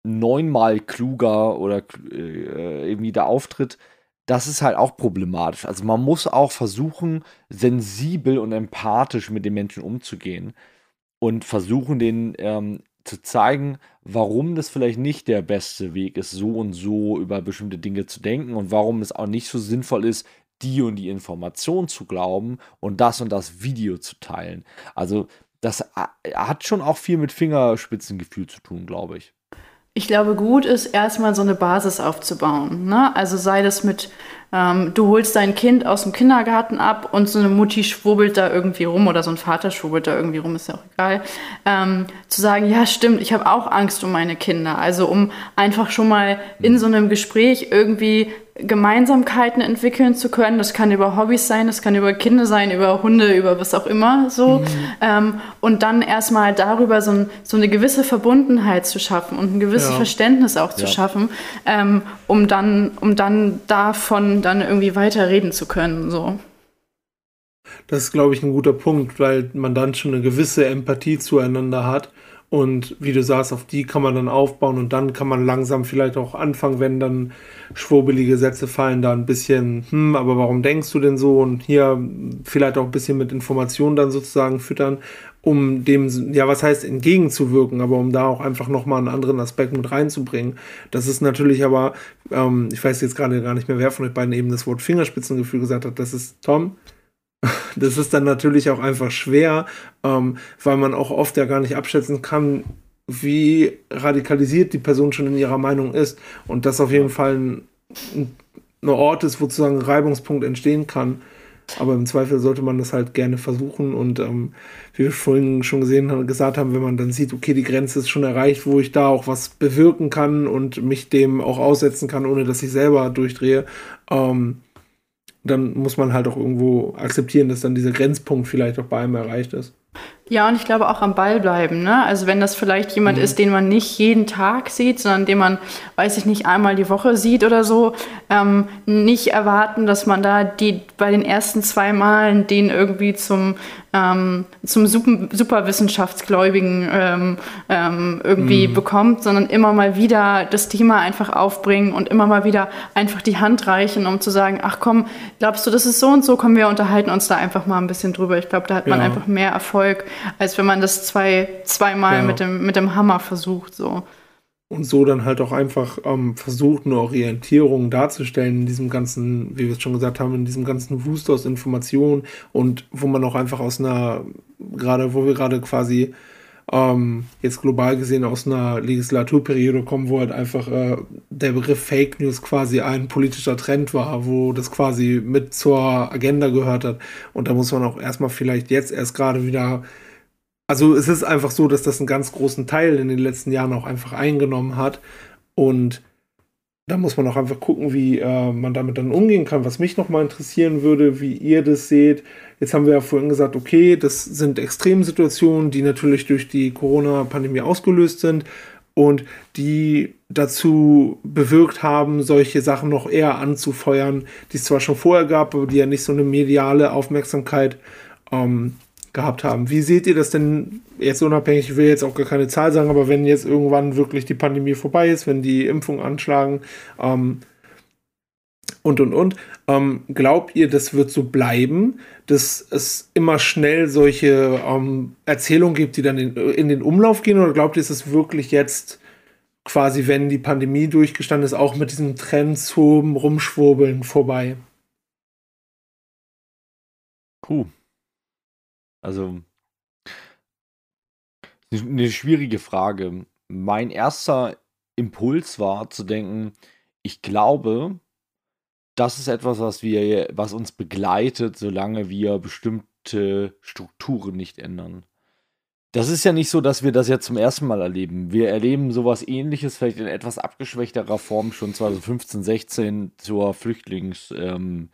neunmal kluger oder äh, irgendwie da auftritt, das ist halt auch problematisch. Also man muss auch versuchen, sensibel und empathisch mit den Menschen umzugehen und versuchen, denen ähm, zu zeigen, warum das vielleicht nicht der beste Weg ist, so und so über bestimmte Dinge zu denken und warum es auch nicht so sinnvoll ist, die und die Information zu glauben und das und das Video zu teilen. Also das äh, hat schon auch viel mit Fingerspitzengefühl zu tun, glaube ich. Ich glaube, gut ist erstmal so eine Basis aufzubauen. Ne? Also sei das mit ähm, du holst dein Kind aus dem Kindergarten ab und so eine Mutti schwurbelt da irgendwie rum oder so ein Vater schwurbelt da irgendwie rum, ist ja auch egal. Ähm, zu sagen, ja, stimmt, ich habe auch Angst um meine Kinder. Also um einfach schon mal in so einem Gespräch irgendwie Gemeinsamkeiten entwickeln zu können. Das kann über Hobbys sein, das kann über Kinder sein, über Hunde, über was auch immer so. Mhm. Ähm, und dann erstmal darüber so, ein, so, eine gewisse Verbundenheit zu schaffen und ein gewisses ja. Verständnis auch zu ja. schaffen, ähm, um, dann, um dann davon dann irgendwie weiter reden zu können. So. Das ist, glaube ich, ein guter Punkt, weil man dann schon eine gewisse Empathie zueinander hat und wie du sagst, auf die kann man dann aufbauen und dann kann man langsam vielleicht auch anfangen, wenn dann schwurbelige Sätze fallen, da ein bisschen, hm, aber warum denkst du denn so? Und hier vielleicht auch ein bisschen mit Informationen dann sozusagen füttern, um dem, ja, was heißt entgegenzuwirken, aber um da auch einfach nochmal einen anderen Aspekt mit reinzubringen. Das ist natürlich aber, ähm, ich weiß jetzt gerade gar nicht mehr, wer von euch beiden eben das Wort Fingerspitzengefühl gesagt hat, das ist Tom. [LAUGHS] Das ist dann natürlich auch einfach schwer, ähm, weil man auch oft ja gar nicht abschätzen kann, wie radikalisiert die Person schon in ihrer Meinung ist. Und das auf jeden Fall ein, ein Ort ist, wo sozusagen ein Reibungspunkt entstehen kann. Aber im Zweifel sollte man das halt gerne versuchen. Und ähm, wie wir vorhin schon gesehen haben, gesagt haben, wenn man dann sieht, okay, die Grenze ist schon erreicht, wo ich da auch was bewirken kann und mich dem auch aussetzen kann, ohne dass ich selber durchdrehe, ähm, dann muss man halt auch irgendwo akzeptieren, dass dann dieser Grenzpunkt vielleicht auch bei einem erreicht ist. Ja, und ich glaube auch am Ball bleiben. Ne? Also wenn das vielleicht jemand mhm. ist, den man nicht jeden Tag sieht, sondern den man, weiß ich nicht, einmal die Woche sieht oder so, ähm, nicht erwarten, dass man da die bei den ersten zwei Malen den irgendwie zum ähm, zum super, superwissenschaftsgläubigen ähm, ähm, irgendwie mhm. bekommt, sondern immer mal wieder das Thema einfach aufbringen und immer mal wieder einfach die Hand reichen, um zu sagen, ach komm, glaubst du, das ist so und so, kommen wir unterhalten uns da einfach mal ein bisschen drüber. Ich glaube, da hat man ja. einfach mehr Erfolg, als wenn man das zwei, zweimal ja. mit, dem, mit dem Hammer versucht. So und so dann halt auch einfach ähm, versucht, eine Orientierung darzustellen in diesem ganzen, wie wir es schon gesagt haben, in diesem ganzen Wust aus Informationen und wo man auch einfach aus einer, gerade wo wir gerade quasi ähm, jetzt global gesehen aus einer Legislaturperiode kommen, wo halt einfach äh, der Begriff Fake News quasi ein politischer Trend war, wo das quasi mit zur Agenda gehört hat. Und da muss man auch erstmal vielleicht jetzt erst gerade wieder also es ist einfach so, dass das einen ganz großen Teil in den letzten Jahren auch einfach eingenommen hat. Und da muss man auch einfach gucken, wie äh, man damit dann umgehen kann. Was mich nochmal interessieren würde, wie ihr das seht. Jetzt haben wir ja vorhin gesagt, okay, das sind Extremsituationen, die natürlich durch die Corona-Pandemie ausgelöst sind und die dazu bewirkt haben, solche Sachen noch eher anzufeuern, die es zwar schon vorher gab, aber die ja nicht so eine mediale Aufmerksamkeit ähm, gehabt haben. Wie seht ihr das denn jetzt unabhängig? Ich will jetzt auch gar keine Zahl sagen, aber wenn jetzt irgendwann wirklich die Pandemie vorbei ist, wenn die Impfungen anschlagen ähm, und und und, ähm, glaubt ihr, das wird so bleiben, dass es immer schnell solche ähm, Erzählungen gibt, die dann in, in den Umlauf gehen? Oder glaubt ihr, ist es wirklich jetzt quasi, wenn die Pandemie durchgestanden ist, auch mit diesem Trend zum Rumschwurbeln vorbei? Puh. Also, eine schwierige Frage. Mein erster Impuls war zu denken, ich glaube, das ist etwas, was wir, was uns begleitet, solange wir bestimmte Strukturen nicht ändern. Das ist ja nicht so, dass wir das jetzt zum ersten Mal erleben. Wir erleben sowas ähnliches, vielleicht in etwas abgeschwächterer Form schon 2015, 16 zur Flüchtlings, ähm,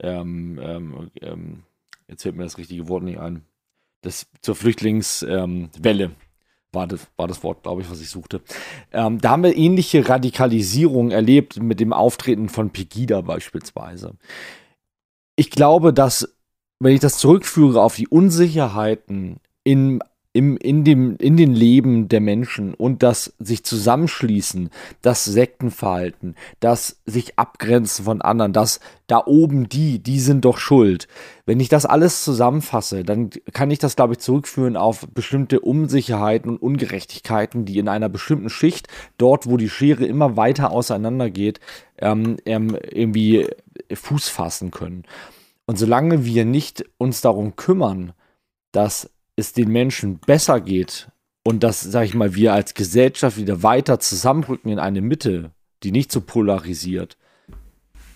ähm, ähm, ähm jetzt fällt mir das richtige Wort nicht ein. Das zur Flüchtlingswelle ähm, war, das, war das Wort, glaube ich, was ich suchte. Ähm, da haben wir ähnliche Radikalisierung erlebt mit dem Auftreten von Pegida beispielsweise. Ich glaube, dass, wenn ich das zurückführe auf die Unsicherheiten in im, in, dem, in den Leben der Menschen und das sich zusammenschließen, das Sektenverhalten, das sich abgrenzen von anderen, das da oben die, die sind doch schuld. Wenn ich das alles zusammenfasse, dann kann ich das, glaube ich, zurückführen auf bestimmte Unsicherheiten und Ungerechtigkeiten, die in einer bestimmten Schicht, dort wo die Schere immer weiter auseinander geht, ähm, ähm, irgendwie Fuß fassen können. Und solange wir nicht uns darum kümmern, dass es den Menschen besser geht und dass, sag ich mal, wir als Gesellschaft wieder weiter zusammenrücken in eine Mitte, die nicht so polarisiert.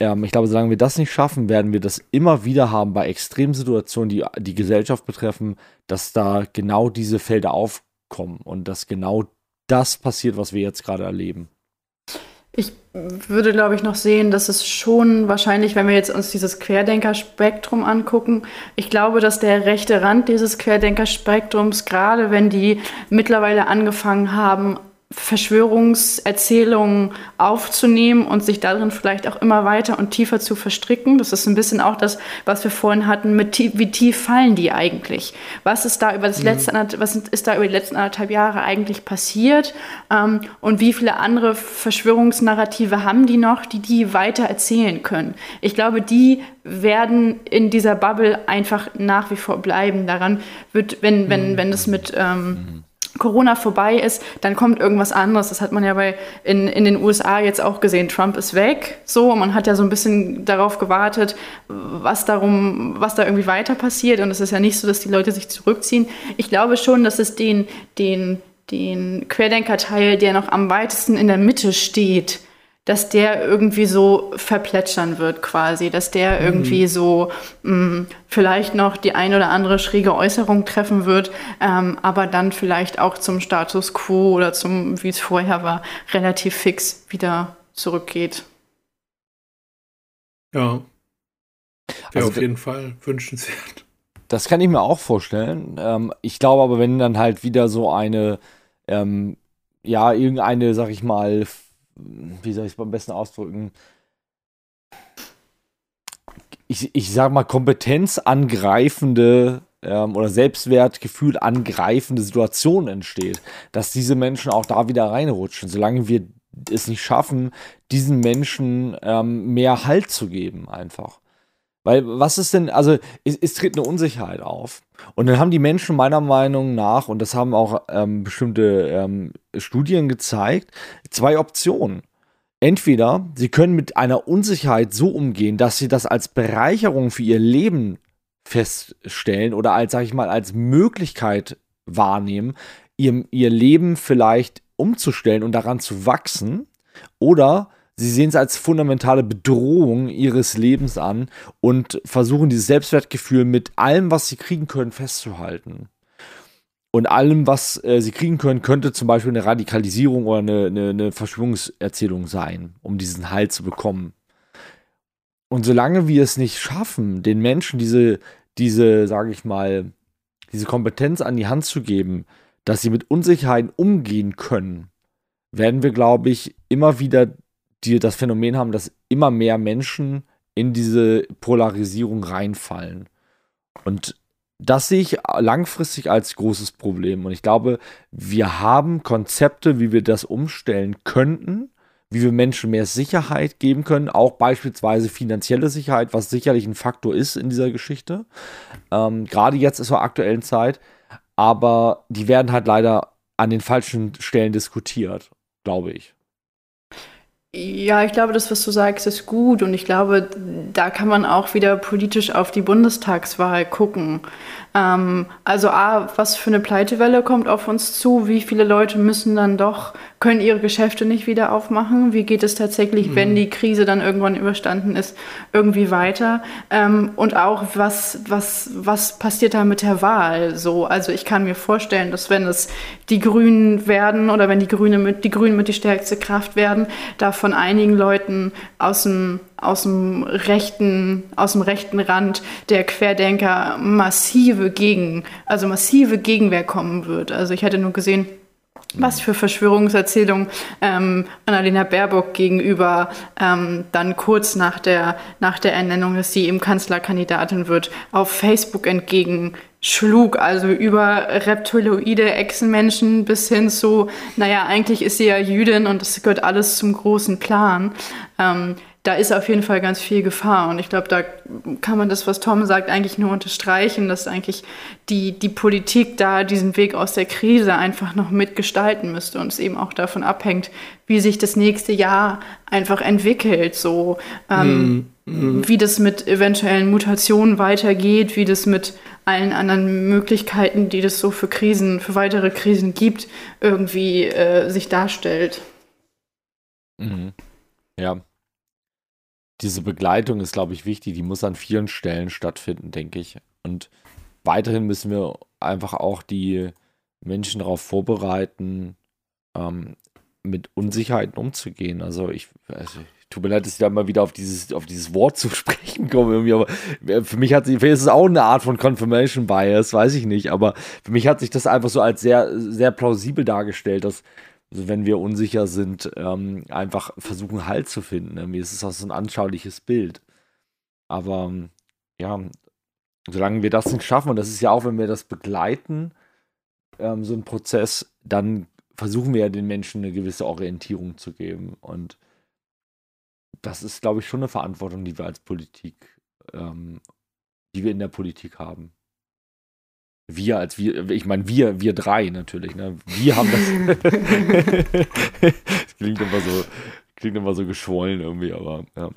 Ähm, ich glaube, solange wir das nicht schaffen, werden wir das immer wieder haben bei Extremsituationen, die die Gesellschaft betreffen, dass da genau diese Felder aufkommen und dass genau das passiert, was wir jetzt gerade erleben. Ich würde, glaube ich, noch sehen, dass es schon wahrscheinlich, wenn wir jetzt uns dieses Querdenkerspektrum angucken, ich glaube, dass der rechte Rand dieses Querdenkerspektrums, gerade wenn die mittlerweile angefangen haben, Verschwörungserzählungen aufzunehmen und sich darin vielleicht auch immer weiter und tiefer zu verstricken. Das ist ein bisschen auch das, was wir vorhin hatten, mit tief, wie tief fallen die eigentlich? Was ist da über das mhm. letzte, was ist da über die letzten anderthalb Jahre eigentlich passiert? Ähm, und wie viele andere Verschwörungsnarrative haben die noch, die die weiter erzählen können? Ich glaube, die werden in dieser Bubble einfach nach wie vor bleiben. Daran wird, wenn, wenn, wenn es mit ähm, mhm Corona vorbei ist, dann kommt irgendwas anderes. Das hat man ja bei in, in den USA jetzt auch gesehen. Trump ist weg, so man hat ja so ein bisschen darauf gewartet, was darum, was da irgendwie weiter passiert. Und es ist ja nicht so, dass die Leute sich zurückziehen. Ich glaube schon, dass es den den den Querdenker-Teil, der noch am weitesten in der Mitte steht, dass der irgendwie so verplätschern wird quasi, dass der mhm. irgendwie so mh, mm, vielleicht noch die ein oder andere schräge Äußerung treffen wird, ähm, aber dann vielleicht auch zum Status quo oder zum, wie es vorher war, relativ fix wieder zurückgeht. Ja. Wäre also, auf jeden Fall wünschenswert. Das kann ich mir auch vorstellen. Ähm, ich glaube aber, wenn dann halt wieder so eine, ähm, ja, irgendeine, sag ich mal, wie soll ich es am besten ausdrücken? Ich, ich sag mal, kompetenzangreifende ähm, oder Selbstwertgefühl angreifende Situation entsteht, dass diese Menschen auch da wieder reinrutschen, solange wir es nicht schaffen, diesen Menschen ähm, mehr Halt zu geben, einfach. Weil was ist denn, also es, es, tritt eine Unsicherheit auf. Und dann haben die Menschen meiner Meinung nach, und das haben auch ähm, bestimmte ähm, Studien gezeigt, zwei Optionen. Entweder sie können mit einer Unsicherheit so umgehen, dass sie das als Bereicherung für ihr Leben feststellen oder als, sag ich mal, als Möglichkeit wahrnehmen, ihr, ihr Leben vielleicht umzustellen und daran zu wachsen. Oder Sie sehen es als fundamentale Bedrohung ihres Lebens an und versuchen dieses Selbstwertgefühl mit allem, was sie kriegen können, festzuhalten. Und allem, was äh, sie kriegen können, könnte zum Beispiel eine Radikalisierung oder eine, eine, eine Verschwörungserzählung sein, um diesen Halt zu bekommen. Und solange wir es nicht schaffen, den Menschen diese, diese, sage ich mal, diese Kompetenz an die Hand zu geben, dass sie mit Unsicherheiten umgehen können, werden wir, glaube ich, immer wieder die das Phänomen haben, dass immer mehr Menschen in diese Polarisierung reinfallen. Und das sehe ich langfristig als großes Problem. Und ich glaube, wir haben Konzepte, wie wir das umstellen könnten, wie wir Menschen mehr Sicherheit geben können, auch beispielsweise finanzielle Sicherheit, was sicherlich ein Faktor ist in dieser Geschichte. Ähm, Gerade jetzt zur aktuellen Zeit. Aber die werden halt leider an den falschen Stellen diskutiert, glaube ich. Ja, ich glaube, das, was du sagst, ist gut. Und ich glaube, da kann man auch wieder politisch auf die Bundestagswahl gucken. Ähm, also A, was für eine Pleitewelle kommt auf uns zu? Wie viele Leute müssen dann doch, können ihre Geschäfte nicht wieder aufmachen? Wie geht es tatsächlich, mhm. wenn die Krise dann irgendwann überstanden ist, irgendwie weiter? Ähm, und auch, was, was, was passiert da mit der Wahl? So, also ich kann mir vorstellen, dass wenn es die Grünen werden oder wenn die Grüne mit, die Grünen mit die stärkste Kraft werden, da von einigen Leuten aus dem aus dem rechten, aus dem rechten Rand der Querdenker massive Gegen, also massive Gegenwehr kommen wird. Also ich hatte nur gesehen, was für Verschwörungserzählungen ähm, Annalena Baerbock gegenüber ähm, dann kurz nach der, nach der Ernennung, dass sie eben Kanzlerkandidatin wird, auf Facebook entgegenschlug. Also über reptiloide Echsenmenschen bis hin zu, naja, eigentlich ist sie ja Jüdin und das gehört alles zum großen Plan. Ähm, da ist auf jeden Fall ganz viel Gefahr. Und ich glaube, da kann man das, was Tom sagt, eigentlich nur unterstreichen, dass eigentlich die, die Politik da diesen Weg aus der Krise einfach noch mitgestalten müsste und es eben auch davon abhängt, wie sich das nächste Jahr einfach entwickelt. So, ähm, mm, mm. wie das mit eventuellen Mutationen weitergeht, wie das mit allen anderen Möglichkeiten, die das so für Krisen, für weitere Krisen gibt, irgendwie äh, sich darstellt. Mhm. Ja. Diese Begleitung ist, glaube ich, wichtig. Die muss an vielen Stellen stattfinden, denke ich. Und weiterhin müssen wir einfach auch die Menschen darauf vorbereiten, ähm, mit Unsicherheiten umzugehen. Also ich, also ich tut mir leid, dass ich da mal wieder auf dieses, auf dieses Wort zu [LAUGHS] sprechen komme, irgendwie, aber äh, für mich hat sich, ist es auch eine Art von Confirmation Bias, weiß ich nicht, aber für mich hat sich das einfach so als sehr, sehr plausibel dargestellt, dass also wenn wir unsicher sind, ähm, einfach versuchen Halt zu finden. Irgendwie ist es auch so ein anschauliches Bild. Aber ja, solange wir das nicht schaffen, und das ist ja auch, wenn wir das begleiten, ähm, so ein Prozess, dann versuchen wir ja den Menschen eine gewisse Orientierung zu geben. Und das ist, glaube ich, schon eine Verantwortung, die wir als Politik, ähm, die wir in der Politik haben. Wir als wir, ich meine, wir, wir drei natürlich, ne? Wir haben das. [LAUGHS] das klingt immer so, klingt immer so geschwollen irgendwie, aber ja.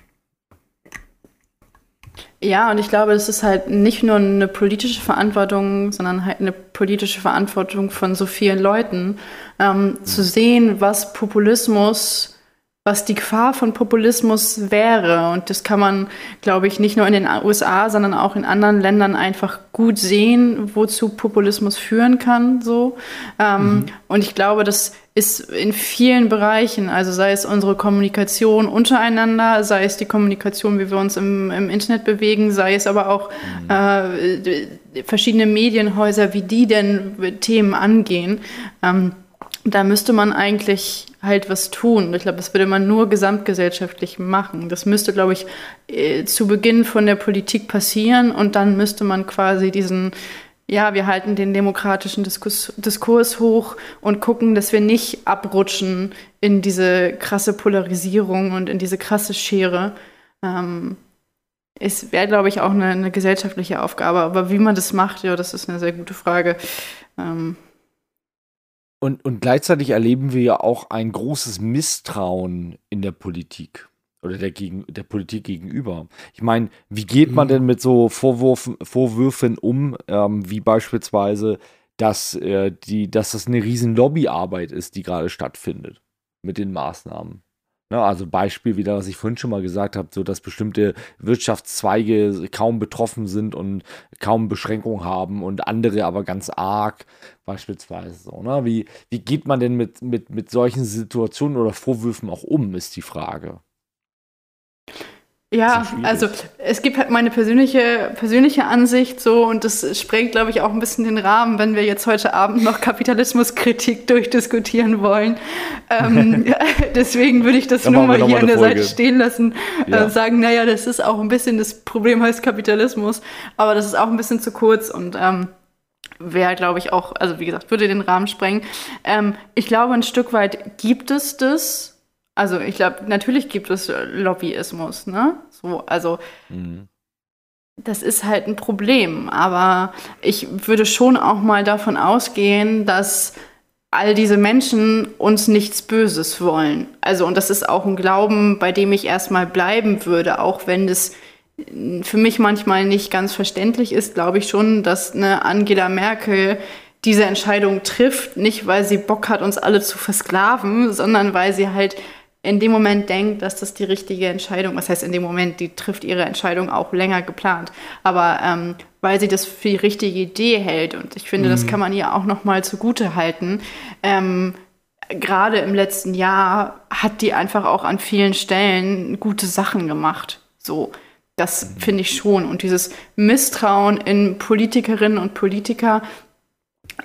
Ja, und ich glaube, das ist halt nicht nur eine politische Verantwortung, sondern halt eine politische Verantwortung von so vielen Leuten, ähm, mhm. zu sehen, was Populismus was die Gefahr von Populismus wäre. Und das kann man, glaube ich, nicht nur in den USA, sondern auch in anderen Ländern einfach gut sehen, wozu Populismus führen kann. So. Ähm, mhm. Und ich glaube, das ist in vielen Bereichen, also sei es unsere Kommunikation untereinander, sei es die Kommunikation, wie wir uns im, im Internet bewegen, sei es aber auch mhm. äh, verschiedene Medienhäuser, wie die denn Themen angehen. Ähm, da müsste man eigentlich halt was tun. Ich glaube, das würde man nur gesamtgesellschaftlich machen. Das müsste, glaube ich, äh, zu Beginn von der Politik passieren und dann müsste man quasi diesen, ja, wir halten den demokratischen Diskurs, Diskurs hoch und gucken, dass wir nicht abrutschen in diese krasse Polarisierung und in diese krasse Schere. Ähm, es wäre, glaube ich, auch eine, eine, gesellschaftliche Aufgabe. Aber wie man das macht, ja, das ist eine sehr gute Frage. Ähm, und, und gleichzeitig erleben wir ja auch ein großes Misstrauen in der Politik oder der, gegen, der Politik gegenüber. Ich meine, wie geht man mhm. denn mit so Vorwürfen, Vorwürfen um, ähm, wie beispielsweise, dass, äh, die, dass das eine riesen Lobbyarbeit ist, die gerade stattfindet mit den Maßnahmen? Ne, also Beispiel wieder, was ich vorhin schon mal gesagt habe, so dass bestimmte Wirtschaftszweige kaum betroffen sind und kaum Beschränkungen haben und andere aber ganz arg, beispielsweise so. Ne? Wie, wie geht man denn mit, mit, mit solchen Situationen oder Vorwürfen auch um, ist die Frage. Ja, also es gibt halt meine persönliche, persönliche Ansicht so und das sprengt, glaube ich, auch ein bisschen den Rahmen, wenn wir jetzt heute Abend noch Kapitalismuskritik [LAUGHS] durchdiskutieren wollen. Ähm, [LAUGHS] deswegen würde ich das nur mal hier an der Folge. Seite stehen lassen, ja. äh, sagen, naja, das ist auch ein bisschen, das Problem heißt Kapitalismus, aber das ist auch ein bisschen zu kurz und ähm, wäre, glaube ich, auch, also wie gesagt, würde den Rahmen sprengen. Ähm, ich glaube, ein Stück weit gibt es das also ich glaube, natürlich gibt es Lobbyismus, ne? So, also mhm. das ist halt ein Problem. Aber ich würde schon auch mal davon ausgehen, dass all diese Menschen uns nichts Böses wollen. Also, und das ist auch ein Glauben, bei dem ich erstmal bleiben würde, auch wenn das für mich manchmal nicht ganz verständlich ist, glaube ich schon, dass eine Angela Merkel diese Entscheidung trifft, nicht weil sie Bock hat, uns alle zu versklaven, sondern weil sie halt in dem Moment denkt, dass das die richtige Entscheidung, was heißt in dem Moment, die trifft ihre Entscheidung auch länger geplant, aber ähm, weil sie das für die richtige Idee hält und ich finde, mhm. das kann man ihr auch noch mal zugute halten. Ähm, Gerade im letzten Jahr hat die einfach auch an vielen Stellen gute Sachen gemacht. So, das mhm. finde ich schon. Und dieses Misstrauen in Politikerinnen und Politiker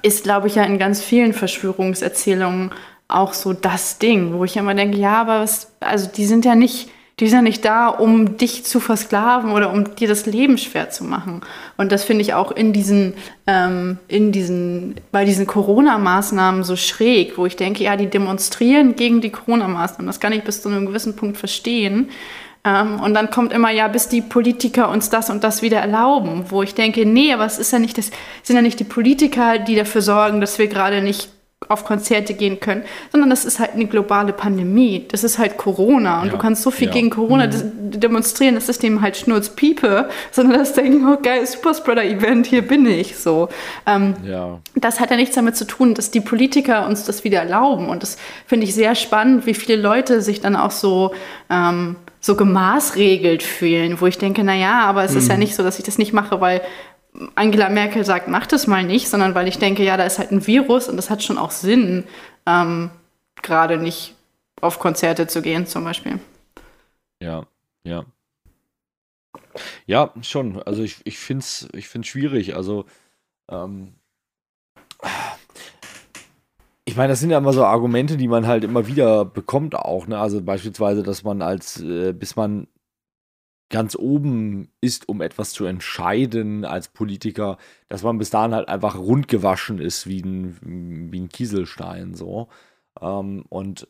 ist, glaube ich, ja in ganz vielen Verschwörungserzählungen auch so das Ding, wo ich immer denke, ja, aber was, also die sind ja nicht, die sind ja nicht da, um dich zu versklaven oder um dir das Leben schwer zu machen. Und das finde ich auch in diesen, ähm, in diesen, bei diesen Corona-Maßnahmen so schräg, wo ich denke, ja, die demonstrieren gegen die Corona-Maßnahmen. Das kann ich bis zu einem gewissen Punkt verstehen. Ähm, und dann kommt immer, ja, bis die Politiker uns das und das wieder erlauben, wo ich denke, nee, aber es ist ja nicht das, sind ja nicht die Politiker, die dafür sorgen, dass wir gerade nicht auf Konzerte gehen können, sondern das ist halt eine globale Pandemie. Das ist halt Corona und ja. du kannst so viel ja. gegen Corona mhm. demonstrieren, das ist dem halt Schnurzpiepe, sondern das denken, oh geil, Superspreader-Event, hier bin ich. So. Ähm, ja. Das hat ja nichts damit zu tun, dass die Politiker uns das wieder erlauben. Und das finde ich sehr spannend, wie viele Leute sich dann auch so ähm, so gemaßregelt fühlen, wo ich denke, na ja, aber es ist ja mhm. nicht so, dass ich das nicht mache, weil Angela Merkel sagt, mach das mal nicht, sondern weil ich denke, ja, da ist halt ein Virus und das hat schon auch Sinn, ähm, gerade nicht auf Konzerte zu gehen, zum Beispiel. Ja, ja. Ja, schon. Also ich, ich finde es ich find's schwierig. Also ähm, ich meine, das sind ja immer so Argumente, die man halt immer wieder bekommt auch. Ne? Also beispielsweise, dass man als, äh, bis man ganz oben ist, um etwas zu entscheiden als Politiker, dass man bis dahin halt einfach rundgewaschen ist wie ein, wie ein Kieselstein so. Ähm, und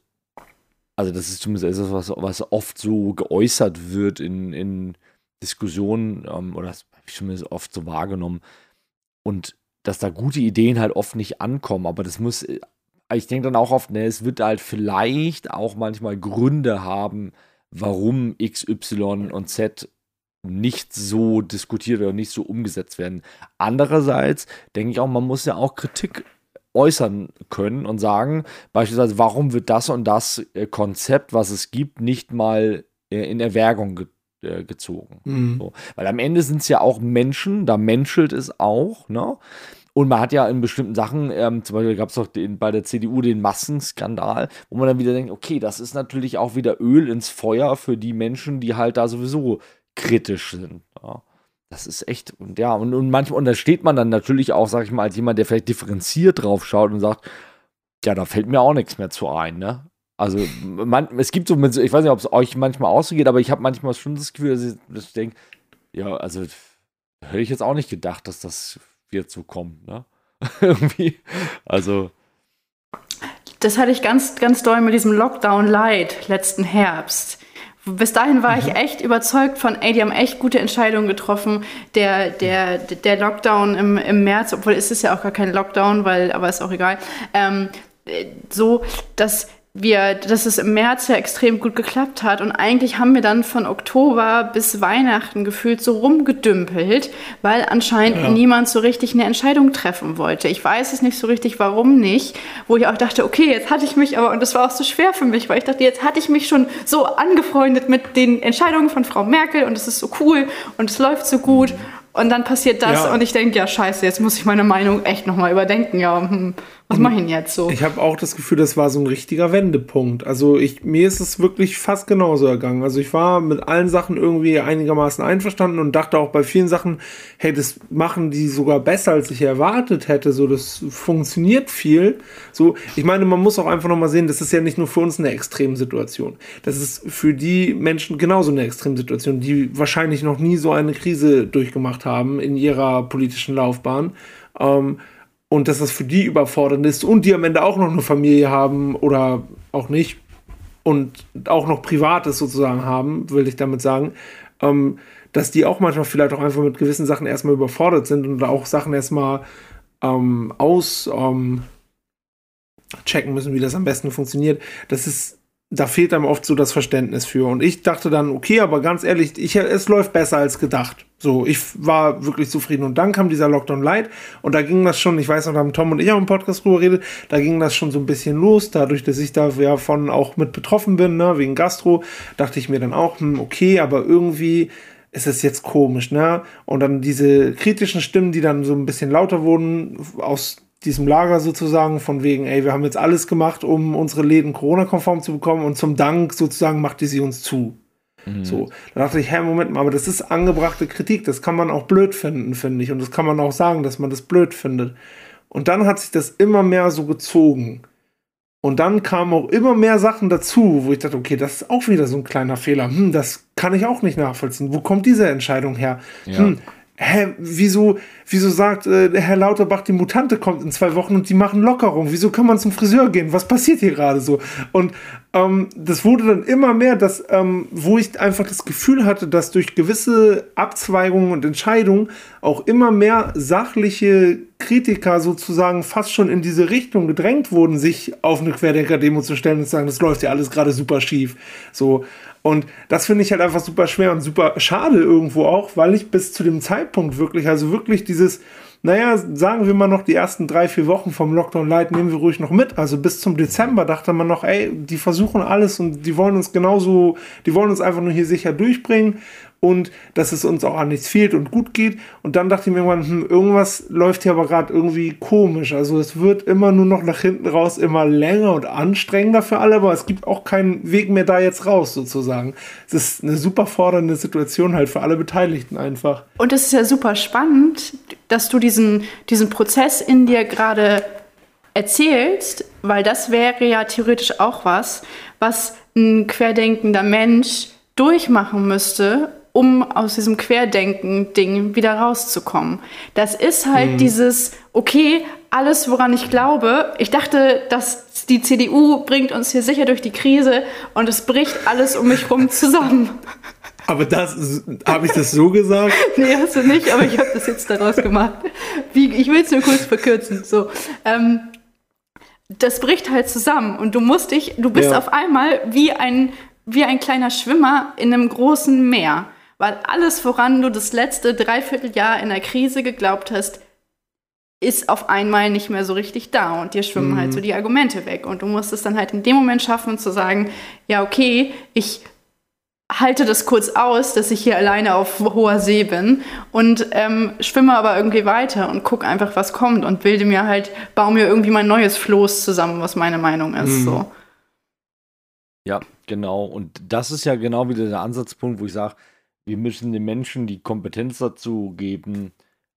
also das ist zumindest etwas, was, was oft so geäußert wird in, in Diskussionen ähm, oder das habe ich zumindest oft so wahrgenommen. Und dass da gute Ideen halt oft nicht ankommen, aber das muss, äh, ich denke dann auch oft, ne, es wird halt vielleicht auch manchmal Gründe haben, warum X, Y und Z nicht so diskutiert oder nicht so umgesetzt werden. Andererseits denke ich auch, man muss ja auch Kritik äußern können und sagen, beispielsweise, warum wird das und das äh, Konzept, was es gibt, nicht mal äh, in Erwägung ge äh, gezogen. Mhm. So. Weil am Ende sind es ja auch Menschen, da menschelt es auch, ne? Und man hat ja in bestimmten Sachen, ähm, zum Beispiel gab es doch den, bei der CDU den Massenskandal, wo man dann wieder denkt, okay, das ist natürlich auch wieder Öl ins Feuer für die Menschen, die halt da sowieso kritisch sind. Ja. Das ist echt, und ja, und, und manchmal, und da steht man dann natürlich auch, sag ich mal, als jemand, der vielleicht differenziert drauf schaut und sagt, ja, da fällt mir auch nichts mehr zu ein, ne? Also, man, es gibt so, ich weiß nicht, ob es euch manchmal ausgeht, aber ich habe manchmal schon das Gefühl, dass ich, ich denke, ja, also, hätte ich jetzt auch nicht gedacht, dass das wird so kommen, ne? [LAUGHS] Irgendwie. Also. Das hatte ich ganz, ganz doll mit diesem Lockdown Light letzten Herbst. Bis dahin war mhm. ich echt überzeugt von, ey, die haben echt gute Entscheidungen getroffen. Der, der, der Lockdown im, im März, obwohl ist es ja auch gar kein Lockdown, weil, aber ist auch egal. Ähm, so, dass wir, dass es im März ja extrem gut geklappt hat. Und eigentlich haben wir dann von Oktober bis Weihnachten gefühlt so rumgedümpelt, weil anscheinend ja. niemand so richtig eine Entscheidung treffen wollte. Ich weiß es nicht so richtig, warum nicht. Wo ich auch dachte, okay, jetzt hatte ich mich aber, und das war auch so schwer für mich, weil ich dachte, jetzt hatte ich mich schon so angefreundet mit den Entscheidungen von Frau Merkel und es ist so cool und es läuft so gut. Und dann passiert das ja. und ich denke, ja, scheiße, jetzt muss ich meine Meinung echt nochmal überdenken. Ja, hm, was mache ich denn jetzt so? Ich habe auch das Gefühl, das war so ein richtiger Wendepunkt. Also ich, mir ist es wirklich fast genauso ergangen. Also ich war mit allen Sachen irgendwie einigermaßen einverstanden und dachte auch bei vielen Sachen, hey, das machen die sogar besser, als ich erwartet hätte. So, das funktioniert viel. So, ich meine, man muss auch einfach nochmal sehen, das ist ja nicht nur für uns eine Extremsituation. Das ist für die Menschen genauso eine Extremsituation, die wahrscheinlich noch nie so eine Krise durchgemacht haben in ihrer politischen Laufbahn. Ähm, und dass das für die überfordernd ist und die am Ende auch noch eine Familie haben oder auch nicht und auch noch Privates sozusagen haben, will ich damit sagen, ähm, dass die auch manchmal vielleicht auch einfach mit gewissen Sachen erstmal überfordert sind und auch Sachen erstmal ähm, aus ähm, checken müssen, wie das am besten funktioniert. Das ist da fehlt einem oft so das Verständnis für. Und ich dachte dann, okay, aber ganz ehrlich, ich, es läuft besser als gedacht. So, ich war wirklich zufrieden. Und dann kam dieser Lockdown Light und da ging das schon, ich weiß noch, da haben Tom und ich auch im Podcast drüber geredet, da ging das schon so ein bisschen los, dadurch, dass ich da ja von auch mit betroffen bin, ne, wegen Gastro, dachte ich mir dann auch, hm, okay, aber irgendwie ist es jetzt komisch, ne? Und dann diese kritischen Stimmen, die dann so ein bisschen lauter wurden, aus diesem Lager sozusagen, von wegen, ey, wir haben jetzt alles gemacht, um unsere Läden Corona-konform zu bekommen und zum Dank sozusagen macht die sie uns zu. Mhm. So, da dachte ich, hä, Moment mal, aber das ist angebrachte Kritik, das kann man auch blöd finden, finde ich. Und das kann man auch sagen, dass man das blöd findet. Und dann hat sich das immer mehr so gezogen. Und dann kamen auch immer mehr Sachen dazu, wo ich dachte, okay, das ist auch wieder so ein kleiner Fehler. Hm, das kann ich auch nicht nachvollziehen. Wo kommt diese Entscheidung her? Ja. Hm, hä, wieso, wieso sagt äh, Herr Lauterbach, die Mutante kommt in zwei Wochen und die machen Lockerung? Wieso kann man zum Friseur gehen? Was passiert hier gerade so? Und ähm, das wurde dann immer mehr, dass, ähm, wo ich einfach das Gefühl hatte, dass durch gewisse Abzweigungen und Entscheidungen auch immer mehr sachliche Kritiker sozusagen fast schon in diese Richtung gedrängt wurden, sich auf eine Querdenker-Demo zu stellen und zu sagen, das läuft ja alles gerade super schief. So. Und das finde ich halt einfach super schwer und super schade irgendwo auch, weil ich bis zu dem Zeitpunkt wirklich, also wirklich dieses, naja, sagen wir mal noch die ersten drei, vier Wochen vom Lockdown Light nehmen wir ruhig noch mit. Also bis zum Dezember dachte man noch, ey, die versuchen alles und die wollen uns genauso, die wollen uns einfach nur hier sicher durchbringen und dass es uns auch an nichts fehlt und gut geht. Und dann dachte ich mir irgendwann, hm, irgendwas läuft hier aber gerade irgendwie komisch. Also es wird immer nur noch nach hinten raus immer länger und anstrengender für alle, aber es gibt auch keinen Weg mehr da jetzt raus sozusagen. Es ist eine super fordernde Situation halt für alle Beteiligten einfach. Und es ist ja super spannend, dass du diesen, diesen Prozess in dir gerade erzählst, weil das wäre ja theoretisch auch was, was ein querdenkender Mensch durchmachen müsste, um aus diesem Querdenken-Ding wieder rauszukommen. Das ist halt mhm. dieses, okay, alles, woran ich glaube, ich dachte, dass die CDU bringt uns hier sicher durch die Krise und es bricht alles um mich rum zusammen. [LAUGHS] Aber das, habe ich das so gesagt? [LAUGHS] nee, hast du nicht, aber ich habe das jetzt daraus gemacht. Wie, ich will es nur kurz verkürzen. So, ähm, das bricht halt zusammen und du musst dich, du bist ja. auf einmal wie ein, wie ein kleiner Schwimmer in einem großen Meer weil alles, woran du das letzte Dreivierteljahr in der Krise geglaubt hast, ist auf einmal nicht mehr so richtig da und dir schwimmen halt mhm. halt so die Argumente weg. Und du musst es dann halt in dem Moment schaffen zu sagen, ja, okay, ich halte das kurz aus, dass ich hier alleine auf hoher See bin und ähm, schwimme aber irgendwie weiter und gucke einfach, was kommt und bilde mir halt, baue mir irgendwie mein neues Floß zusammen, was meine Meinung ist. Mhm. So. Ja, genau. Und das ist ja genau wieder der Ansatzpunkt, wo ich sage, wir müssen den Menschen die Kompetenz dazu geben,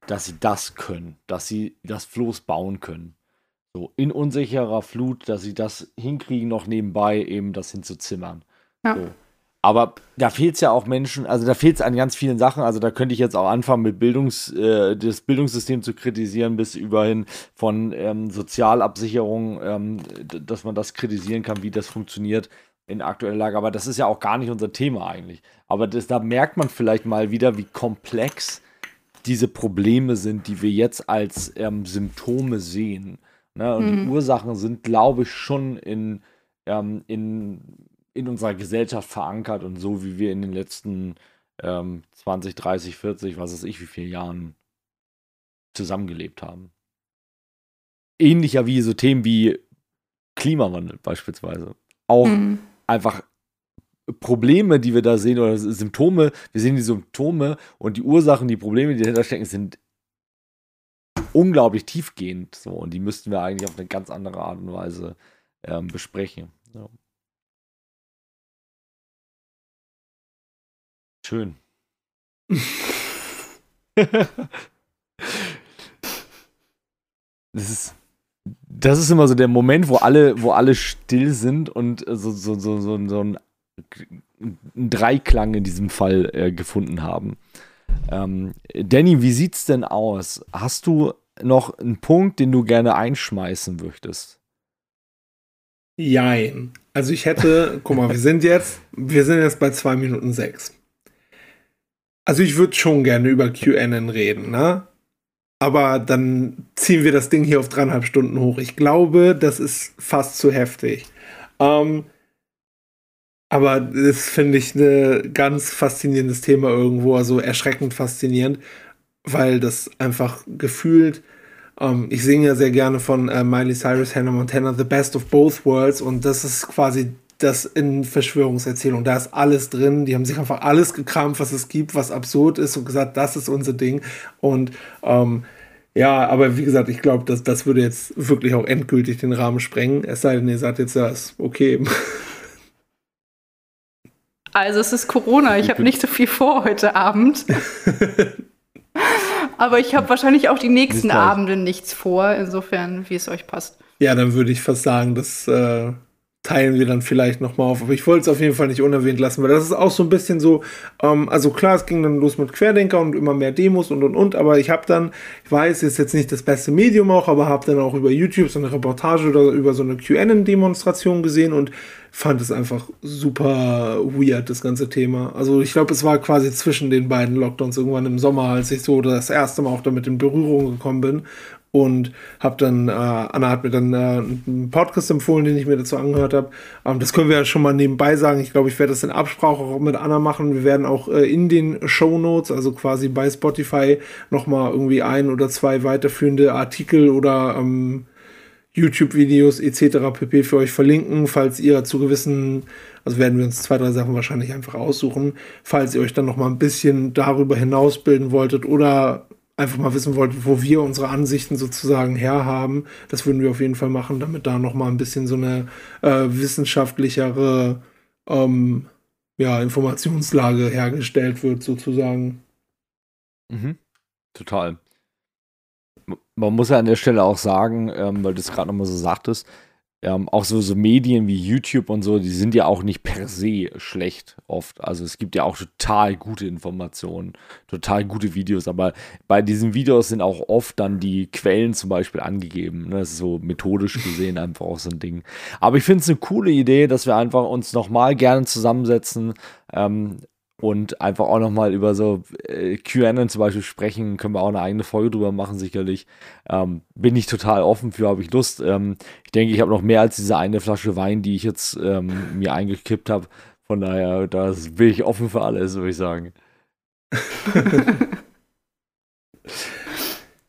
dass sie das können, dass sie das Floß bauen können. So in unsicherer Flut, dass sie das hinkriegen, noch nebenbei eben das hinzuzimmern. Ja. So. Aber da fehlt es ja auch Menschen, also da fehlt es an ganz vielen Sachen. Also da könnte ich jetzt auch anfangen, mit Bildungs, äh, das Bildungssystem zu kritisieren, bis überhin von ähm, Sozialabsicherung, ähm, dass man das kritisieren kann, wie das funktioniert in der aktuellen Lage. Aber das ist ja auch gar nicht unser Thema eigentlich. Aber das, da merkt man vielleicht mal wieder, wie komplex diese Probleme sind, die wir jetzt als ähm, Symptome sehen. Ne? Und mhm. die Ursachen sind, glaube ich, schon in, ähm, in, in unserer Gesellschaft verankert und so, wie wir in den letzten ähm, 20, 30, 40, was weiß ich, wie viele Jahren zusammengelebt haben. Ähnlicher wie so Themen wie Klimawandel beispielsweise. Auch mhm einfach Probleme, die wir da sehen, oder Symptome, wir sehen die Symptome und die Ursachen, die Probleme, die dahinter stecken, sind unglaublich tiefgehend. So, und die müssten wir eigentlich auf eine ganz andere Art und Weise ähm, besprechen. Ja. Schön. [LAUGHS] das ist das ist immer so der Moment, wo alle, wo alle still sind und so, so, so, so, so ein, Dreiklang in diesem Fall äh, gefunden haben. Ähm, Danny, wie sieht's denn aus? Hast du noch einen Punkt, den du gerne einschmeißen möchtest? Jein. Also ich hätte, guck mal, wir sind jetzt, wir sind jetzt bei 2 Minuten 6. Also ich würde schon gerne über QAnon reden, ne? Aber dann ziehen wir das Ding hier auf dreieinhalb Stunden hoch. Ich glaube, das ist fast zu heftig. Ähm, aber das finde ich ein ganz faszinierendes Thema irgendwo, also erschreckend faszinierend, weil das einfach gefühlt, ähm, ich singe ja sehr gerne von äh, Miley Cyrus, Hannah Montana, The Best of Both Worlds und das ist quasi das in Verschwörungserzählung. Da ist alles drin. Die haben sich einfach alles gekramt, was es gibt, was absurd ist und gesagt, das ist unser Ding. Und ähm, ja, aber wie gesagt, ich glaube, das, das würde jetzt wirklich auch endgültig den Rahmen sprengen. Es sei denn, ihr sagt jetzt, das okay. Also es ist Corona, ich habe nicht so viel vor heute Abend. [LAUGHS] aber ich habe wahrscheinlich auch die nächsten Abende nichts vor, insofern, wie es euch passt. Ja, dann würde ich fast sagen, dass äh, teilen wir dann vielleicht nochmal auf. Aber ich wollte es auf jeden Fall nicht unerwähnt lassen, weil das ist auch so ein bisschen so, ähm, also klar, es ging dann los mit Querdenker und immer mehr Demos und und und, aber ich habe dann, ich weiß, ist jetzt nicht das beste Medium auch, aber habe dann auch über YouTube so eine Reportage oder über so eine QAnon-Demonstration gesehen und fand es einfach super weird, das ganze Thema. Also ich glaube, es war quasi zwischen den beiden Lockdowns irgendwann im Sommer, als ich so das erste Mal auch damit in Berührung gekommen bin und habe dann, äh, Anna hat mir dann äh, einen Podcast empfohlen, den ich mir dazu angehört habe. Ähm, das können wir ja schon mal nebenbei sagen. Ich glaube, ich werde das in Absprache auch mit Anna machen. Wir werden auch äh, in den Show Notes, also quasi bei Spotify, nochmal irgendwie ein oder zwei weiterführende Artikel oder ähm, YouTube-Videos etc. pp. für euch verlinken, falls ihr zu gewissen, also werden wir uns zwei, drei Sachen wahrscheinlich einfach aussuchen, falls ihr euch dann noch mal ein bisschen darüber hinaus bilden wolltet oder einfach mal wissen wollt, wo wir unsere Ansichten sozusagen herhaben, das würden wir auf jeden Fall machen, damit da noch mal ein bisschen so eine äh, wissenschaftlichere ähm, ja, Informationslage hergestellt wird, sozusagen. Mhm. Total. Man muss ja an der Stelle auch sagen, ähm, weil du es gerade nochmal so sagtest, ähm, auch so, so Medien wie YouTube und so, die sind ja auch nicht per se schlecht oft. Also es gibt ja auch total gute Informationen, total gute Videos, aber bei diesen Videos sind auch oft dann die Quellen zum Beispiel angegeben. Ne? Das ist so methodisch gesehen einfach auch so ein Ding. Aber ich finde es eine coole Idee, dass wir einfach uns nochmal gerne zusammensetzen, ähm, und einfach auch nochmal über so äh, QAnon zum Beispiel sprechen, können wir auch eine eigene Folge drüber machen, sicherlich. Ähm, bin ich total offen für, habe ich Lust. Ähm, ich denke, ich habe noch mehr als diese eine Flasche Wein, die ich jetzt ähm, mir eingekippt habe. Von daher, da bin ich offen für alles, würde ich sagen. [LAUGHS] [LAUGHS]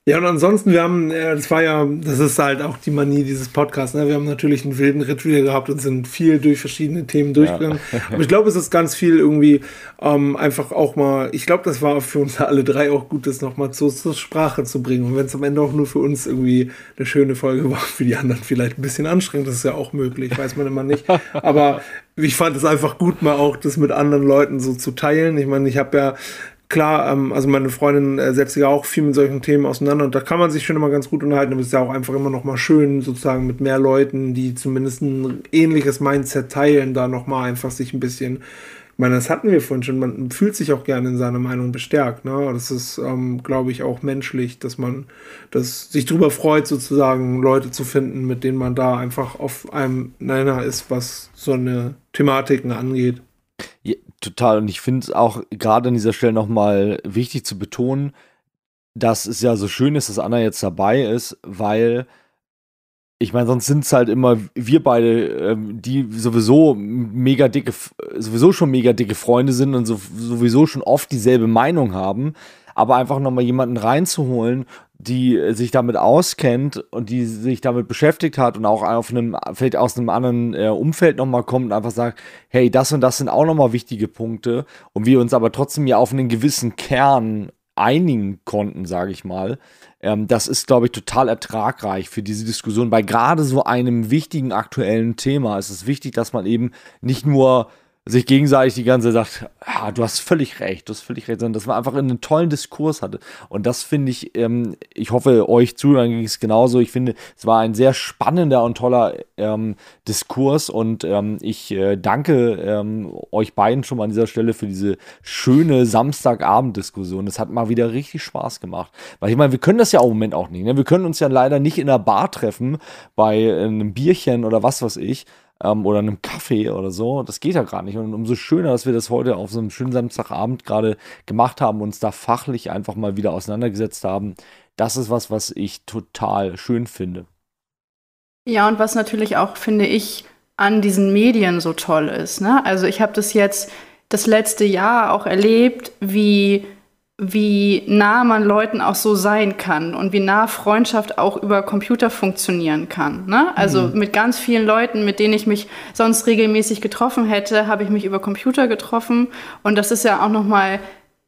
Ja, und ansonsten, wir haben, äh, das war ja, das ist halt auch die Manie dieses Podcasts, ne? wir haben natürlich einen wilden Ritt wieder gehabt und sind viel durch verschiedene Themen durchgegangen. Ja. Aber ich glaube, es ist ganz viel irgendwie ähm, einfach auch mal, ich glaube, das war für uns alle drei auch gut, das nochmal zur, zur Sprache zu bringen. Und wenn es am Ende auch nur für uns irgendwie eine schöne Folge war, für die anderen vielleicht ein bisschen anstrengend, das ist ja auch möglich, weiß man immer nicht. Aber ich fand es einfach gut, mal auch das mit anderen Leuten so zu teilen. Ich meine, ich habe ja klar, ähm, also meine Freundin äh, setzt sich ja auch viel mit solchen Themen auseinander und da kann man sich schon immer ganz gut unterhalten, aber es ist ja auch einfach immer noch mal schön, sozusagen mit mehr Leuten, die zumindest ein ähnliches Mindset teilen, da noch mal einfach sich ein bisschen, ich meine, das hatten wir vorhin schon, man fühlt sich auch gerne in seiner Meinung bestärkt, ne? Das ist, ähm, glaube ich, auch menschlich, dass man das sich darüber freut, sozusagen Leute zu finden, mit denen man da einfach auf einem Nenner ist, was so eine Thematiken angeht. Total. Und ich finde es auch gerade an dieser Stelle nochmal wichtig zu betonen, dass es ja so schön ist, dass Anna jetzt dabei ist, weil ich meine, sonst sind es halt immer wir beide, ähm, die sowieso mega dicke, sowieso schon mega dicke Freunde sind und so, sowieso schon oft dieselbe Meinung haben aber einfach nochmal jemanden reinzuholen, die sich damit auskennt und die sich damit beschäftigt hat und auch auf einem, vielleicht aus einem anderen äh, Umfeld nochmal kommt und einfach sagt, hey, das und das sind auch nochmal wichtige Punkte und wir uns aber trotzdem ja auf einen gewissen Kern einigen konnten, sage ich mal. Ähm, das ist, glaube ich, total ertragreich für diese Diskussion. Bei gerade so einem wichtigen aktuellen Thema ist es wichtig, dass man eben nicht nur sich gegenseitig die ganze Zeit sagt, ah, du hast völlig recht, du hast völlig recht, sondern dass man einfach einen tollen Diskurs hatte. Und das finde ich, ähm, ich hoffe, euch Zuhörern ging es genauso. Ich finde, es war ein sehr spannender und toller ähm, Diskurs und ähm, ich äh, danke ähm, euch beiden schon mal an dieser Stelle für diese schöne Samstagabend-Diskussion. Es hat mal wieder richtig Spaß gemacht. Weil ich meine, wir können das ja im Moment auch nicht. Ne? Wir können uns ja leider nicht in einer Bar treffen bei einem Bierchen oder was weiß ich ähm, oder einem Kaffee oder so. Das geht ja gerade nicht. Und umso schöner, dass wir das heute auf so einem schönen Samstagabend gerade gemacht haben, uns da fachlich einfach mal wieder auseinandergesetzt haben. Das ist was, was ich total schön finde. Ja, und was natürlich auch, finde ich, an diesen Medien so toll ist. Ne? Also ich habe das jetzt das letzte Jahr auch erlebt, wie wie nah man Leuten auch so sein kann und wie nah Freundschaft auch über Computer funktionieren kann. Ne? Also mhm. mit ganz vielen Leuten, mit denen ich mich sonst regelmäßig getroffen hätte, habe ich mich über Computer getroffen und das ist ja auch noch mal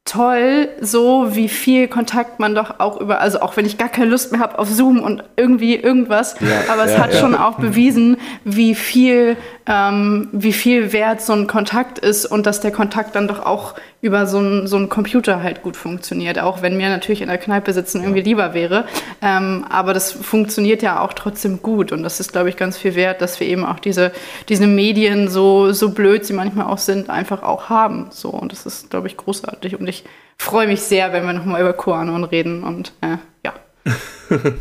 toll, so wie viel Kontakt man doch auch über, also auch wenn ich gar keine Lust mehr habe auf Zoom und irgendwie irgendwas, ja, aber es ja, hat ja. schon auch bewiesen, wie viel, ähm, wie viel wert so ein Kontakt ist und dass der Kontakt dann doch auch über so einen so Computer halt gut funktioniert. Auch wenn mir natürlich in der Kneipe sitzen irgendwie lieber wäre. Ähm, aber das funktioniert ja auch trotzdem gut. Und das ist, glaube ich, ganz viel wert, dass wir eben auch diese, diese Medien, so, so blöd sie manchmal auch sind, einfach auch haben. So, und das ist, glaube ich, großartig. Und ich freue mich sehr, wenn wir nochmal über QAnon reden. Und äh, ja. [LAUGHS]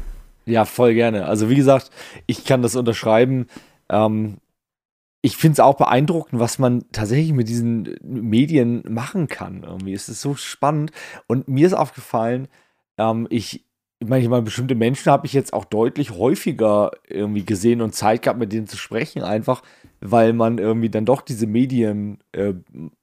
ja, voll gerne. Also wie gesagt, ich kann das unterschreiben. Ähm, ich finde es auch beeindruckend, was man tatsächlich mit diesen Medien machen kann. Irgendwie es ist so spannend. Und mir ist aufgefallen, ähm, ich, manchmal bestimmte Menschen habe ich jetzt auch deutlich häufiger irgendwie gesehen und Zeit gehabt, mit denen zu sprechen, einfach weil man irgendwie dann doch diese Medien äh,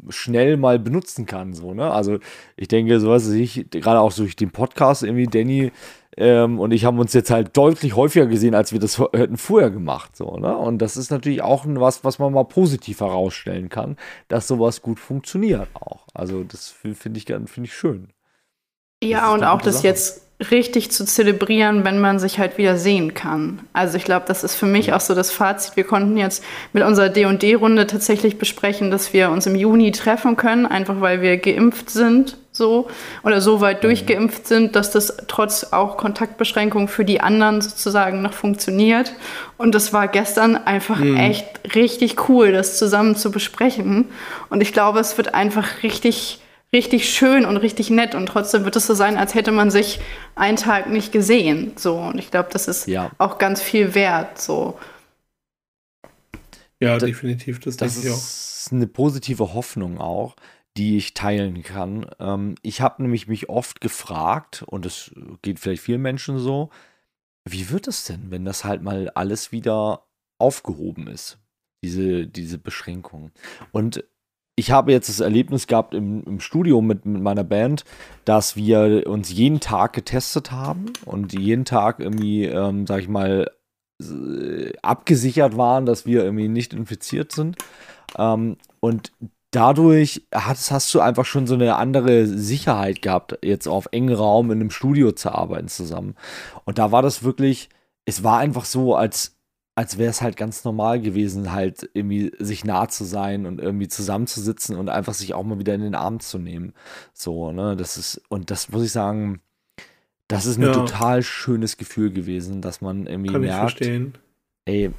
schnell mal benutzen kann. So, ne? Also ich denke, so was ich, gerade auch durch den Podcast irgendwie, Danny ähm, und ich haben uns jetzt halt deutlich häufiger gesehen, als wir das hätten vorher gemacht. So, ne? Und das ist natürlich auch was, was man mal positiv herausstellen kann, dass sowas gut funktioniert auch. Also das finde ich, find ich schön. Ja, und auch das Sache. jetzt richtig zu zelebrieren, wenn man sich halt wieder sehen kann. Also ich glaube, das ist für mich auch so das Fazit. Wir konnten jetzt mit unserer D&D-Runde tatsächlich besprechen, dass wir uns im Juni treffen können, einfach weil wir geimpft sind so oder so weit mhm. durchgeimpft sind, dass das trotz auch Kontaktbeschränkungen für die anderen sozusagen noch funktioniert. Und das war gestern einfach mhm. echt richtig cool, das zusammen zu besprechen. Und ich glaube, es wird einfach richtig richtig schön und richtig nett und trotzdem wird es so sein, als hätte man sich einen Tag nicht gesehen. So und ich glaube, das ist ja. auch ganz viel wert. So. Ja, das, definitiv. Das, das ist eine positive Hoffnung auch, die ich teilen kann. Ähm, ich habe nämlich mich oft gefragt und es geht vielleicht vielen Menschen so. Wie wird es denn, wenn das halt mal alles wieder aufgehoben ist? Diese, diese Beschränkung. Und ich habe jetzt das Erlebnis gehabt im, im Studio mit, mit, meiner Band, dass wir uns jeden Tag getestet haben und jeden Tag irgendwie, ähm, sag ich mal, abgesichert waren, dass wir irgendwie nicht infiziert sind. Ähm, und dadurch hast, hast du einfach schon so eine andere Sicherheit gehabt, jetzt auf engen Raum in einem Studio zu arbeiten zusammen. Und da war das wirklich, es war einfach so, als als wäre es halt ganz normal gewesen, halt irgendwie sich nah zu sein und irgendwie zusammenzusitzen und einfach sich auch mal wieder in den Arm zu nehmen. So, ne, das ist, und das muss ich sagen, das ist ein ja. total schönes Gefühl gewesen, dass man irgendwie Kann merkt, ey,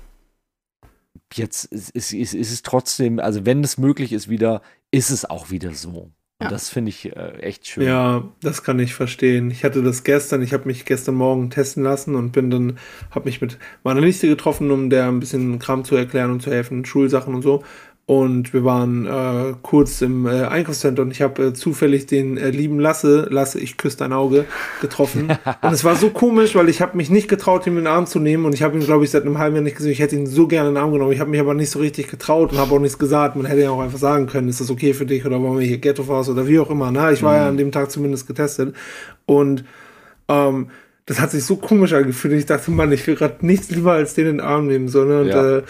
jetzt ist, ist, ist, ist es trotzdem, also wenn es möglich ist wieder, ist es auch wieder so. Und das finde ich äh, echt schön. Ja, das kann ich verstehen. Ich hatte das gestern, ich habe mich gestern Morgen testen lassen und bin dann, habe mich mit meiner Nichte getroffen, um der ein bisschen Kram zu erklären und zu helfen, Schulsachen und so. Und wir waren äh, kurz im äh, Einkaufscenter und ich habe äh, zufällig den äh, lieben Lasse, Lasse, ich küsse dein Auge, getroffen. [LAUGHS] und es war so komisch, weil ich habe mich nicht getraut, ihn in den Arm zu nehmen und ich habe ihn, glaube ich, seit einem halben Jahr nicht gesehen. Ich hätte ihn so gerne in den Arm genommen. Ich habe mich aber nicht so richtig getraut und habe auch nichts gesagt. Man hätte ja auch einfach sagen können, ist das okay für dich oder wollen wir hier Ghetto Faust oder wie auch immer. Na, ich war mhm. ja an dem Tag zumindest getestet. Und ähm, das hat sich so komisch angefühlt. Ich dachte, Mann, ich will gerade nichts lieber als den in den Arm nehmen. So, ne? Und, ja.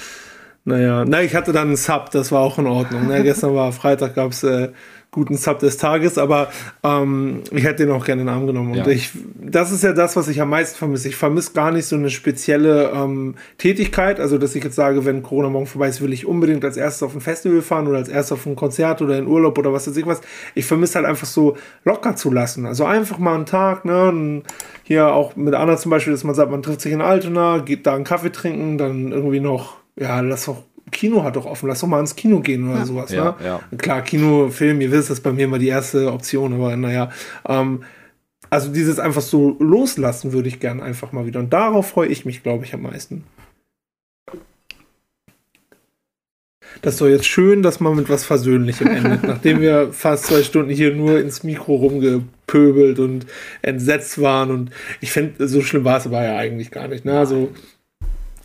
Naja, na, ich hatte dann einen Sub, das war auch in Ordnung. Ne? Gestern war Freitag, gab es äh, guten Sub des Tages, aber ähm, ich hätte den auch gerne in den Arm genommen. Ja. Und ich, das ist ja das, was ich am meisten vermisse. Ich vermisse gar nicht so eine spezielle ähm, Tätigkeit, also dass ich jetzt sage, wenn Corona morgen vorbei ist, will ich unbedingt als erstes auf ein Festival fahren oder als erstes auf ein Konzert oder in Urlaub oder was weiß ich was. Ich vermisse halt einfach so locker zu lassen. Also einfach mal einen Tag, ne, hier auch mit Anna zum Beispiel, dass man sagt, man trifft sich in Altona, geht da einen Kaffee trinken, dann irgendwie noch ja, lass doch, Kino hat doch offen, lass doch mal ins Kino gehen oder ja. sowas. Ja, ne? ja. Klar, Kino, Film, ihr wisst, das ist bei mir immer die erste Option, aber naja. Ähm, also dieses einfach so loslassen würde ich gerne einfach mal wieder. Und darauf freue ich mich, glaube ich, am meisten. Das ist doch jetzt schön, dass man mit was Versöhnlichem endet. [LAUGHS] Nachdem wir fast zwei Stunden hier nur ins Mikro rumgepöbelt und entsetzt waren. Und ich finde, so schlimm war es aber ja eigentlich gar nicht. Ne? Also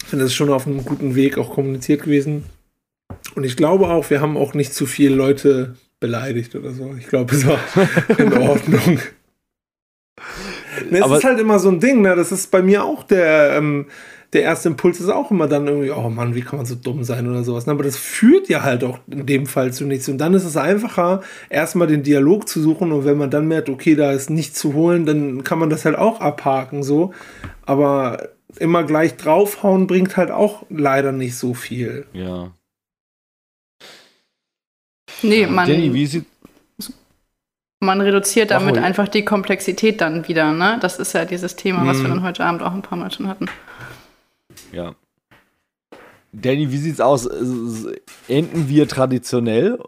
ich finde, das ist schon auf einem guten Weg auch kommuniziert gewesen. Und ich glaube auch, wir haben auch nicht zu viele Leute beleidigt oder so. Ich glaube, es war [LAUGHS] in Ordnung. es Aber ist halt immer so ein Ding, ne? Das ist bei mir auch der, ähm, der erste Impuls ist auch immer dann irgendwie, oh Mann, wie kann man so dumm sein oder sowas. Ne? Aber das führt ja halt auch in dem Fall zu nichts. Und dann ist es einfacher, erstmal den Dialog zu suchen und wenn man dann merkt, okay, da ist nichts zu holen, dann kann man das halt auch abhaken, so. Aber immer gleich draufhauen bringt halt auch leider nicht so viel. Ja. Nee, man. Danny, wie sieht. Man reduziert damit ruhig. einfach die Komplexität dann wieder, ne? Das ist ja dieses Thema, was wir Mhm. dann heute Abend auch ein paar Mal schon hatten. Ja. Danny, wie sieht's aus? Enden wir traditionell?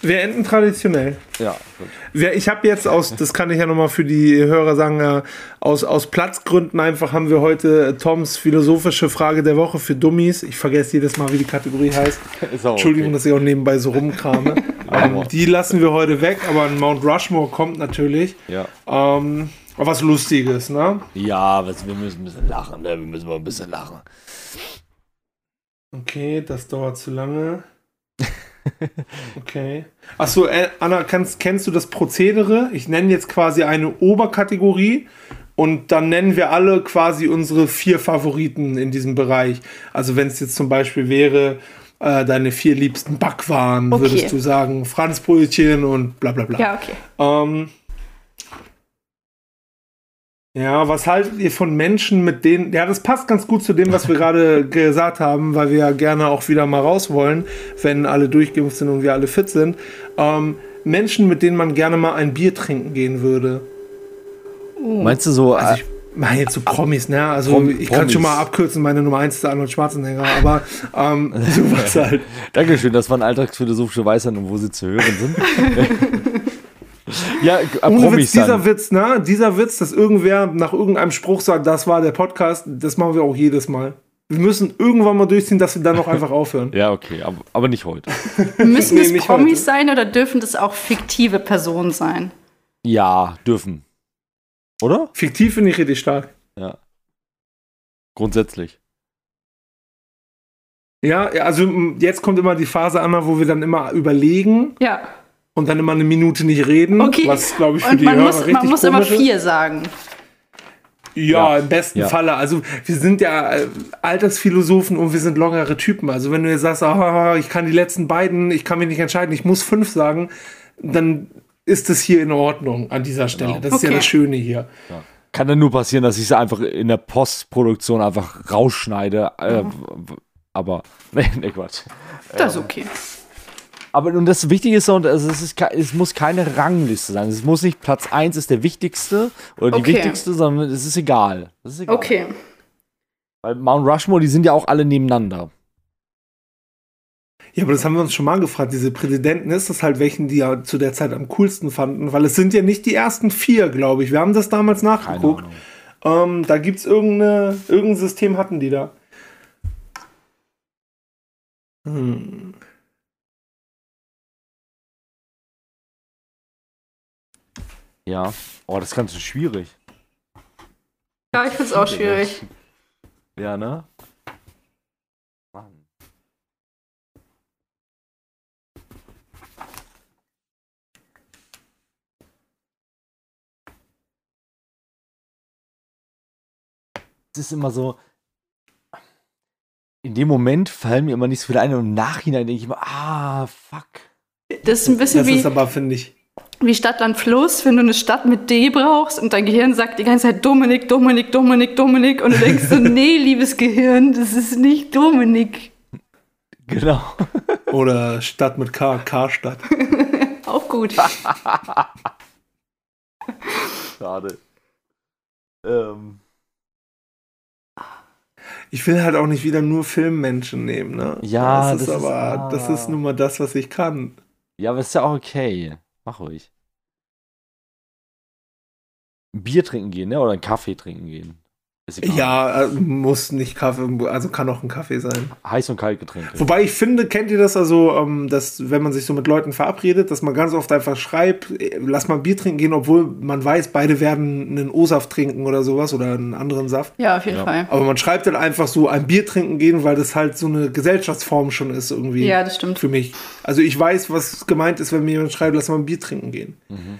Wir enden traditionell. Ja. gut. Ich habe jetzt aus, das kann ich ja nochmal für die Hörer sagen, äh, aus, aus Platzgründen einfach haben wir heute Toms philosophische Frage der Woche für Dummies. Ich vergesse jedes Mal, wie die Kategorie heißt. [LAUGHS] Entschuldigung, okay. dass ich auch nebenbei so rumkrame. [LAUGHS] ähm, die lassen wir heute weg, aber ein Mount Rushmore kommt natürlich. Ja. Ähm, was Lustiges, ne? Ja, was, wir müssen ein bisschen lachen, ne? Wir müssen mal ein bisschen lachen. Okay, das dauert zu lange. [LAUGHS] Okay. Achso, äh, Anna, kannst, kennst du das Prozedere? Ich nenne jetzt quasi eine Oberkategorie und dann nennen wir alle quasi unsere vier Favoriten in diesem Bereich. Also wenn es jetzt zum Beispiel wäre, äh, deine vier liebsten Backwaren, Okay. würdest du sagen Franzbrötchen und bla bla bla. Ja, okay. Ähm, ja, was haltet ihr von Menschen, mit denen. Ja, das passt ganz gut zu dem, was wir gerade [LAUGHS] gesagt haben, weil wir ja gerne auch wieder mal raus wollen, wenn alle durchgeimpft sind und wir alle fit sind. Ähm, Menschen, mit denen man gerne mal ein Bier trinken gehen würde. Meinst du so, Also äh, ich meine jetzt so Promis, ne? Also Prom- ich kann schon mal abkürzen, meine Nummer 1 ist der Arnold Schwarzenegger, aber ähm, [LAUGHS] sowas halt. Dankeschön, das waren alltagsphilosophische Weisheiten und wo sie zu hören sind. [LAUGHS] ja, äh, Ohne Promis Witz, dieser dann. Witz, ne? Dieser Witz, dass irgendwer nach irgendeinem Spruch sagt, das war der Podcast, das machen wir auch jedes Mal. Wir müssen irgendwann mal durchziehen, dass wir dann noch einfach aufhören. [LAUGHS] Ja, okay, aber, aber nicht heute. [LAUGHS] Müssen Nee, es nicht Promis heute. sein oder dürfen das auch fiktive Personen sein? Ja, dürfen. Oder? Fiktiv finde ich richtig stark. Ja. Grundsätzlich. Ja, also jetzt kommt immer die Phase an, wo wir dann immer überlegen Ja. Und dann immer eine Minute nicht reden. Okay. Was, glaube ich, für Und die man Hörer muss, richtig man muss immer vier sagen. Ja, Ja. im besten Ja. Falle. Also wir sind ja äh, Altersphilosophen und wir sind lockere Typen. Also wenn du jetzt sagst, ah, ich kann die letzten beiden, ich kann mich nicht entscheiden, ich muss fünf sagen, dann ist das hier in Ordnung an dieser Stelle. Genau. Das ist ja Okay. das Schöne hier. Ja. Kann dann nur passieren, dass ich es einfach in der Postproduktion einfach rausschneide. Äh, w- aber, [LAUGHS] nee, nee, Quatsch. Das ist okay. Aber und das Wichtige ist, und es, ist, es muss keine Rangliste sein. Es muss nicht Platz 1 ist der wichtigste oder die Okay. wichtigste, sondern es ist egal. Das ist egal. Okay. Weil Mount Rushmore, die sind ja auch alle nebeneinander. Ja, aber das haben wir uns schon mal gefragt. Diese Präsidenten, ist das halt welchen, die ja zu der Zeit am coolsten fanden? Weil es sind ja nicht die ersten vier, glaube ich. Wir haben das damals Keine nachgeguckt. Ahnung. Ähm, da gibt es irgendeine, irgendein System hatten die da. Hm. Ja. Oh, das ist ganz schön schwierig. Ja, ich finde es auch schwierig. Ja, ne? Mann. Es ist immer so. In dem Moment fallen mir immer nicht so viele ein und im Nachhinein denke ich immer, ah, fuck. Das ist ein bisschen Das wie, ist aber, finde ich. Wie Stadt, Land, Fluss, wenn du eine Stadt mit D brauchst und dein Gehirn sagt die ganze Zeit Dominik, Dominik, Dominik, Dominik und du denkst so, [LAUGHS] nee, liebes Gehirn, das ist nicht Dominik. Genau. Oder Stadt mit K, K-Stadt. [LAUGHS] Auch gut. Schade. Ähm, Ich will halt auch nicht wieder nur Filmmenschen nehmen, ne? Ja, das ist das ist- aber, ah. das ist nun mal das, was ich kann. ja, aber ist ja auch okay. Mach ruhig. Bier trinken gehen, ne? Oder einen Kaffee trinken gehen. Ja, äh, muss nicht Kaffee, also kann auch ein Kaffee sein. Heiß- und Kaltgetränke. Wobei ich finde, kennt ihr das also, ähm, dass wenn man sich so mit Leuten verabredet, dass man ganz oft einfach schreibt, äh, lass mal ein Bier trinken gehen, obwohl man weiß, beide werden einen O-Saft trinken oder sowas oder einen anderen Saft. Ja, auf jeden Ja. Fall. Aber man schreibt dann einfach so ein Bier trinken gehen, weil das halt so eine Gesellschaftsform schon ist irgendwie. Ja, das stimmt. Für mich. Also ich weiß, was gemeint ist, wenn mir jemand schreibt, lass mal ein Bier trinken gehen. Mhm.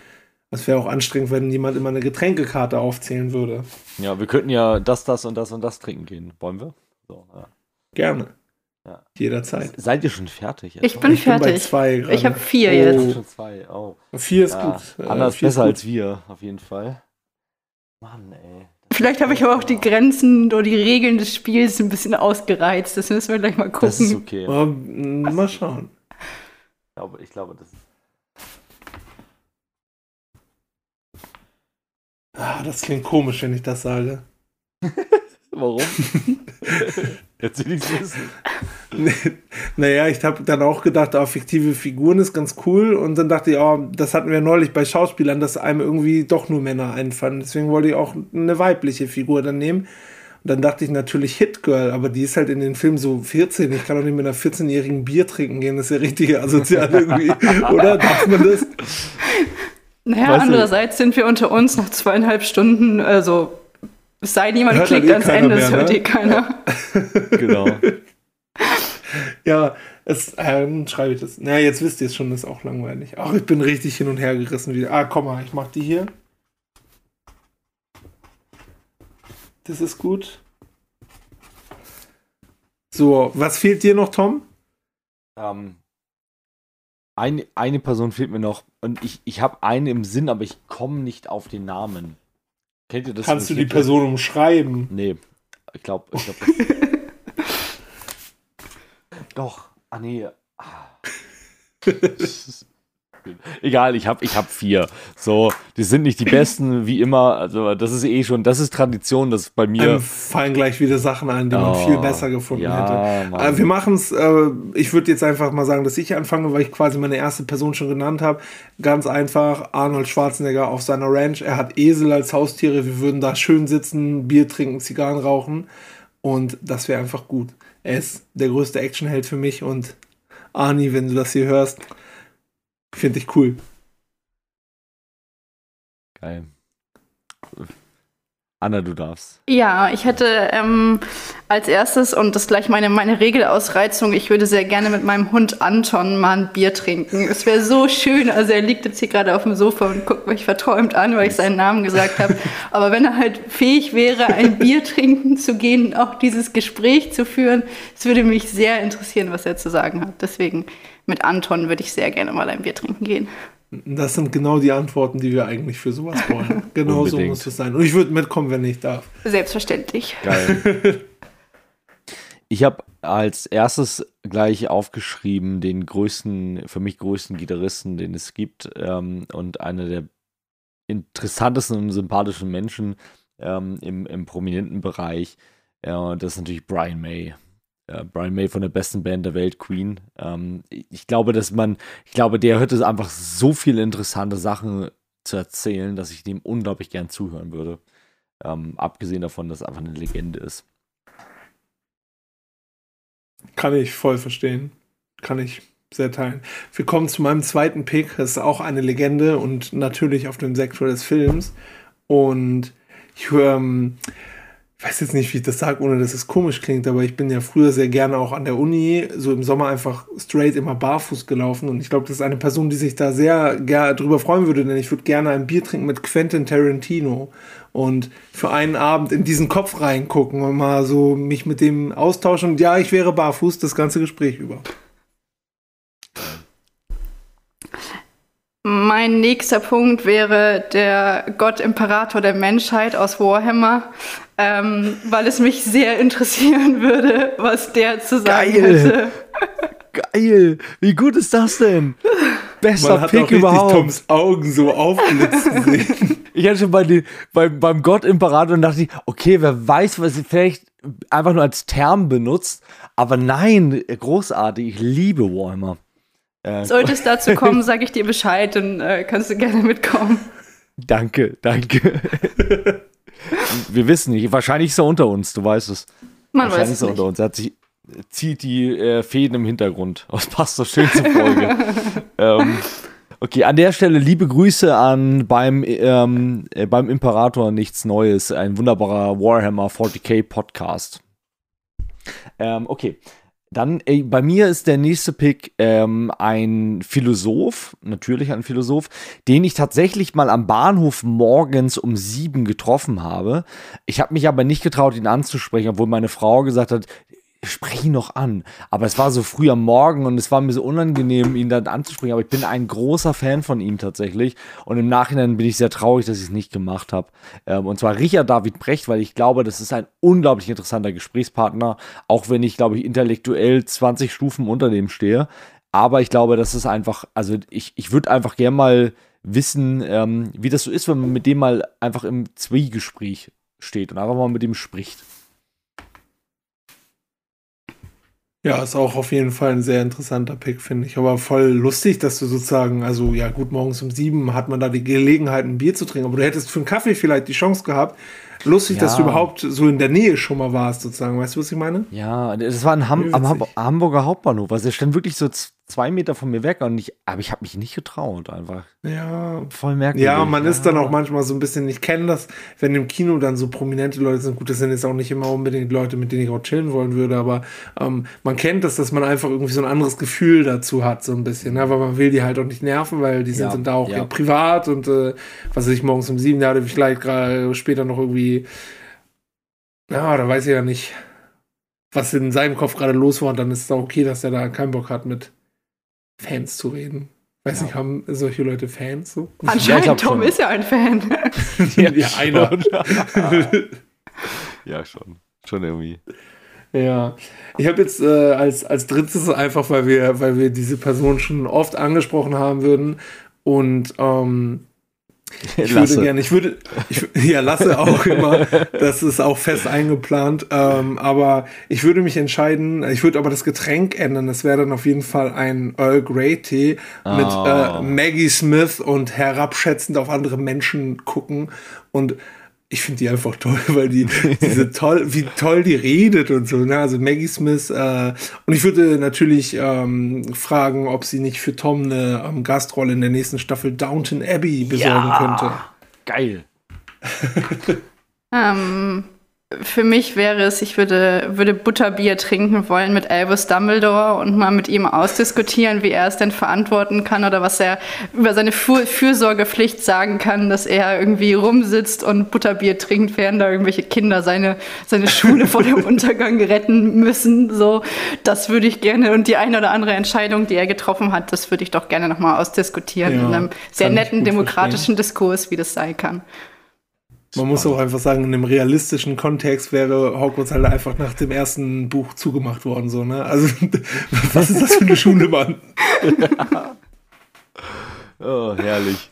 Das wäre auch anstrengend, wenn jemand immer eine Getränkekarte aufzählen würde. Ja, wir könnten ja das, das und das und das trinken gehen. Wollen wir? So, ja. Gerne. Ja. Jederzeit. Seid ihr schon fertig? jetzt? Ich bin Ich bin bei fertig. zwei gerade. ich habe vier Oh. jetzt. schon zwei. Oh. Vier ist Ja, gut. Äh, Anna ist vier besser gut. als wir, auf jeden Fall. Mann, ey. Vielleicht habe ich aber auch die Grenzen oder die Regeln des Spiels ein bisschen ausgereizt. Das müssen wir gleich mal gucken. Das ist okay. Aber, mm, mal schauen. Ich glaube, ich glaube, das ist. Ah, das klingt komisch, wenn ich das sage. [LAUGHS] Warum? [LAUGHS] Jetzt will ich es wissen. naja, ich habe dann auch gedacht, oh, fiktive Figuren ist ganz cool. Und dann dachte ich, oh, das hatten wir neulich bei Schauspielern, dass einem irgendwie doch nur Männer einfallen. Deswegen wollte ich auch eine weibliche Figur dann nehmen. Und dann dachte ich natürlich Hit Girl, aber die ist halt in den Filmen so 14. Ich kann doch nicht mit einer 14-jährigen Bier trinken gehen. Das ist ja richtig asozial irgendwie. [LAUGHS] Oder? Darf man das? Naja, weißt andererseits du? sind wir unter uns nach zweieinhalb Stunden, also es sei denn, jemand hört klickt eh ans Ende, das hört ne? eh keiner. [LAUGHS] genau. ja, es, ähm, schreibe ich das. Na, jetzt wisst ihr es schon, das ist auch langweilig. Ach, ich bin richtig hin und her gerissen wieder. Ah, komm mal, ich mach die hier. Das ist gut. So, was fehlt dir noch, Tom? Ähm, eine, eine Person fehlt mir noch. Und ich, ich habe eine im Sinn, aber ich komme nicht auf den Namen. Kennt ihr das? Kannst du die Person umschreiben? Nee, ich glaube. Ich glaub, [LAUGHS] Doch, ah nee. Ah. [LAUGHS] Egal, ich habe ich hab vier. So, die sind nicht die besten, wie immer. Also, das ist eh schon, das ist Tradition, das bei mir. Einem fallen gleich wieder Sachen ein, die oh, man viel besser gefunden ja, hätte. Mann. wir machen es, äh, ich würde jetzt einfach mal sagen, dass ich anfange, weil ich quasi meine erste Person schon genannt habe. Ganz einfach, Arnold Schwarzenegger auf seiner Ranch. Er hat Esel als Haustiere. Wir würden da schön sitzen, Bier trinken, Zigarren rauchen. Und das wäre einfach gut. Er ist der größte Actionheld für mich und Arnie, wenn du das hier hörst, Finde ich cool. Geil. Anna, du darfst. Ja, ich hätte ähm, als erstes und das gleich meine, meine Regelausreizung, ich würde sehr gerne mit meinem Hund Anton mal ein Bier trinken. Es wäre so schön. Also er liegt jetzt hier gerade auf dem Sofa und guckt mich verträumt an, weil ich seinen Namen gesagt habe. Aber wenn er halt fähig wäre, ein Bier trinken zu gehen, auch dieses Gespräch zu führen, es würde mich sehr interessieren, was er zu sagen hat. Deswegen mit Anton würde ich sehr gerne mal ein Bier trinken gehen. Das sind genau die Antworten, die wir eigentlich für sowas wollen. [LAUGHS] Genau so muss es sein. Und ich würde mitkommen, wenn ich darf. Selbstverständlich. Geil. [LAUGHS] ich habe als erstes gleich aufgeschrieben den größten, für mich größten Gitarristen, den es gibt ähm, und einer der interessantesten und sympathischen Menschen ähm, im, im prominenten Bereich. Äh, das ist natürlich Brian May äh, Brian May von der besten Band der Welt, Queen. Ähm, ich glaube, dass man, ich glaube, der hätte einfach so viele interessante Sachen zu erzählen, dass ich dem unglaublich gern zuhören würde. Ähm, abgesehen davon, dass er einfach eine Legende ist. Kann ich voll verstehen. Kann ich sehr teilen. Wir kommen zu meinem zweiten Pick. Das ist auch eine Legende und natürlich auf dem Sektor des Films. Und ich höre. Ähm, ich weiß jetzt nicht, wie ich das sage, ohne dass es komisch klingt, aber ich bin ja früher sehr gerne auch an der Uni, so im Sommer einfach straight immer barfuß gelaufen. Und ich glaube, das ist eine Person, die sich da sehr drüber freuen würde, denn ich würde gerne ein Bier trinken mit Quentin Tarantino und für einen Abend in diesen Kopf reingucken und mal so mich mit dem austauschen. Und ja, ich wäre barfuß das ganze Gespräch über. Mein nächster Punkt wäre der Gott Imperator der Menschheit aus Warhammer, ähm, weil es mich sehr interessieren würde, was der zu sagen Geil. hätte. Geil! Wie gut ist das denn? Bester Man hat Pick auch überhaupt. Toms Augen so aufblitzen sehen. [LAUGHS] Ich hatte schon bei den, beim, beim Gott Imperator und dachte ich, okay, wer weiß, was sie vielleicht einfach nur als Term benutzt. Aber nein, großartig. Ich liebe Warhammer. Äh, Sollte es dazu [LAUGHS] kommen, sage ich dir Bescheid, dann äh, kannst du gerne mitkommen. Danke, danke. [LAUGHS] Wir wissen nicht, wahrscheinlich ist er unter uns, du weißt es. Man wahrscheinlich weiß es ist er unter uns. Er hat sich, zieht die äh, Fäden im Hintergrund. [LAUGHS] Das passt so schön zur Folge. ähm, okay, an der Stelle liebe Grüße an beim, ähm, äh, beim Imperator Nichts Neues, ein wunderbarer Warhammer 40k Podcast. Ähm, okay, dann, ey, bei mir ist der nächste Pick ähm, ein Philosoph, natürlich ein Philosoph, den ich tatsächlich mal am Bahnhof morgens um sieben getroffen habe. Ich habe mich aber nicht getraut, ihn anzusprechen, obwohl meine Frau gesagt hat, spreche ihn noch an. Aber es war so früh am Morgen und es war mir so unangenehm, ihn dann anzusprechen. Aber ich bin ein großer Fan von ihm tatsächlich. Und im Nachhinein bin ich sehr traurig, dass ich es nicht gemacht habe. Ähm, und zwar Richard David Brecht, weil ich glaube, das ist ein unglaublich interessanter Gesprächspartner. Auch wenn ich, glaube ich, intellektuell 20 Stufen unter dem stehe. Aber ich glaube, das ist einfach, also ich, ich würde einfach gern mal wissen, ähm, wie das so ist, wenn man mit dem mal einfach im Zwiegespräch steht und einfach mal mit dem spricht. Ja, ist auch auf jeden Fall ein sehr interessanter Pick, finde ich. Aber voll lustig, dass du sozusagen, also ja, gut, morgens um sieben hat man da die Gelegenheit, ein Bier zu trinken, aber du hättest für einen Kaffee vielleicht die Chance gehabt. Lustig, ja. dass du überhaupt so in der Nähe schon mal warst, sozusagen. Weißt du, was ich meine? Ja, das war ein Ham am Hamburger Hauptbahnhof. Also, der stand wirklich so zwei Meter von mir weg und ich, aber ich habe mich nicht getraut einfach. Ja. Voll merkwürdig. Ja, man ja. ist dann auch manchmal so ein bisschen, ich kenne das, wenn im Kino dann so prominente Leute sind, gut, das sind jetzt auch nicht immer unbedingt Leute, mit denen ich auch chillen wollen würde, aber ähm, man kennt das, dass man einfach irgendwie so ein anderes Gefühl dazu hat, so ein bisschen, ne? weil man will die halt auch nicht nerven, weil die sind, ja, sind da auch ja. privat und äh, was weiß ich, morgens um sieben, Jahre vielleicht gerade später noch irgendwie, ja, da weiß ich ja nicht, was in seinem Kopf gerade los war und dann ist es auch okay, dass er da keinen Bock hat mit Fans zu reden. Weiß ja. nicht, haben solche Leute Fans so? Anscheinend, ja, Tom ist ja ein Fan. [LAUGHS] ja, ja einer. ja, schon. Schon irgendwie. Ja, ich habe jetzt äh, als, als drittes einfach, weil wir, weil wir diese Person schon oft angesprochen haben würden und ähm, ich [LAUGHS] lasse. würde gerne, ich würde, ich, ja, lasse auch immer. Das ist auch fest eingeplant. Ähm, aber ich würde mich entscheiden, ich würde aber das Getränk ändern. Das wäre dann auf jeden Fall ein Earl Grey Tee oh. mit äh, Maggie Smith und herabschätzend auf andere Menschen gucken und ich finde die einfach toll, [LAUGHS] weil die diese [LAUGHS] toll, wie toll die redet und so. Ne? Also Maggie Smith. Äh, und ich würde natürlich ähm, fragen, ob sie nicht für Tom eine ähm, Gastrolle in der nächsten Staffel Downton Abbey besorgen ja, könnte. Geil. [LAUGHS] ähm, für mich wäre es, ich würde, würde Butterbier trinken wollen mit Albus Dumbledore und mal mit ihm ausdiskutieren, wie er es denn verantworten kann oder was er über seine Für Fürsorgepflicht sagen kann, dass er irgendwie rumsitzt und Butterbier trinkt, während da irgendwelche Kinder seine, seine Schule vor dem [LAUGHS] Untergang retten müssen. So, das würde ich gerne und die eine oder andere Entscheidung, die er getroffen hat, das würde ich doch gerne nochmal ausdiskutieren ja, in einem sehr netten demokratischen verstehen. Diskurs, wie das sein kann. Man muss auch einfach sagen, in einem realistischen Kontext wäre Hogwarts halt einfach nach dem ersten Buch zugemacht worden, so, ne? Also, [LAUGHS] was ist das für eine Schule, Mann? [LAUGHS] oh, herrlich.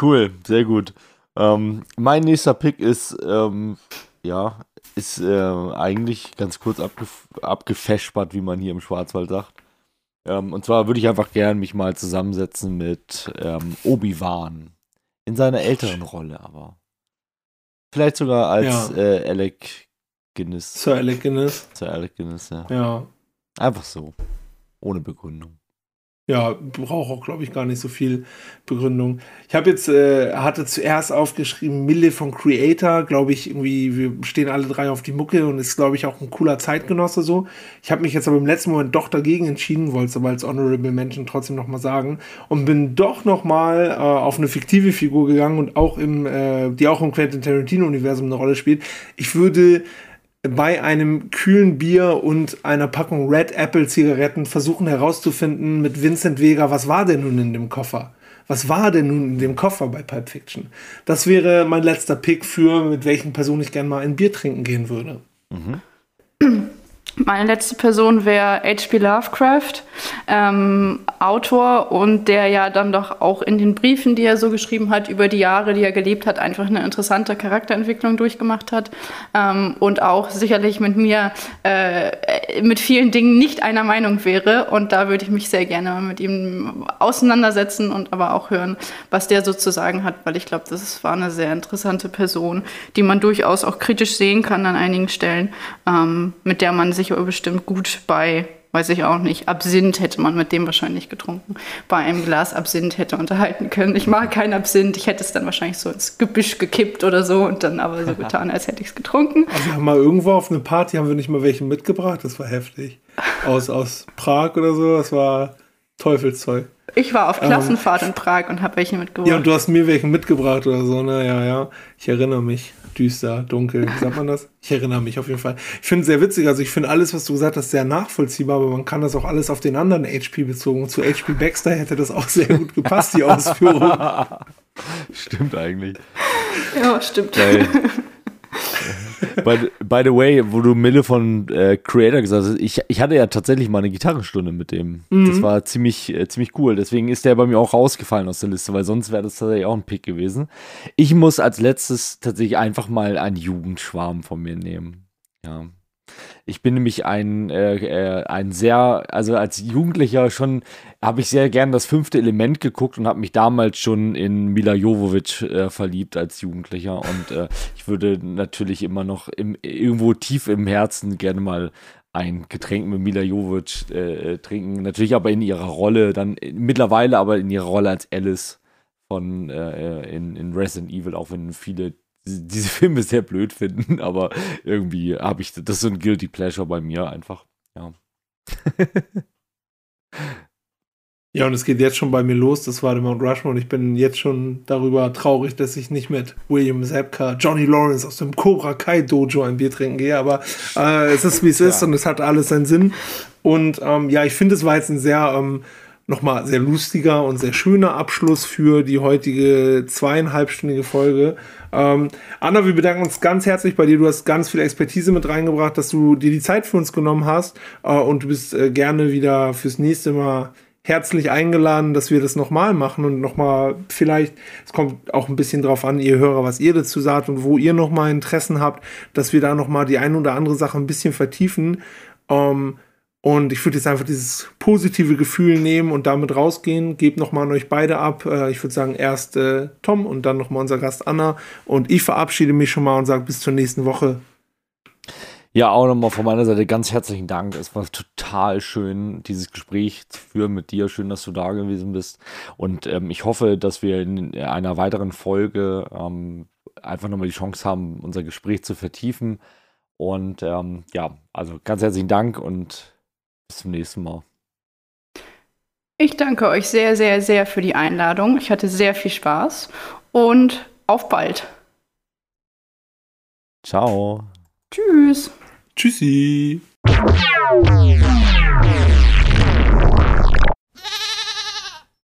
Cool, sehr gut. Ähm, mein nächster Pick ist, ähm, ja, ist äh, eigentlich ganz kurz abgef abgefeschbert, wie man hier im Schwarzwald sagt. Ähm, und zwar würde ich einfach gern mich mal zusammensetzen mit ähm, Obi-Wan. In seiner älteren Rolle aber. Vielleicht sogar als ja. äh, Alec Guinness. Sir Alec Guinness. Sir Alec Guinness, ja. Ja. Einfach so. Ohne Begründung. Ja, braucht auch, glaube ich, gar nicht so viel Begründung. Ich habe jetzt, äh, hatte zuerst aufgeschrieben, Mille von Creator, glaube ich, irgendwie, wir stehen alle drei auf die Mucke und ist, glaube ich, auch ein cooler Zeitgenosse so. Ich habe mich jetzt aber im letzten Moment doch dagegen entschieden, wollte es aber als Honorable Mention trotzdem nochmal sagen und bin doch nochmal äh, auf eine fiktive Figur gegangen und auch im, äh, die auch im Quentin Tarantino-Universum eine Rolle spielt. Ich würde bei einem kühlen Bier und einer Packung Red Apple Zigaretten versuchen herauszufinden mit Vincent Vega, was war denn nun in dem Koffer? Was war denn nun in dem Koffer bei Pulp Fiction? Das wäre mein letzter Pick für, mit welchen Personen ich gerne mal ein Bier trinken gehen würde. Mhm. Meine letzte Person wäre H.P. Lovecraft, ähm, Autor und der ja dann doch auch in den Briefen, die er so geschrieben hat, über die Jahre, die er gelebt hat, einfach eine interessante Charakterentwicklung durchgemacht hat ähm, und auch sicherlich mit mir äh, mit vielen Dingen nicht einer Meinung wäre. Und da würde ich mich sehr gerne mit ihm auseinandersetzen und aber auch hören, was der so zu sagen hat, weil ich glaube, das war eine sehr interessante Person, die man durchaus auch kritisch sehen kann an einigen Stellen, ähm, mit der man sich sich aber bestimmt gut bei, weiß ich auch nicht, Absinth hätte man mit dem wahrscheinlich getrunken, bei einem Glas Absinth hätte unterhalten können. Ich mag keinen Absinth, ich hätte es dann wahrscheinlich so ins Gebüsch gekippt oder so und dann aber so [LAUGHS] getan, als hätte ich es getrunken. Also wir haben mal irgendwo auf eine Party, haben wir nicht mal welche mitgebracht, das war heftig. Aus, aus Prag oder so, das war Teufelszeug. Ich war auf ähm, Klassenfahrt ähm, in Prag und habe welche mitgebracht. Ja, und du hast mir welche mitgebracht oder so, ne? Ja, ja. Ich erinnere mich düster, dunkel, wie sagt man das? Ich erinnere mich auf jeden Fall. Ich finde es sehr witzig, also ich finde alles, was du gesagt hast, sehr nachvollziehbar, aber man kann das auch alles auf den anderen HP bezogen. Zu HP Baxter hätte das auch sehr gut gepasst, die [LAUGHS] Ausführung. stimmt eigentlich. Ja, stimmt. Geil. By, by, the way, wo du Mille von äh, Creator gesagt hast, ich, ich hatte ja tatsächlich mal eine Gitarrenstunde mit dem. Mhm. Das war ziemlich, äh, ziemlich cool. Deswegen ist der bei mir auch rausgefallen aus der Liste, weil sonst wäre das tatsächlich auch ein Pick gewesen. Ich muss als letztes tatsächlich einfach mal einen Jugendschwarm von mir nehmen. Ja. Ich bin nämlich ein, äh, äh, ein sehr, also als Jugendlicher schon, habe ich sehr gern das fünfte Element geguckt und habe mich damals schon in Mila Jovovic äh, verliebt als Jugendlicher. Und äh, ich würde natürlich immer noch im, irgendwo tief im Herzen gerne mal ein Getränk mit Mila Jovovic äh, trinken. Natürlich aber in ihrer Rolle, dann mittlerweile aber in ihrer Rolle als Alice von in, in Resident Evil, auch wenn viele diese Filme sehr blöd finden, aber irgendwie habe ich, das ist so ein Guilty Pleasure bei mir einfach, ja. [LAUGHS] ja, und es geht jetzt schon bei mir los, das war der Mount Rushmore und ich bin jetzt schon darüber traurig, dass ich nicht mit William Zabka, Johnny Lawrence aus dem Cobra Kai Dojo ein Bier trinken gehe, aber äh, es ist wie es ist ja. und es hat alles seinen Sinn. Und ähm, ja, ich finde, es war jetzt ein sehr ähm, nochmal sehr lustiger und sehr schöner Abschluss für die heutige zweieinhalbstündige Folge. Ähm, Anna, wir bedanken uns ganz herzlich bei dir. Du hast ganz viel Expertise mit reingebracht, dass du dir die Zeit für uns genommen hast äh, und du bist äh, gerne wieder fürs nächste Mal herzlich eingeladen, dass wir das nochmal machen und nochmal vielleicht, es kommt auch ein bisschen drauf an, ihr Hörer, was ihr dazu sagt und wo ihr nochmal Interessen habt, dass wir da nochmal die ein oder andere Sache ein bisschen vertiefen. Ähm, und ich würde jetzt einfach dieses positive Gefühl nehmen und damit rausgehen. Gebt nochmal an euch beide ab. Äh, ich würde sagen, erst äh, Tom und dann nochmal unser Gast Anna. Und ich verabschiede mich schon mal und sage bis zur nächsten Woche. Ja, auch nochmal von meiner Seite ganz herzlichen Dank. Es war total schön, dieses Gespräch zu führen mit dir. Schön, dass du da gewesen bist. Und ähm, ich hoffe, dass wir in einer weiteren Folge ähm, einfach nochmal die Chance haben, unser Gespräch zu vertiefen. Und ähm, ja, also ganz herzlichen Dank und bis zum nächsten Mal. Ich danke euch sehr, sehr, sehr für die Einladung. Ich hatte sehr viel Spaß und auf bald. Ciao. Tschüss. Tschüssi.